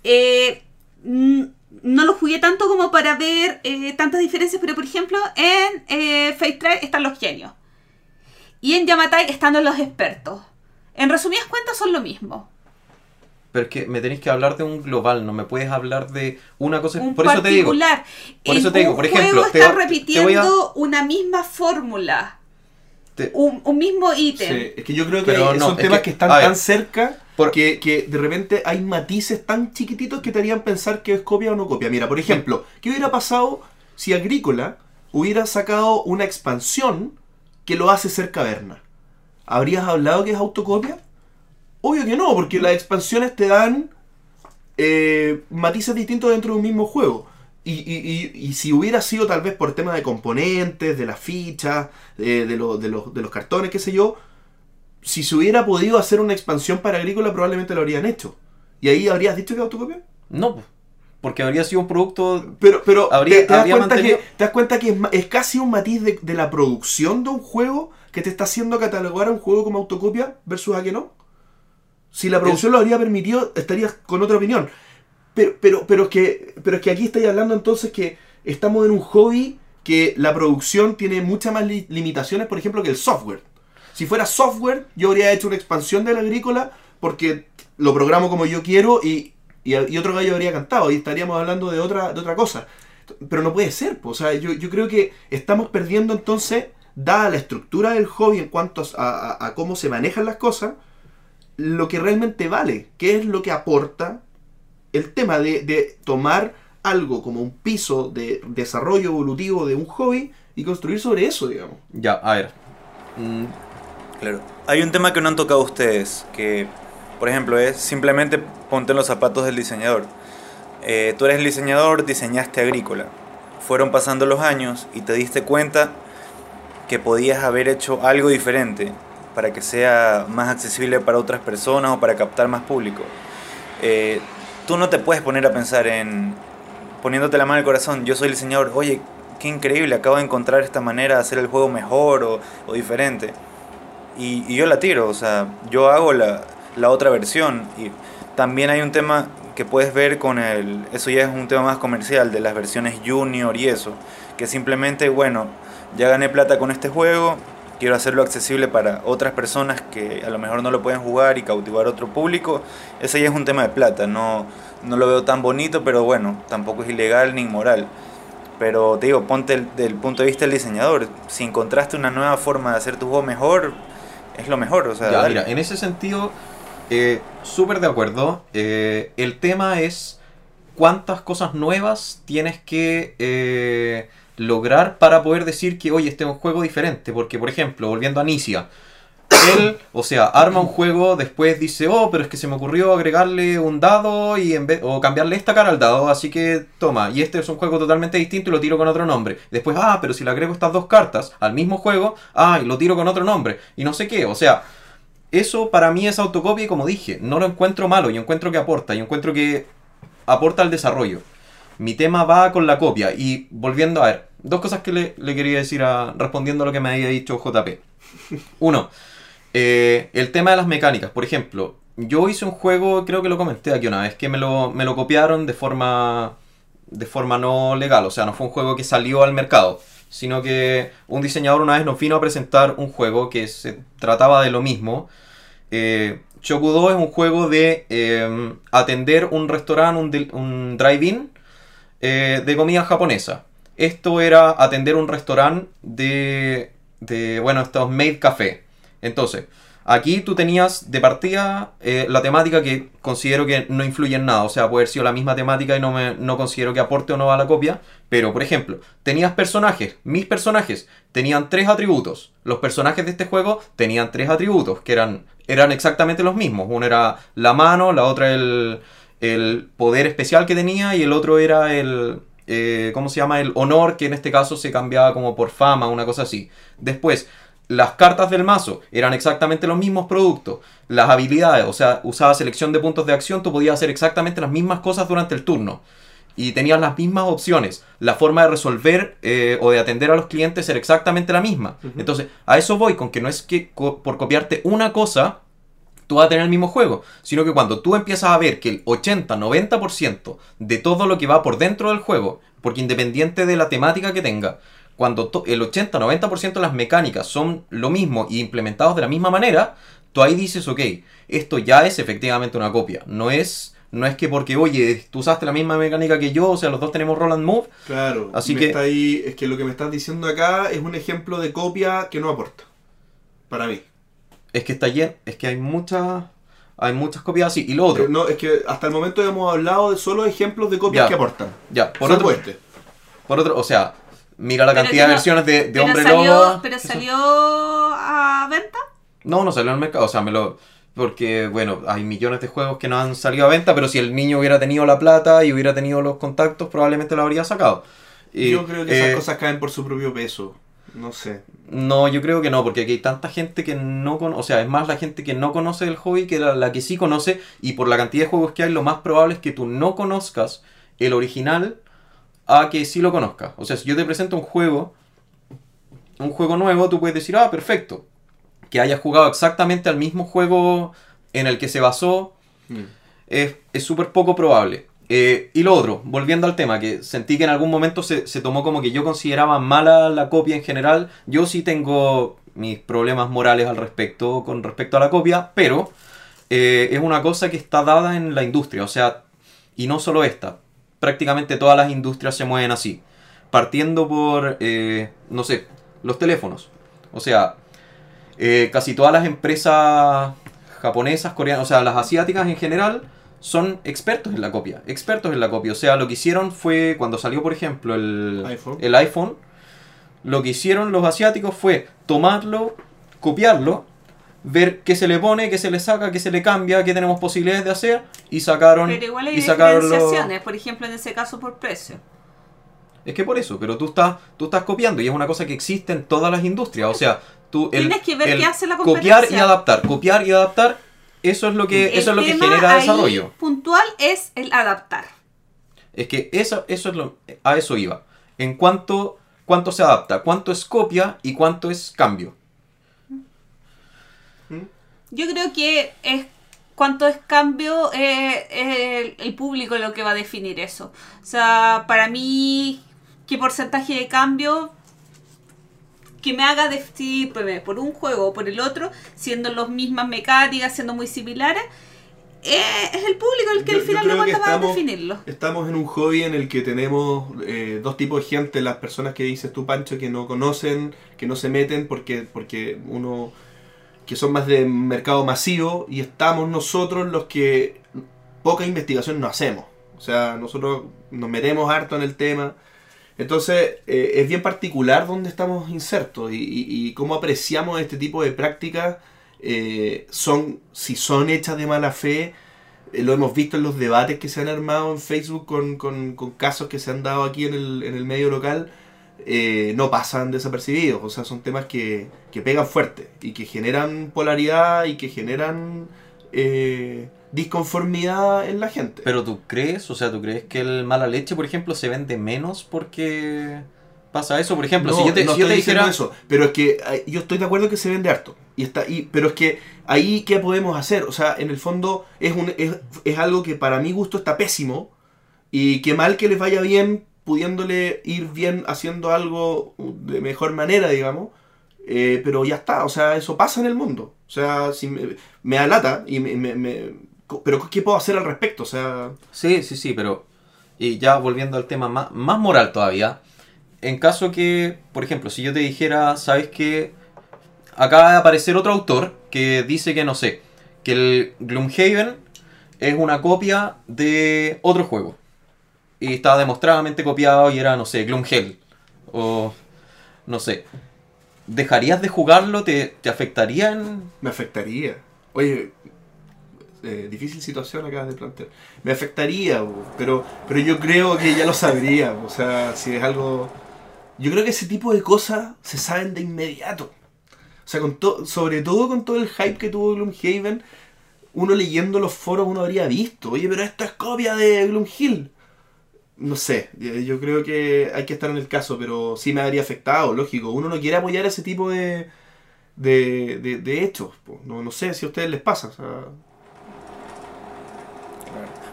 Eh, no lo jugué tanto como para ver eh, tantas diferencias, pero por ejemplo, en eh, Drive están los genios. Y en Yamatai están los expertos. En resumidas cuentas son lo mismo. Pero es que me tenéis que hablar de un global, no me puedes hablar de una cosa. Un por eso te digo. particular. por En eso te digo, por ejemplo, juego te están va- te repitiendo voy a- una misma fórmula. Te- Un, un mismo ítem. Sí, es que yo creo que Pero no, son es temas que- que, están ver, tan cerca por- que, que de repente hay matices tan chiquititos que te harían pensar que es copia o no copia. Mira, por ejemplo, ¿qué hubiera pasado si Agrícola hubiera sacado una expansión que lo hace ser caverna? ¿Habrías hablado que es autocopia? Obvio que no, porque las expansiones te dan eh, matices distintos dentro de un mismo juego. Y, y- y- y si hubiera sido tal vez por tema de componentes, de las fichas, de, de lo- de los, de los cartones, qué sé yo, si se hubiera podido hacer una expansión para Agrícola, probablemente lo habrían hecho. ¿Y ahí habrías dicho que autocopia? No, porque habría sido un producto. Pero, pero Habría- te, te das habría cuenta que, te das cuenta que es, casi un matiz de, de la producción de un juego que te está haciendo catalogar a un juego como autocopia versus a que no. Si la producción lo habría permitido, estarías con otra opinión. Pero, pero, pero, es que, pero es que aquí estáis hablando entonces que estamos en un hobby que la producción tiene muchas más li- limitaciones, por ejemplo, que el software. Si fuera software, yo habría hecho una expansión de la agrícola porque lo programo como yo quiero y, y, otro gallo habría cantado y estaríamos hablando de otra, de otra cosa. Pero no puede ser, po. o sea, yo, yo creo que estamos perdiendo entonces, dada la estructura del hobby en cuanto a cómo se manejan las cosas, lo que realmente vale, qué es lo que aporta el tema de, de tomar algo como un piso de desarrollo evolutivo de un hobby y construir sobre eso, digamos. Ya, a ver. Mm, Claro. Hay un tema que no han tocado ustedes, que por ejemplo es simplemente ponte en los zapatos del diseñador. Eh, tú eres el diseñador, diseñaste agrícola. Fueron pasando los años y te diste cuenta que podías haber hecho algo diferente para que sea más accesible para otras personas o para captar más público. Eh, tú no te puedes poner a pensar en poniéndote la mano al corazón, yo soy el diseñador, oye, qué increíble, acabo de encontrar esta manera de hacer el juego mejor o, o diferente. Y, y yo la tiro, o sea, yo hago la, la otra versión. Y también hay un tema que puedes ver con el, eso ya es un tema más comercial, de las versiones junior y eso, que simplemente, bueno, ya gané plata con este juego, quiero hacerlo accesible para otras personas que a lo mejor no lo pueden jugar y cautivar otro público, ese ya es un tema de plata, no, no lo veo tan bonito, pero bueno, tampoco es ilegal ni inmoral. Pero te digo, ponte el- del punto de vista del diseñador, si encontraste una nueva forma de hacer tu juego mejor, es lo mejor, o sea, Ya, mira, en ese sentido, eh, súper de acuerdo. Eh, el tema es cuántas cosas nuevas tienes que eh, lograr para poder decir que, oye, este es un juego diferente. Porque, por ejemplo, volviendo a Nicia, él, o sea, arma un juego, después dice, oh, pero es que se me ocurrió agregarle un dado y en vez, o cambiarle esta cara al dado, así que toma, y este es un juego totalmente distinto y lo tiro con otro nombre. Después, ah, pero si le agrego estas dos cartas al mismo juego, ah, y lo tiro con otro nombre, y no sé qué, o sea, eso para mí es autocopia y como dije, no lo encuentro malo, yo encuentro que aporta, yo encuentro que aporta al desarrollo. Mi tema va con la copia y volviendo a ver, dos cosas que le, quería decir a, respondiendo a lo que me había dicho JP. Uno, eh, el tema de las mecánicas. Por ejemplo, yo hice un juego, creo que lo comenté aquí una vez, que me lo, me lo copiaron de forma, de forma no legal. O sea, no fue un juego que salió al mercado, sino que un diseñador una vez nos vino a presentar un juego que se trataba de lo mismo. Eh, Chokudo es un juego de eh, atender un restaurante, un, un drive-in eh, de comida japonesa. Esto era atender un restaurante de, de, bueno, estos Made Café. Entonces, aquí tú tenías de partida eh, la temática que considero que no influye en nada. O sea, puede haber sido la misma temática y no, me, no considero que aporte o no a la copia. Pero, por ejemplo, tenías personajes. Mis personajes tenían tres atributos. Los personajes de este juego tenían tres atributos que eran, eran exactamente los mismos. Uno era la mano, la otra el, el poder especial que tenía y el otro era el... eh, ¿Cómo se llama? El honor, que en este caso se cambiaba como por fama, una cosa así. Después, las cartas del mazo eran exactamente los mismos productos. Las habilidades, o sea, usaba selección de puntos de acción, tú podías hacer exactamente las mismas cosas durante el turno. Y tenías las mismas opciones. La forma de resolver eh, o de atender a los clientes era exactamente la misma. Entonces, a eso voy, con que no es que co- por copiarte una cosa, tú vas a tener el mismo juego, sino que cuando tú empiezas a ver que el 80-90% de todo lo que va por dentro del juego, porque independiente de la temática que tenga, cuando el 80-90% de las mecánicas son lo mismo y implementados de la misma manera, tú ahí dices, ok, esto ya es efectivamente una copia, no es... No es que porque, oye, tú usaste la misma mecánica que yo, o sea, los dos tenemos roll and move. Claro, Así que- está ahí, es que lo que me estás diciendo acá es un ejemplo de copia que no aporta. Para mí. Es que está lleno, es que hay muchas, hay muchas copias así. Y lo otro, Eh, No, es que hasta el momento hemos hablado de solo ejemplos de copias Ya. que aportan. ya, por otro, este. por otro, o sea, mira la Pero cantidad de no- versiones de, de pero Hombre salió, Lobo. pero son- salió a venta. No, no salió al mercado, o sea, me lo... Porque, bueno, hay millones de juegos que no han salido a venta, pero si el niño hubiera tenido la plata y hubiera tenido los contactos, probablemente lo habría sacado. Y, Yo creo que esas eh, cosas caen por su propio peso. No sé. No, yo creo que no, porque aquí hay tanta gente que no conoce, o sea, es más la gente que no conoce el hobby que la, la que sí conoce, y por la cantidad de juegos que hay, lo más probable es que tú no conozcas el original a que sí lo conozcas. O sea, si yo te presento un juego, un juego nuevo, tú puedes decir, ah, perfecto, que hayas jugado exactamente al mismo juego en el que se basó, Mm. es es súper poco probable. Eh, y lo otro, volviendo al tema, que sentí que en algún momento se, se tomó como que yo consideraba mala la copia en general. Yo sí tengo mis problemas morales al respecto con respecto a la copia, pero eh, es una cosa que está dada en la industria. O sea, y no solo esta, prácticamente todas las industrias se mueven así. Partiendo por, eh, no sé, los teléfonos. O sea, eh, casi todas las empresas japonesas, coreanas, o sea, las asiáticas en general, son expertos en la copia. Expertos en la copia. O sea, lo que hicieron fue, cuando salió, por ejemplo, el iPhone. el iPhone, lo que hicieron los asiáticos fue tomarlo, copiarlo, ver qué se le pone, qué se le saca, qué se le cambia, qué tenemos posibilidades de hacer, y sacaron... Pero igual hay y sacaron lo- diferenciaciones, por ejemplo, en ese caso por precio. Es que por eso, pero tú estás, tú estás copiando y es una cosa que existe en todas las industrias. O sea, tú el, Tienes que ver el qué hace la copiar y competencia. adaptar, copiar y adaptar, eso es lo que, El eso es lo que genera ahí desarrollo. puntual es el adaptar. Es que eso, eso es lo, a eso iba. En cuanto, cuánto se adapta, cuánto es copia y cuánto es cambio. Yo creo que es cuánto es cambio eh, es el, el público lo que va a definir eso. O sea, para mí, qué porcentaje de cambio que me haga decidir pues, por un juego o por el otro, siendo las mismas mecánicas, siendo muy similares, eh, es el público el que Yo- al final lo que va a estamos- definirlo. Estamos en un hobby en el que tenemos eh, dos tipos de gente, las personas que dices tú, Pancho, que no conocen, que no se meten porque, porque uno que son más de mercado masivo y estamos nosotros los que poca investigación no hacemos. O sea, nosotros nos metemos harto en el tema. Entonces, eh, es bien particular dónde estamos insertos y, cómo apreciamos este tipo de prácticas. eh, son, si son hechas de mala fe, eh, lo hemos visto en los debates que se han armado en Facebook con, con- casos que se han dado aquí en el, en el medio local, no pasan desapercibidos. O sea, son temas que, que pegan fuerte y que generan polaridad y que generan disconformidad en la gente. Pero tú crees, o sea, tú crees que el mala leche, por ejemplo, se vende menos porque pasa eso. Por ejemplo, no, si yo te, no si yo te dijera... eso, pero es que yo estoy de acuerdo que se vende harto. Y está, y, pero es que ahí, ¿qué podemos hacer? O sea, en el fondo es, un, es, es algo que para mi gusto está pésimo. Y que mal que les vaya bien, pudiéndole ir bien haciendo algo de mejor manera, digamos. eh, pero ya está, o sea, eso pasa en el mundo. O sea, si me, me da lata, y me, me- me- pero ¿qué puedo hacer al respecto? O sea, Sí, sí, sí, pero... Y ya volviendo al tema más, más moral todavía. En caso que, por ejemplo, si yo te dijera, ¿sabes qué? Acaba de aparecer otro autor que dice que, no sé, que el Gloomhaven es una copia de otro juego. Y estaba demostradamente copiado y era, no sé, Gloomhell. O, no sé. ¿Dejarías de jugarlo? ¿Te, te afectaría en...? Me afectaría. Oye, eh, difícil situación acabas de plantear. Me afectaría, pero, pero yo creo que ya lo sabría. O sea, si es algo... Yo creo que ese tipo de cosas se saben de inmediato. O sea, con to- sobre todo con todo el hype que tuvo Gloomhaven, uno leyendo los foros uno habría visto, oye, pero esto es copia de Gloomhill. No sé, eh, yo creo que hay que estar en el caso, pero sí me habría afectado, lógico. Uno no quiere apoyar ese tipo de, de, de, hechos. No, no sé si a ustedes les pasa. o sea,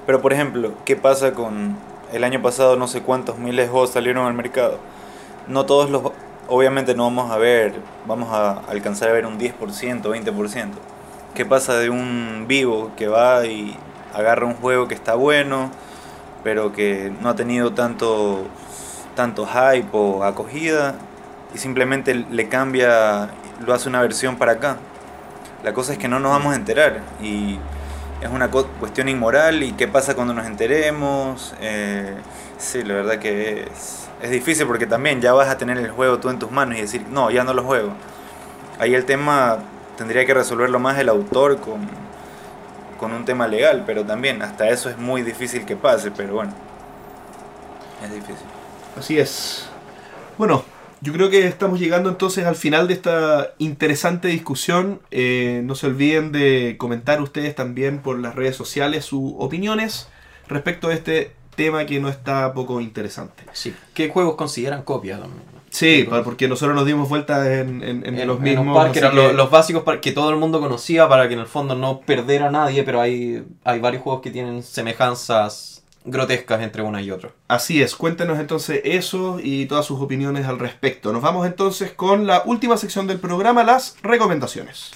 Pero por ejemplo, ¿qué pasa con el año pasado no sé cuántos miles de juegos salieron al mercado? No todos los obviamente no vamos a ver, vamos a alcanzar a ver un 10%, 20%. ¿Qué pasa de un vivo que va y agarra un juego que está bueno, pero que no ha tenido tanto tanto hype o acogida y simplemente le cambia, lo hace una versión para acá? La cosa es que no nos vamos a enterar y es una cuestión inmoral y qué pasa cuando nos enteremos. Eh, sí, la verdad que es, es difícil porque también ya vas a tener el juego tú en tus manos y decir, no, ya no lo juego. Ahí el tema tendría que resolverlo más el autor con, con un tema legal, pero también hasta eso es muy difícil que pase, pero bueno, es difícil. Así es. Bueno, yo creo que estamos llegando entonces al final de esta interesante discusión. Eh, no se olviden de comentar ustedes también por las redes sociales sus opiniones respecto a este tema que no está poco interesante. Sí. ¿Qué juegos consideran copia también? Sí, porque nosotros nos dimos vueltas en, en- en En, los mismos. un par que así eran que- los básicos para que todo el mundo conocía para que en el fondo no perdiera a nadie, pero hay, hay varios juegos que tienen semejanzas grotescas entre uno y otro. Así es, cuéntenos entonces eso y todas sus opiniones al respecto. Nos vamos entonces con la última sección del programa, las recomendaciones.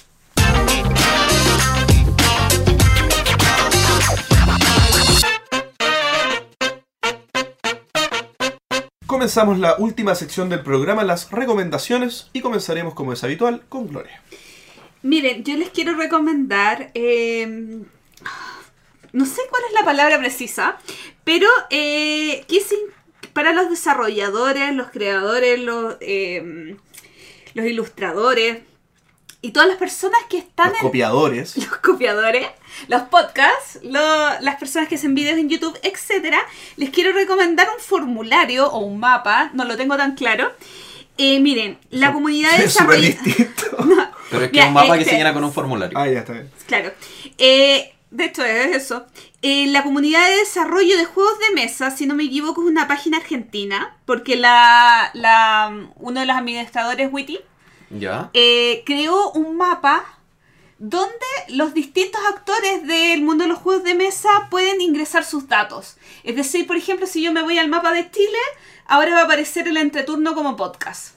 Comenzamos la última sección del programa, las recomendaciones, y comenzaremos como es habitual con Gloria. Miren, yo les quiero recomendar. eh, no sé cuál es la palabra precisa, pero eh, que es in- para los desarrolladores, los creadores, los, eh, los ilustradores y todas las personas que están Los en copiadores. los copiadores, los podcasts, lo- las personas que hacen vídeos en YouTube, etcétera, les quiero recomendar un formulario o un mapa, no lo tengo tan claro. Eh, miren, la comunidad de Es súper desarrolladores. distinto. Pero es que es un mapa que este- se llena con un formulario. Ah, ya está bien. Claro. Eh, de hecho es eso. Eh, la comunidad de desarrollo de juegos de mesa, si no me equivoco, es una página argentina, porque la, la uno de los administradores, Witty, ¿Ya? eh, creó un mapa donde los distintos actores del mundo de los juegos de mesa pueden ingresar sus datos. Es decir, por ejemplo, si yo me voy al mapa de Chile, ahora va a aparecer el entreturno como podcast.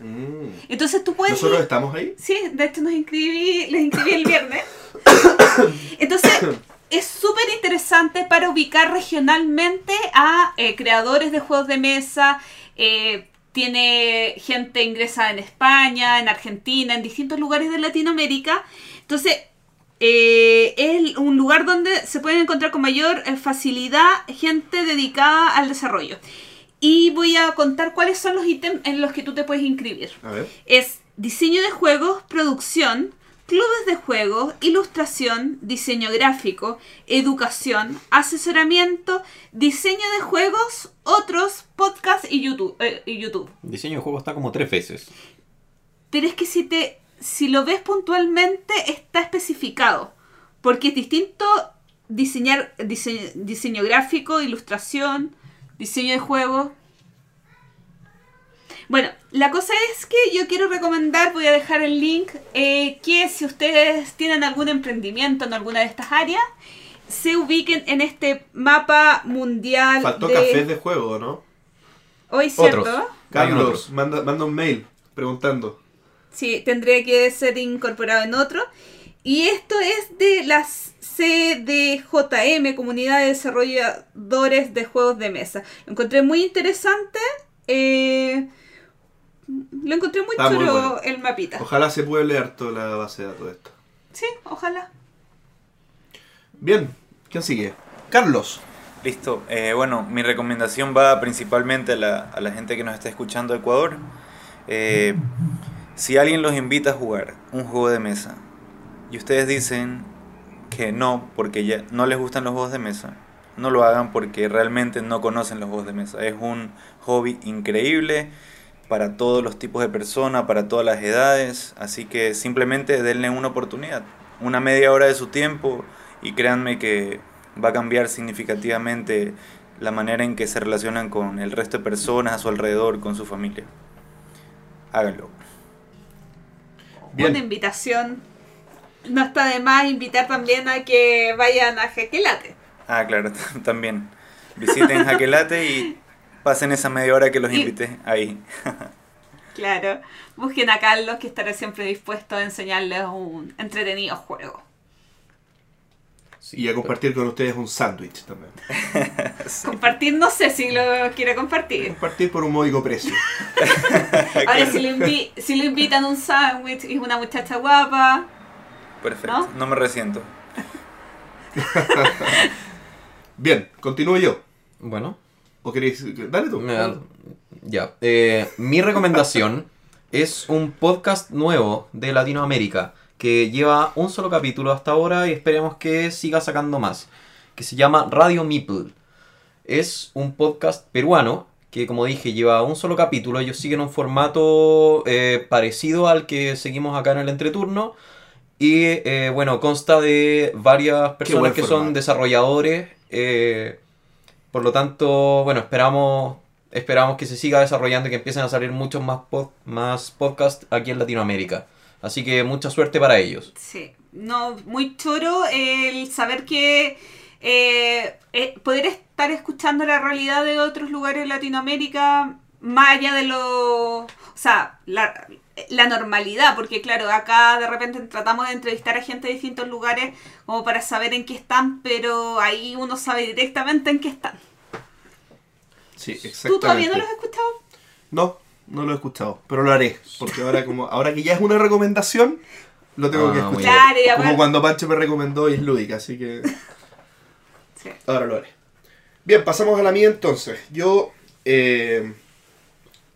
Mm. Entonces tú puedes... ¿Nosotros ir- estamos ahí? Sí, de hecho nos inscribí, les inscribí el viernes. Entonces, es súper interesante para ubicar regionalmente a eh, creadores de juegos de mesa. eh, tiene gente ingresada en España, en Argentina, en distintos lugares de Latinoamérica. Entonces, eh, es un lugar donde se pueden encontrar con mayor eh, facilidad gente dedicada al desarrollo. Y voy a contar cuáles son los ítems en los que tú te puedes inscribir A ver. es diseño de juegos, producción, clubes de juegos, ilustración, diseño gráfico, educación, asesoramiento, diseño de juegos, otros, podcast y YouTube. eh, y YouTube. Diseño de juego está como tres veces. Pero es que si te si lo ves puntualmente está especificado, porque es distinto diseñar diseño, diseño gráfico, ilustración, diseño de juegos. Bueno, la cosa es que yo quiero recomendar, voy a dejar el link, eh, que si ustedes tienen algún emprendimiento en alguna de estas áreas, se ubiquen en este mapa mundial Faltó de... cafés de juego, ¿no? Hoy, ¿cierto? Otros. Carlos, manda, manda un mail preguntando. Sí, tendría que ser incorporado en otro. Y esto es de la CDJM, Comunidad de Desarrolladores de Juegos de Mesa. Lo encontré muy interesante. eh, lo encontré muy Está muy chulo bueno. el mapita. Ojalá se pueda leer toda la base de datos de esto. Sí, ojalá. Bien, ¿quién sigue? Carlos. Listo. Eh, bueno, mi recomendación va principalmente a la, a la gente que nos está escuchando de Ecuador. Eh, si alguien los invita a jugar un juego de mesa y ustedes dicen que no porque ya no les gustan los juegos de mesa, no lo hagan porque realmente no conocen los juegos de mesa. Es un hobby increíble para todos los tipos de personas, para todas las edades, así que simplemente denle una oportunidad, una media hora de su tiempo y créanme que va a cambiar significativamente la manera en que se relacionan con el resto de personas a su alrededor, con su familia. Háganlo. Bien. Una invitación. No está de más invitar también a que vayan a Jaquelate. Ah, claro, también. Visiten Jaquelate y pasen esa media hora que los Y- invité ahí. Claro. Busquen a Carlos que estará siempre dispuesto a enseñarles un entretenido juego. Y a compartir con ustedes un sándwich también. Compartir, no sé si lo quiere compartir. Compartir por un módico precio. Ahora, si lo, invi- si lo invitan un sándwich y es una muchacha guapa, Perfecto, ¿No? no me resiento. Bien, continúo yo. Bueno. ¿O queréis? Dale tú. Me- Ya. Eh, mi recomendación es un podcast nuevo de Latinoamérica que lleva un solo capítulo hasta ahora y esperemos que siga sacando más. Que se llama Radio Meeple. Es un podcast peruano que, como dije, lleva un solo capítulo. Ellos siguen un formato eh, parecido al que seguimos acá en el entreturno. Y eh, bueno, consta de varias personas que formato. son desarrolladores. eh, por lo tanto, bueno, esperamos, esperamos que se siga desarrollando y que empiecen a salir muchos más, pod- más podcasts aquí en Latinoamérica. Así que mucha suerte para ellos. sí. No, muy choro el saber que eh, eh, poder estar escuchando la realidad de otros lugares de Latinoamérica, más allá de lo. O sea, la, la normalidad, porque claro, acá de repente tratamos de entrevistar a gente de distintos lugares como para saber en qué están, pero ahí uno sabe directamente en qué están. Sí, ¿Tú exactamente. todavía no los has escuchado? No, no lo he escuchado. Pero lo haré. Porque ahora como ahora que ya es una recomendación, lo tengo Ah, que muy escuchar. Claro, y Como aparte- cuando Pancho me recomendó Is Lúdica, así que Sí. ahora lo haré. Bien, pasamos a la mía entonces. Yo eh,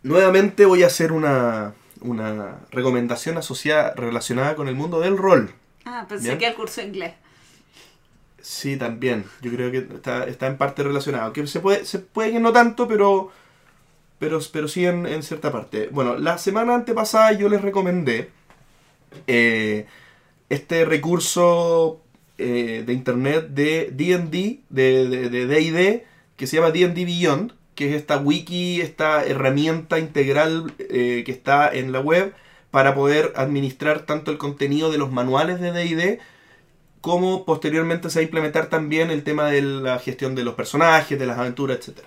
nuevamente voy a hacer una, una recomendación asociada, relacionada con el mundo del rol. Ah, pensé Bien. que el curso de inglés. Sí, también. Yo creo que está, está en parte relacionado. Que se puede, se puede que no tanto, pero, pero, pero sí en, en cierta parte. Bueno, la semana antepasada yo les recomendé eh, este recurso eh, de internet de D&D, de de- de D&D, que se llama D&D Beyond, que es esta wiki, esta herramienta integral eh, que está en la web para poder administrar tanto el contenido de los manuales de D&D como posteriormente se va a implementar también el tema de la gestión de los personajes, de las aventuras, etc.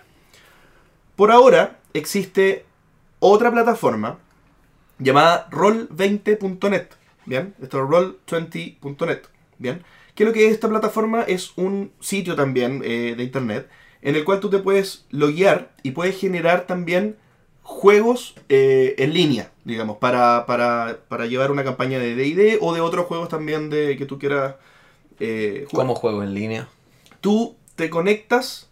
Por ahora existe otra plataforma llamada roll20.net, ¿bien? Esto es roll20.net, ¿bien? Que lo que es esta plataforma es un sitio también eh, de internet en el cual tú te puedes loguear y puedes generar también juegos eh, en línea, digamos, para, para, para llevar una campaña de D&D o de otros juegos también de que tú quieras eh, jugar ¿Cómo juego en línea? tú te conectas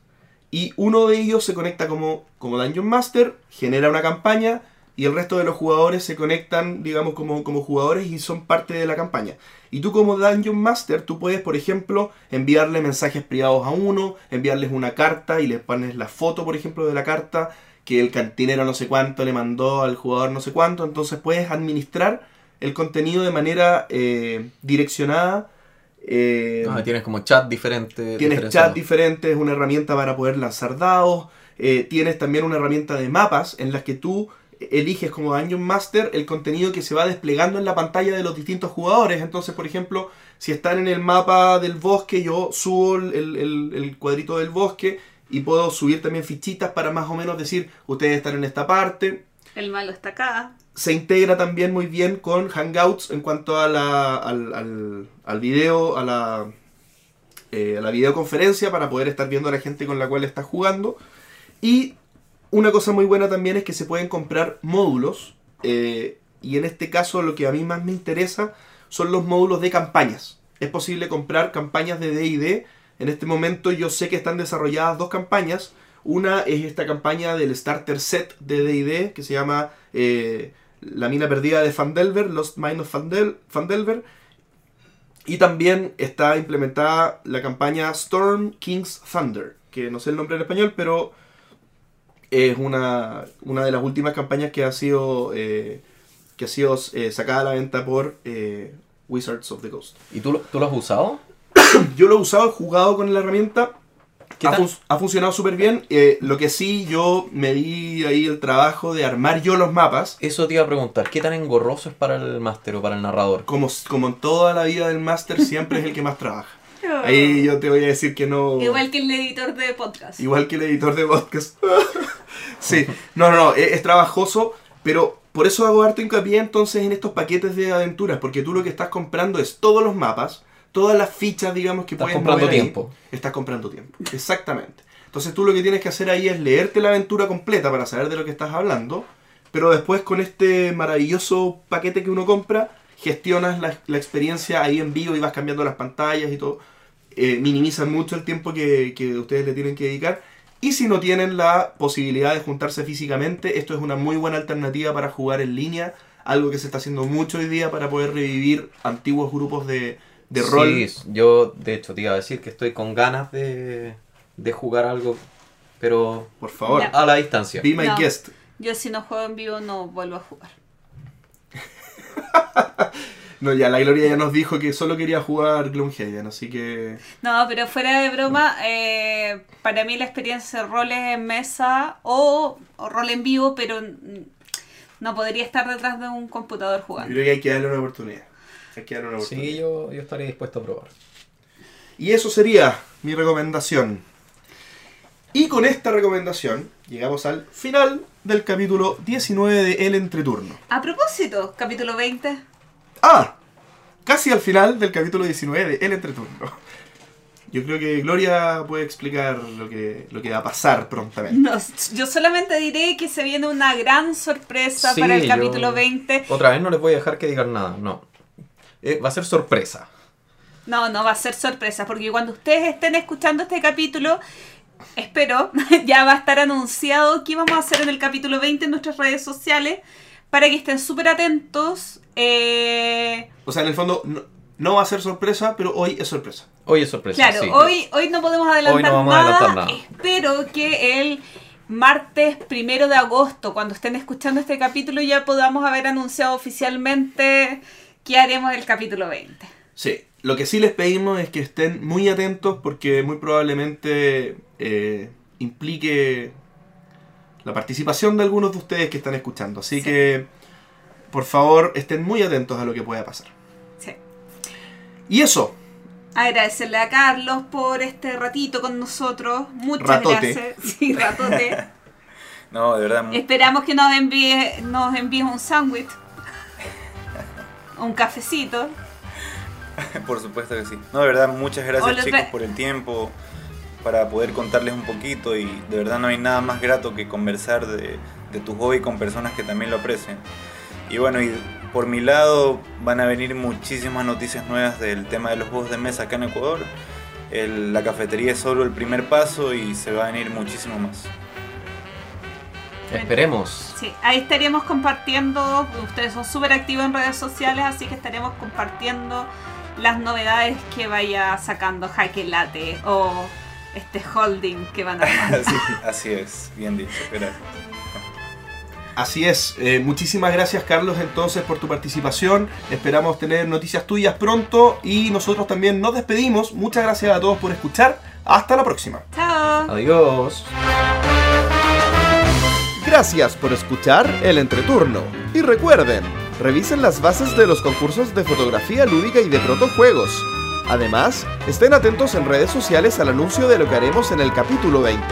y uno de ellos se conecta como, como Dungeon Master, genera una campaña y el resto de los jugadores se conectan, digamos, como, como jugadores y son parte de la campaña. Y tú como Dungeon Master, tú puedes, por ejemplo, enviarle mensajes privados a uno, enviarles una carta y le pones la foto, por ejemplo, de la carta que el cantinero no sé cuánto le mandó al jugador no sé cuánto. Entonces puedes administrar el contenido de manera eh, direccionada. eh, Ah, tienes como chat diferente. Tienes chat diferente, es una herramienta para poder lanzar dados. eh, tienes también una herramienta de mapas en las que tú eliges como Dungeon Master el contenido que se va desplegando en la pantalla de los distintos jugadores. Entonces, por ejemplo, si están en el mapa del bosque, yo subo el, el- el cuadrito del bosque y puedo subir también fichitas para más o menos decir, ustedes están en esta parte. El malo está acá. Se integra también muy bien con Hangouts en cuanto a la, al, al, al video, a la, eh, a la videoconferencia para poder estar viendo a la gente con la cual estás jugando. Y una cosa muy buena también es que se pueden comprar módulos. eh, y en este caso lo que a mí más me interesa son los módulos de campañas. Es posible comprar campañas de DD. En este momento yo sé que están desarrolladas dos campañas. Una es esta campaña del starter set de DD que se llama eh, La mina perdida de Fandelver, Lost Mine of Fandel- Fandelver. Y también está implementada la campaña Storm King's Thunder, que no sé el nombre en español, pero es una, una de las últimas campañas que ha sido, eh, que ha sido eh, sacada a la venta por eh, Wizards of the Coast. ¿Y tú, tú lo has usado? Yo lo he usado, he jugado con la herramienta, ¿Qué ha, tal? fun- ha funcionado súper bien. eh, lo que sí, yo me di ahí el trabajo de armar yo los mapas. Eso te iba a preguntar. ¿Qué tan engorroso es para el máster o para el narrador? Como, como en toda la vida del máster, siempre es el que más trabaja. Ahí yo te voy a decir que no... Igual que el editor de podcast. Igual que el editor de podcast. sí, no, no, no, es, es trabajoso, pero por eso hago harto hincapié entonces en estos paquetes de aventuras, porque tú lo que estás comprando es todos los mapas, todas las fichas, digamos, que Estás puedes comprando mover ahí. tiempo. Estás comprando tiempo, exactamente. Entonces tú lo que tienes que hacer ahí es leerte la aventura completa para saber de lo que estás hablando, pero después con este maravilloso paquete que uno compra, gestionas la, la experiencia ahí en vivo y vas cambiando las pantallas y todo. Eh, minimizan mucho el tiempo que, que ustedes le tienen que dedicar. Y si no tienen la posibilidad de juntarse físicamente, esto es una muy buena alternativa para jugar en línea, algo que se está haciendo mucho hoy día para poder revivir antiguos grupos de, de rol. Sí, yo de hecho te iba a decir que estoy con ganas de, de jugar algo, pero Por favor, a la distancia. be my No. guest. Yo si no juego en vivo no vuelvo a jugar. No, ya la Gloria ya nos dijo que solo quería jugar Gloomhaven, así que... No, pero fuera de broma, eh, para mí la experiencia de roles en mesa o, o rol en vivo, pero no podría estar detrás de un computador Yo jugando. creo que hay que darle una oportunidad. Hay que darle una oportunidad. Sí, yo, yo estaría dispuesto a probar. Y eso sería mi recomendación. Y con esta recomendación llegamos al final del capítulo 19 de El Entreturno. A propósito, capítulo 20. Ah, casi al final del capítulo 19 de El Entreturno. Yo creo que Gloria puede explicar lo que, lo que va a pasar prontamente. No, yo solamente diré que se viene una gran sorpresa Sí, para el yo- capítulo 20. Otra vez no les voy a dejar que digan nada, no. Eh, va a ser sorpresa. No, no va a ser sorpresa, porque cuando ustedes estén escuchando este capítulo, espero, ya va a estar anunciado qué vamos a hacer en el capítulo 20 en nuestras redes sociales, para que estén súper atentos. Eh, O sea, en el fondo no, no va a ser sorpresa, pero hoy es sorpresa. Hoy es sorpresa. claro, sí. hoy, hoy no podemos adelantar, Hoy no vamos a nada. adelantar nada. Espero que el martes primero de agosto, cuando estén escuchando este capítulo, ya podamos haber anunciado oficialmente qué haremos el capítulo 20. Sí, lo que sí les pedimos es que estén muy atentos porque muy probablemente eh, implique la participación de algunos de ustedes que están escuchando. Así Sí. que, por favor, estén muy atentos a lo que pueda pasar. Sí. Y eso, Agradecerle a Carlos por este ratito con nosotros. Muchas Ratote. gracias. Sí, ratote. No, de verdad, Esperamos que nos envíe, nos envíes un sándwich. Un cafecito. por supuesto que sí. No, de verdad, muchas gracias chicos por el tiempo, para poder contarles un poquito y de verdad no hay nada más grato que conversar de, de tu hobby con personas que también lo aprecian. Y bueno, y por mi lado van a venir muchísimas noticias nuevas del tema de los juegos de mesa acá en Ecuador. El- la cafetería es solo el primer paso y se va a venir muchísimo más. Esperemos. Sí, ahí estaríamos compartiendo. Ustedes son súper activos en redes sociales, así que estaremos compartiendo las novedades que vaya sacando Jaque Late o este holding que van a armar. Así, así es, bien dicho, gracias. Así es, eh, muchísimas gracias Carlos entonces por tu participación, esperamos tener noticias tuyas pronto y nosotros también nos despedimos, muchas gracias a todos por escuchar, hasta la próxima. Chao. Adiós. Gracias por escuchar el entreturno y recuerden, revisen las bases de los concursos de fotografía lúdica y de protojuegos. Además, estén atentos en redes sociales al anuncio de lo que haremos en el capítulo 20.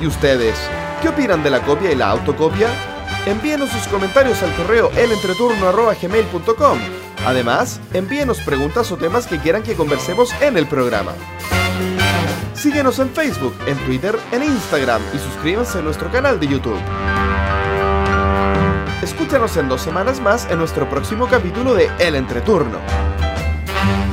¿Y ustedes? ¿Qué opinan de la copia y la autocopia? Envíenos sus comentarios al correo elentreturno.gmail.com Además, envíenos preguntas o temas que quieran que conversemos en el programa. Síguenos en Facebook, en Twitter, en Instagram y suscríbanse a nuestro canal de YouTube. Escúchanos en dos semanas más en nuestro próximo capítulo de El Entreturno.